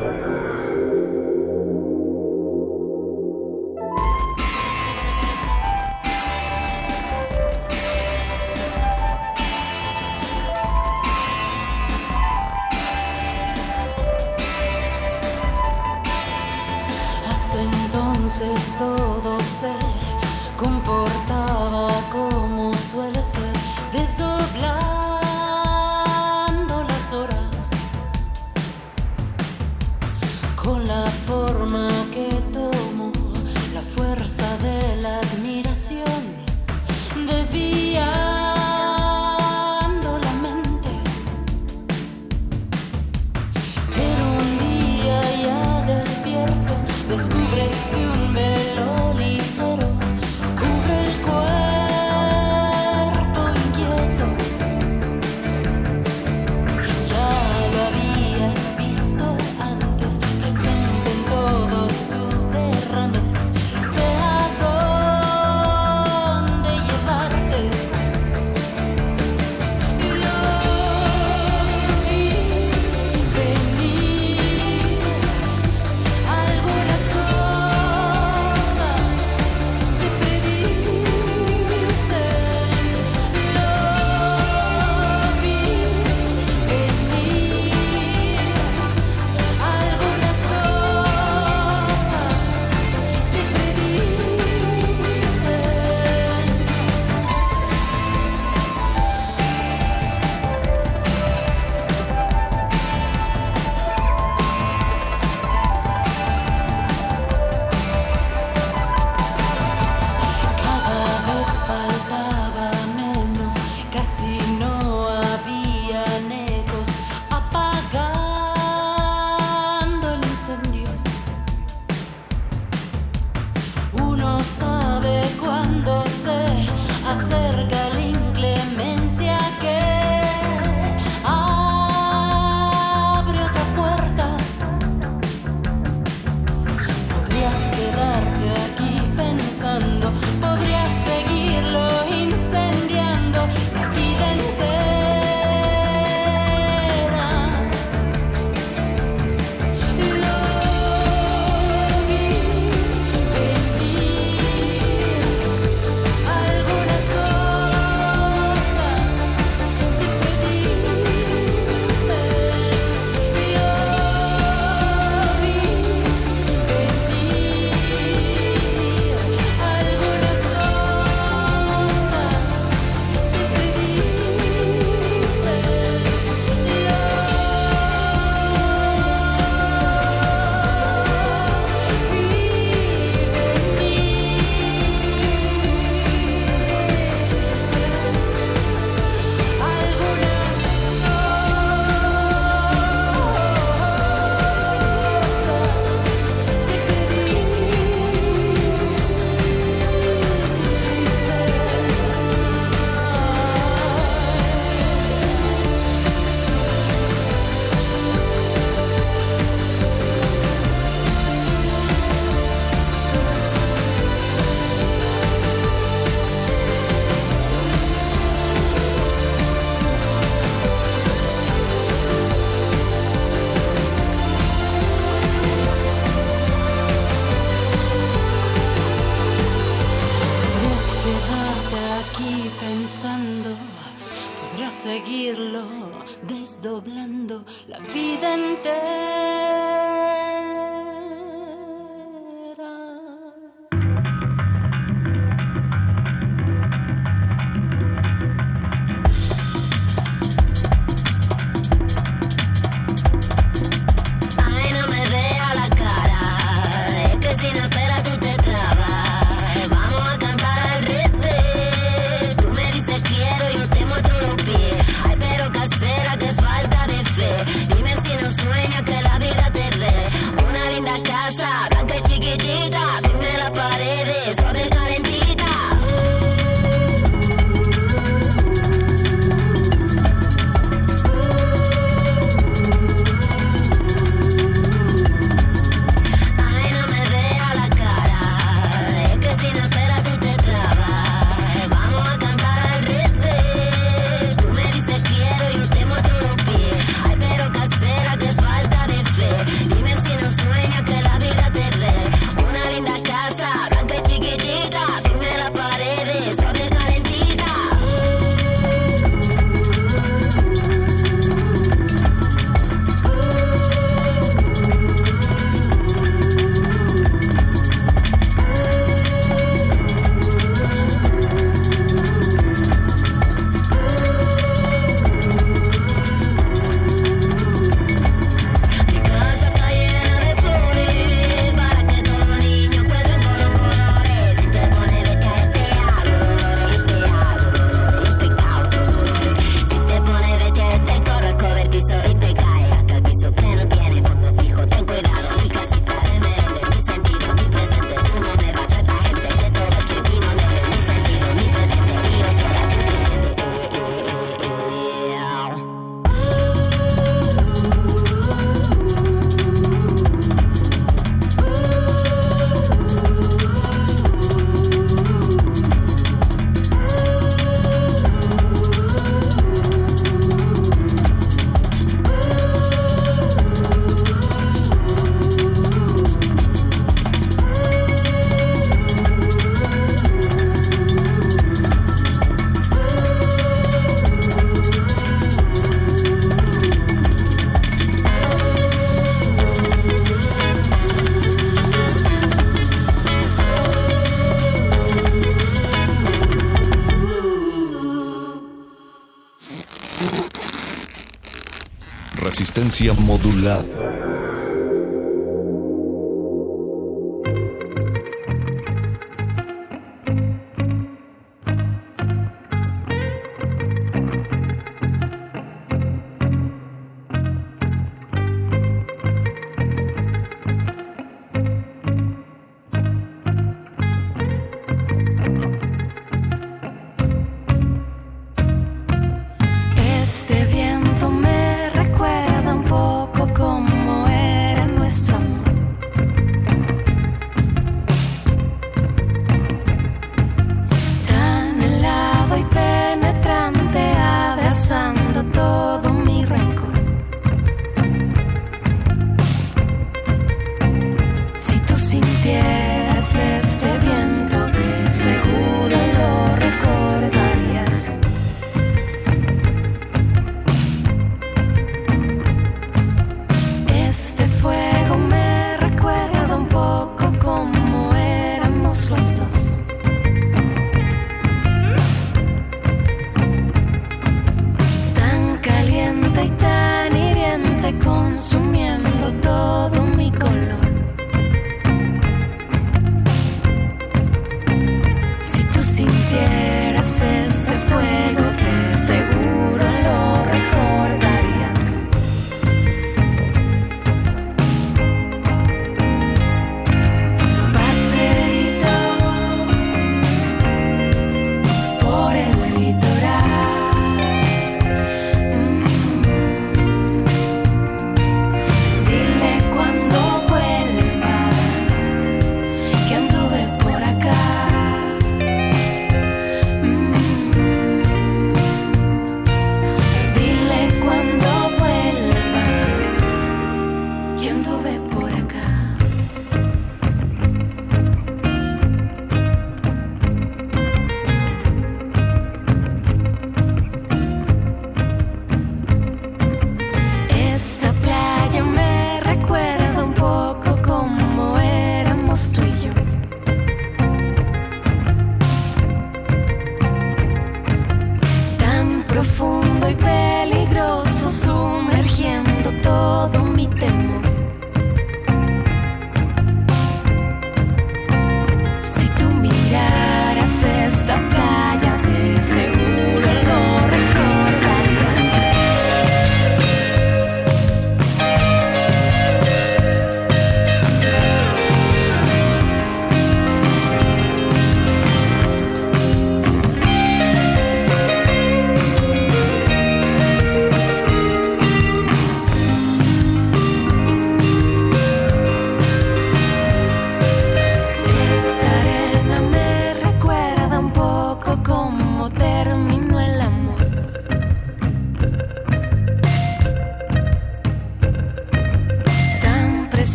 Resistencia modulada.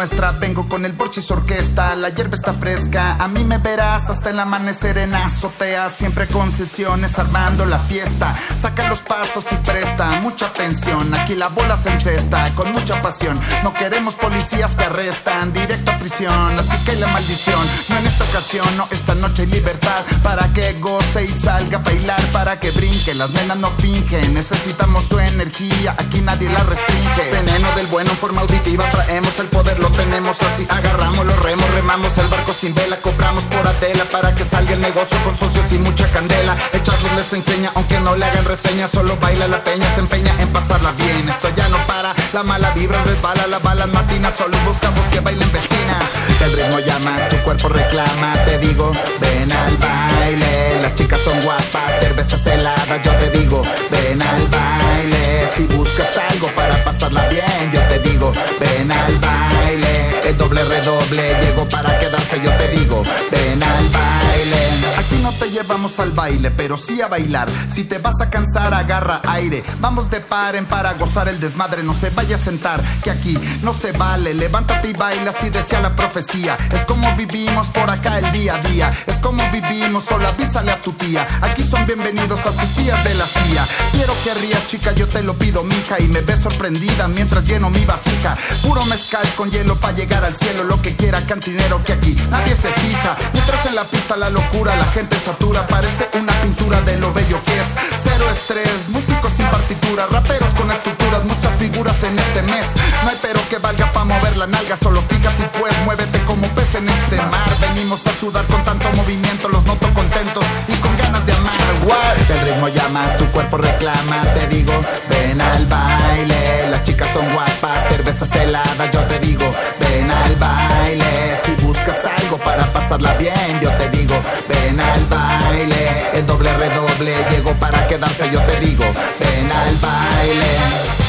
Nuestra. Vengo con el borche y su orquesta. La hierba está fresca. A mí me verás hasta el amanecer en azotea. Siempre con sesiones armando la fiesta. Saca los pasos y presta mucha atención. Aquí la bola se encesta con mucha pasión. No queremos policías que arrestan. Directo a prisión. Así que la maldición. No en esta ocasión, no esta noche hay libertad. Para que goce y salga a bailar. Para que brinque. Las nenas no fingen. Necesitamos su energía. Aquí nadie la restringe. Veneno del bueno en forma auditiva. Traemos el poder, tenemos así. Agarramos los remos, remamos el barco sin vela. Cobramos por Adela para que salga el negocio con socios y mucha candela. Echarlos les enseña, aunque no le hagan reseña. Solo baila la peña, se empeña en pasarla bien. Esto ya no para, la mala vibra resbala, la balas matinas. Solo buscamos que bailen vecinas. El ritmo llama, tu cuerpo reclama. Te digo, ven al baile. Las chicas son guapas, cervezas heladas. Yo te digo, ven al baile. Si buscas algo para pasarla bien, yo te digo, ven al baile. Doble redoble llegó para quedarse, yo te digo, ven al baile. Aquí no te llevamos al baile, pero sí a bailar. Si te vas a cansar, agarra aire. Vamos de par en para gozar el desmadre. No se vaya a sentar, que aquí no se vale. Levántate y baila si decía la profecía. Es como vivimos por acá el día a día. Es como vivimos, solo avísale a tu tía. Aquí son bienvenidos a tus tías de la CIA. Quiero que rías, chica, yo te lo pido, mija. Y me ves sorprendida mientras lleno mi vasija. Puro mezcal con hielo para llegar al cielo. Lo que quiera, cantinero, que aquí nadie se fija. Mientras en la pista la locura, la gente satura. Parece una pintura de lo bello que es. Cero estrés, músicos sin partitura, raperos con estructuras, muchas figuras en este mes. No hay pero que valga para mover la nalga, solo fíjate pues muévete como pez en este mar. Venimos a sudar con tanto movimiento, los noto contentos y con ganas de amar. What? El ritmo llama, tu cuerpo reclama, te digo, ven al baile. Las chicas son guapas, cervezas heladas, yo te digo, ven al baile. Si buscas algo para pasarla bien, yo te digo, ven al baile. El doble redoble llegó para quedarse, yo te digo, ven al baile.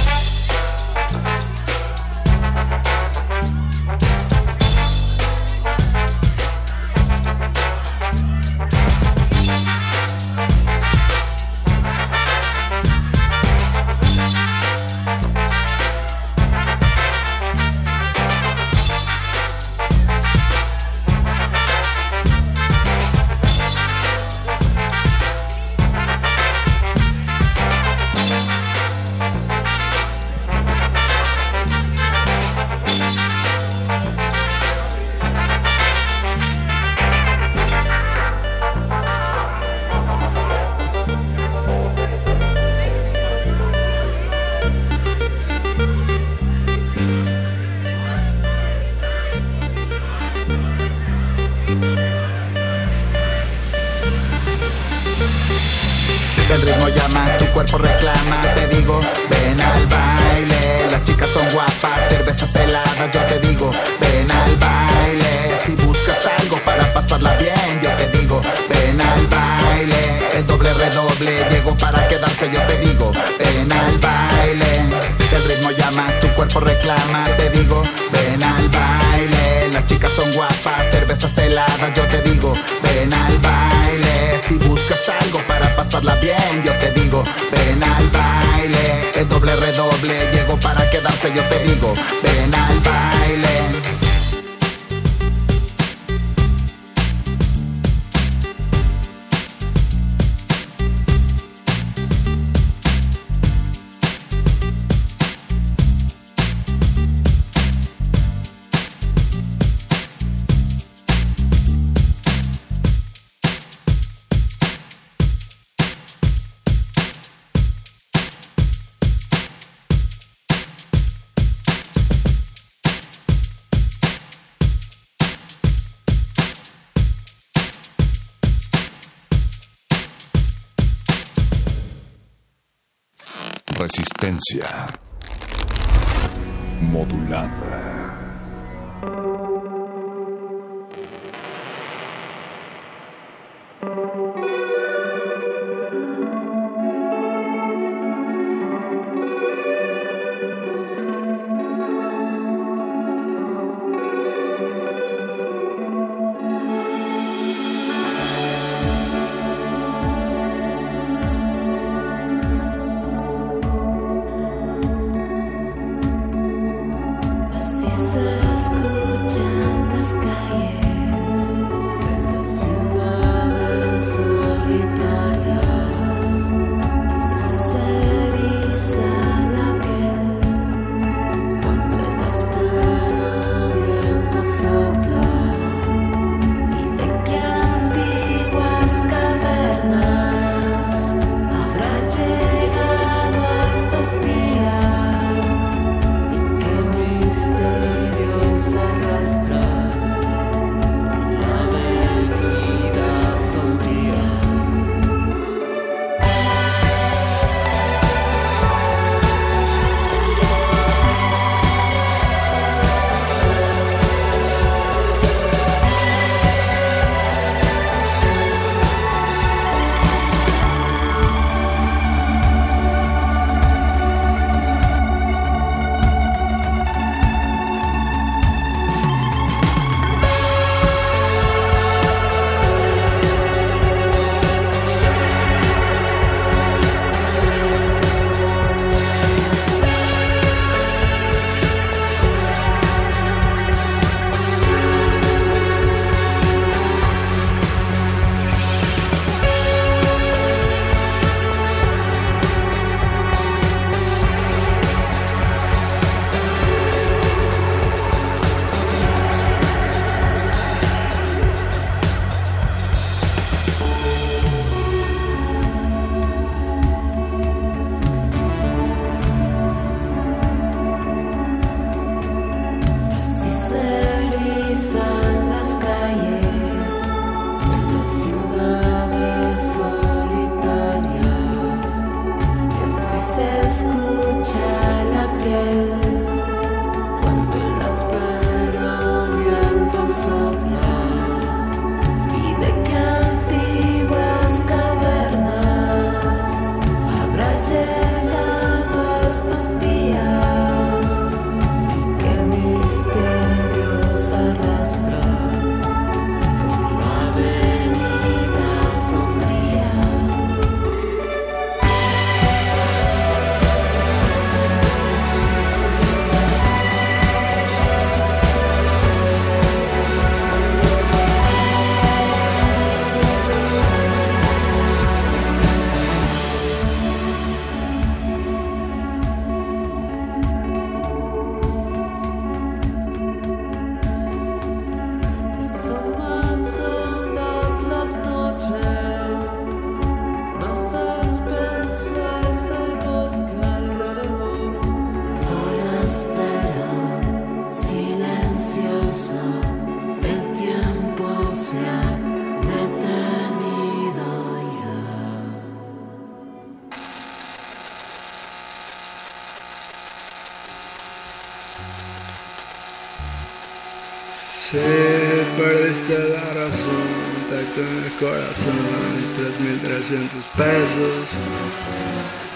pesos.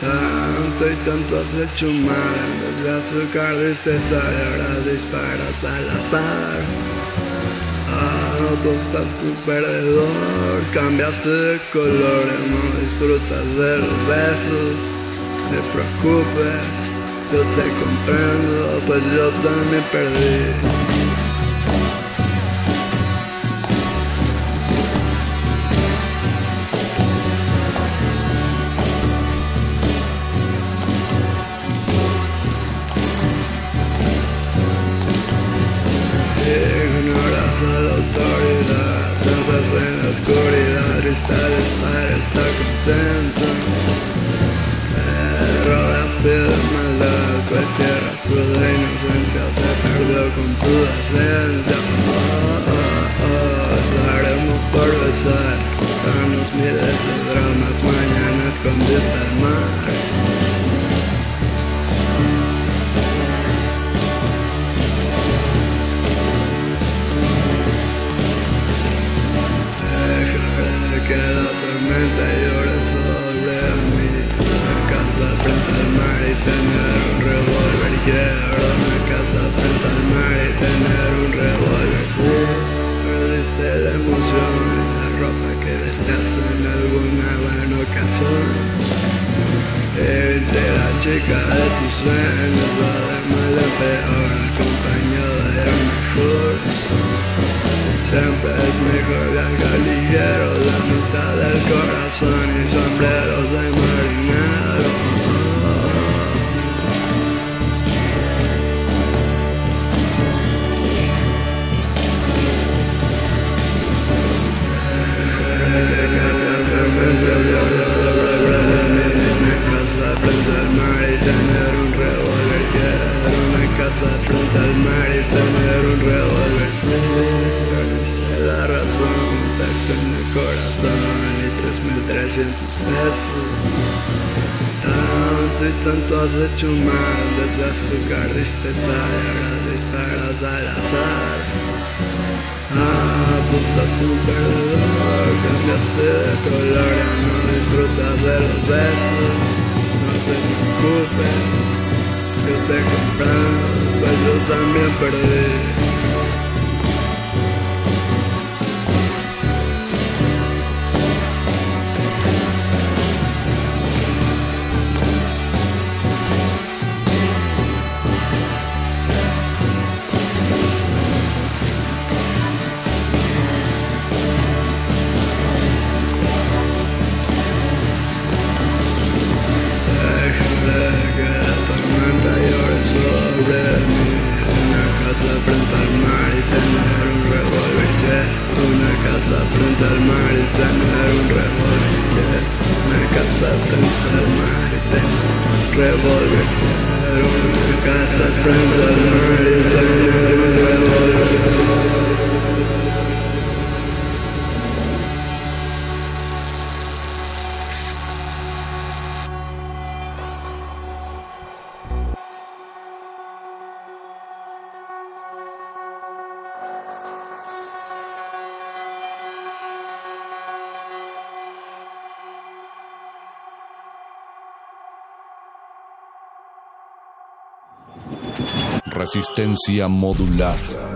Tanto y tanto has hecho mal, azúcar, tristeza y ahora disparas al azar. Adoptas tu perdedor, cambiaste de color, no disfrutas de los besos. Te preocupes, yo te comprendo, pues yo también perdí. I love, my love, alright. frente al mar y tener un revólver es la razón, tacto en el corazón y 3300 pesos Tanto y tanto has hecho mal, desde azúcar diste sal y ahora disparas al azar Ah, pues un perdedor, cambiaste de color, ya no disfrutas de los besos. No te preocupes, yo te compré pero yo también perdí. resistencia modulada.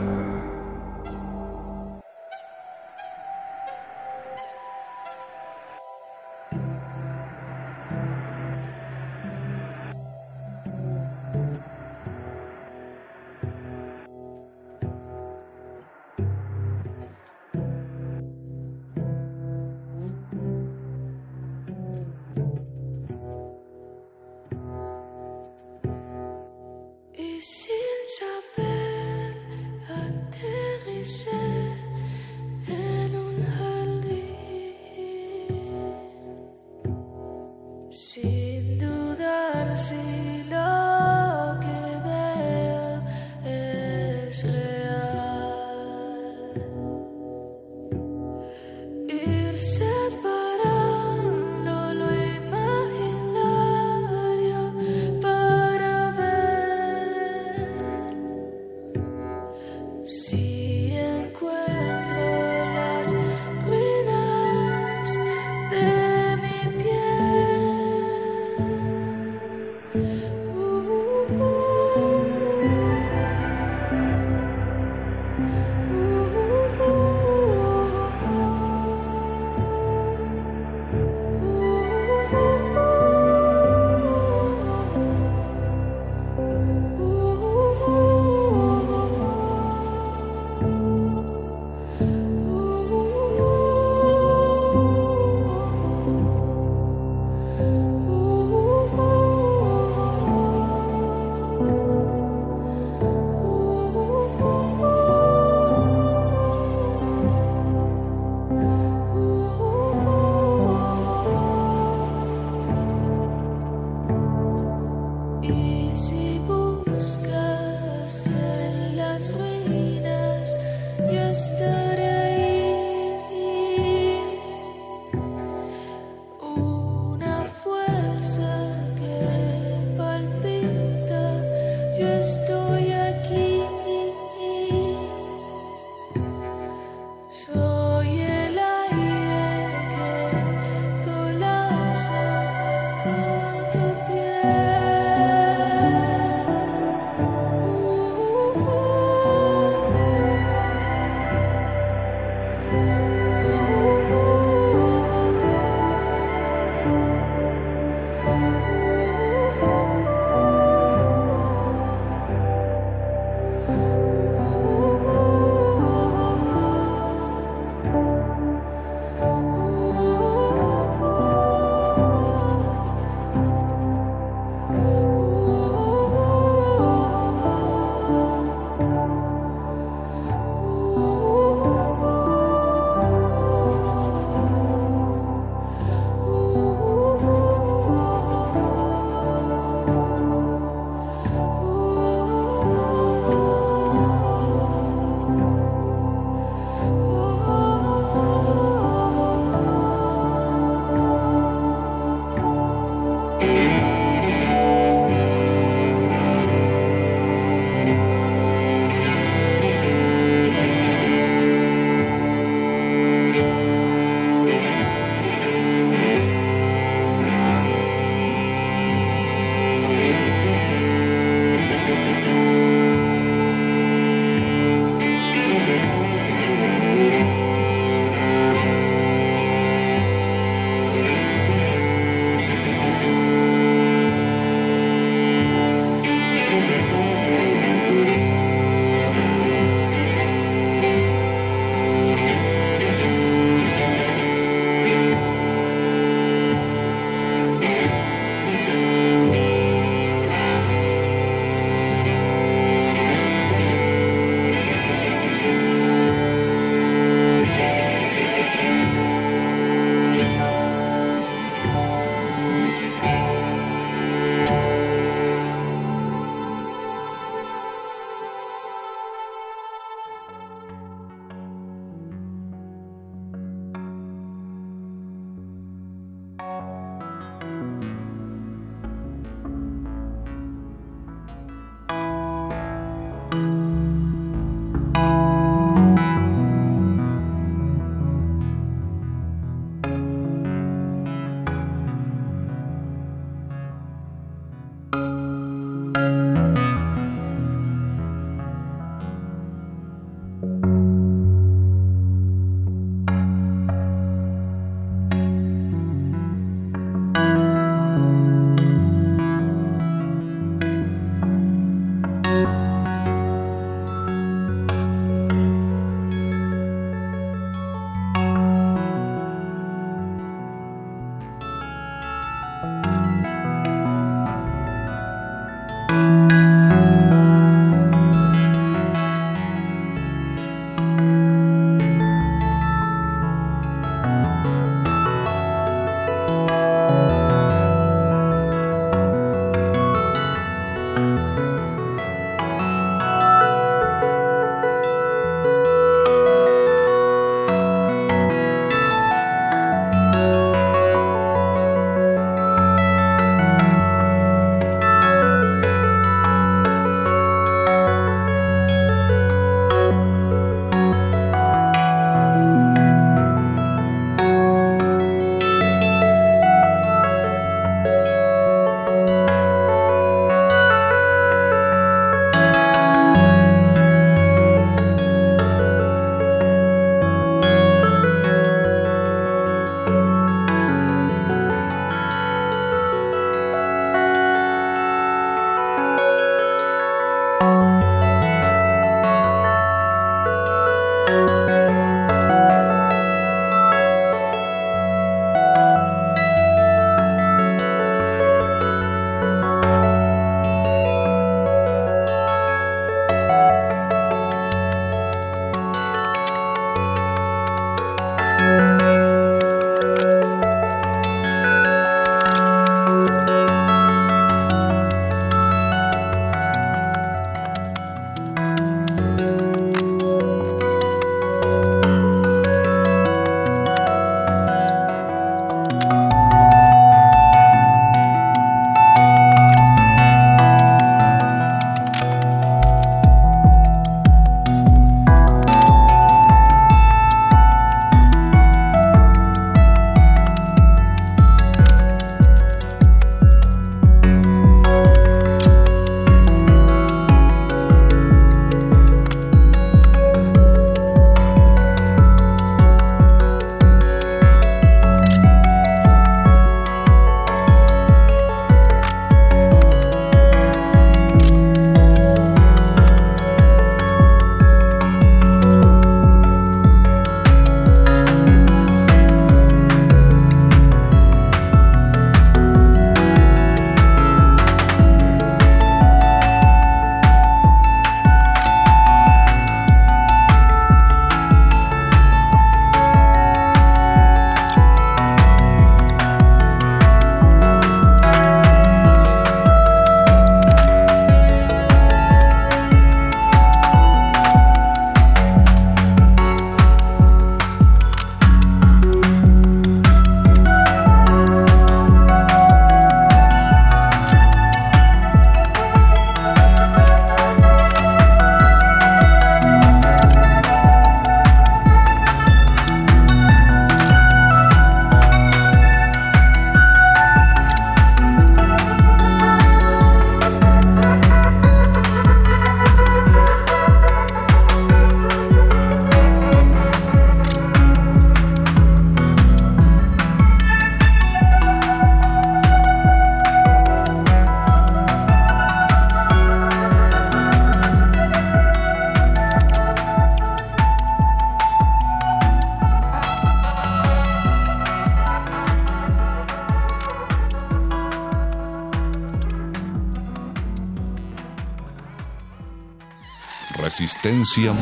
Resistencia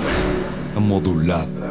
modulada.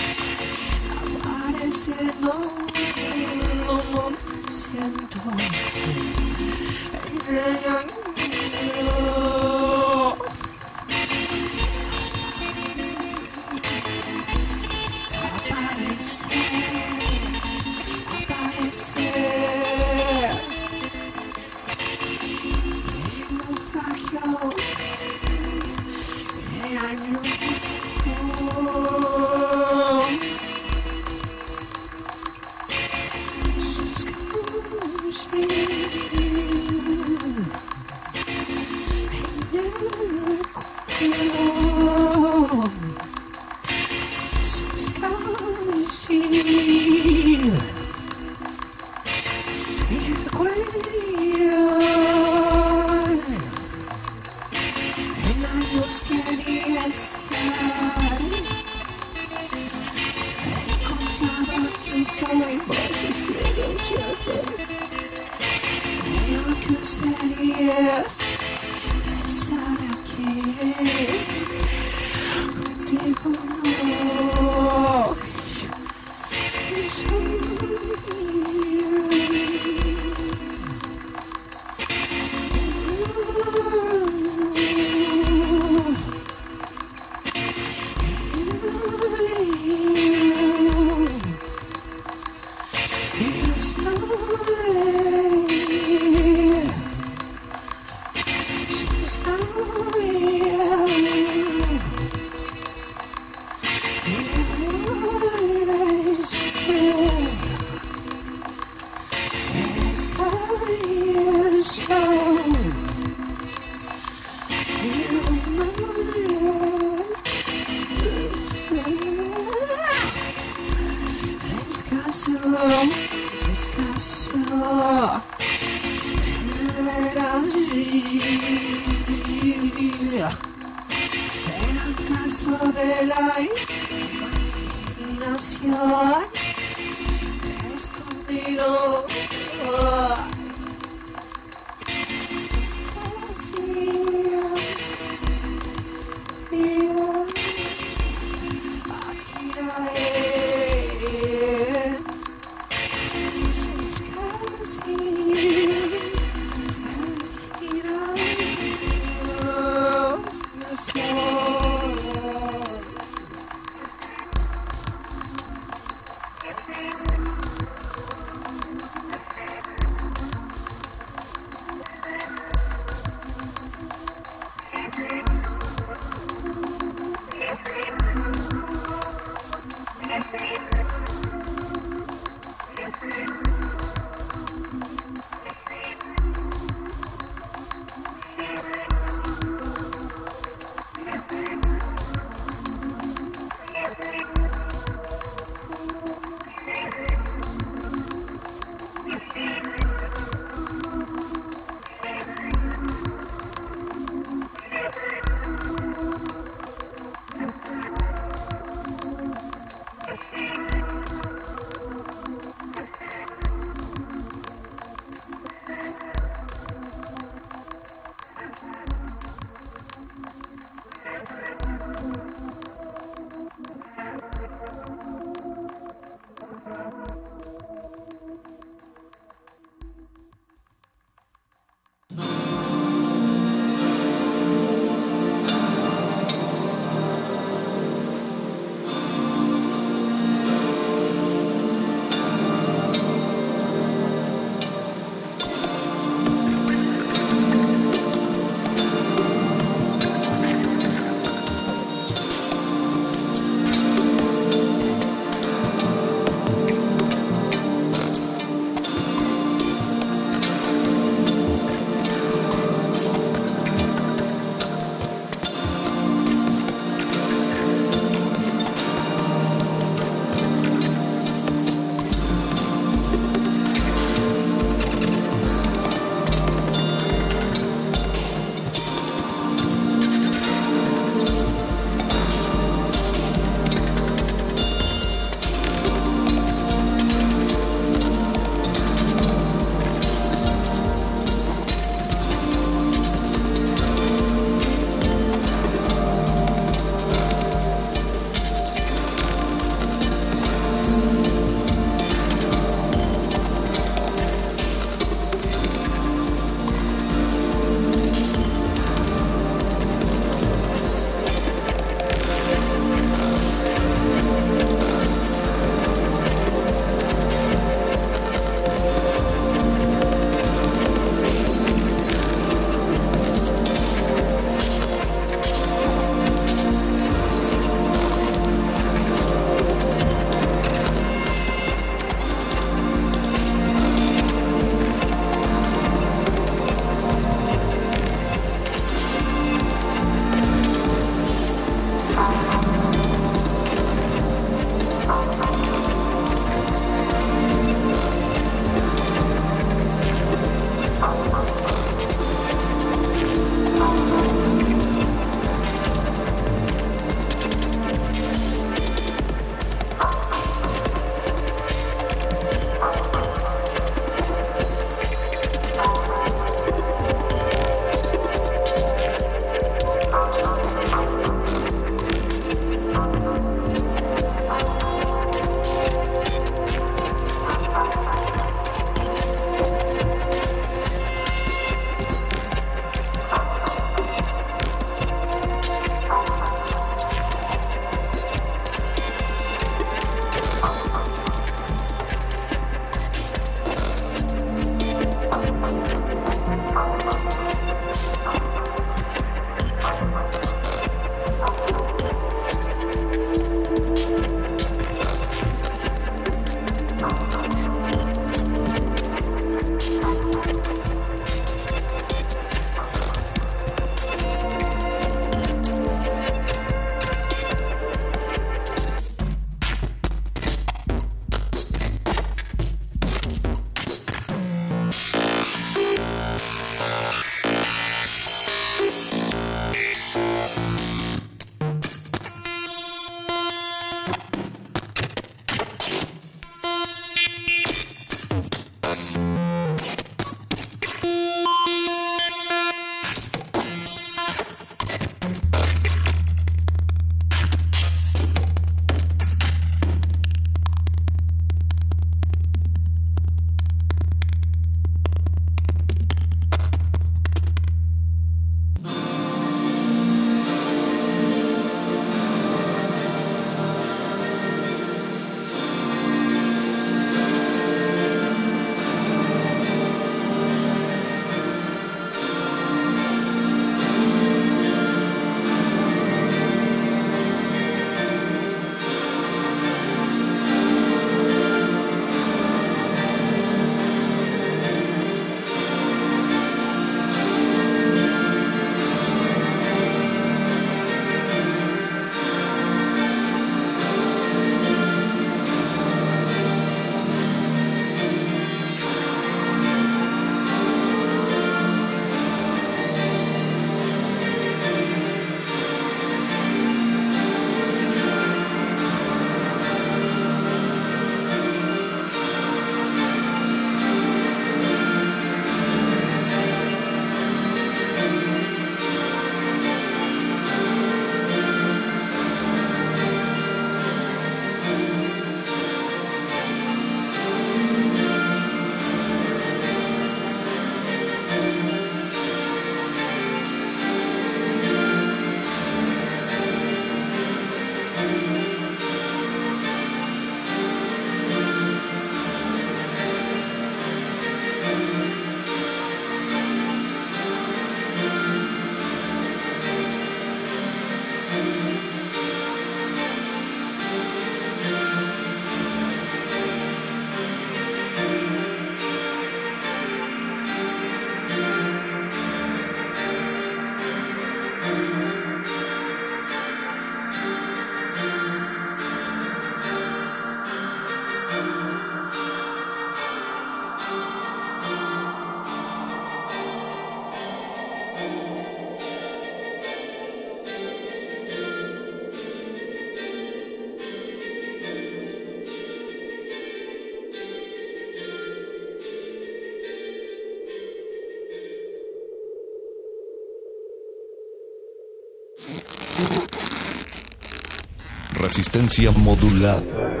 Resistencia modulada.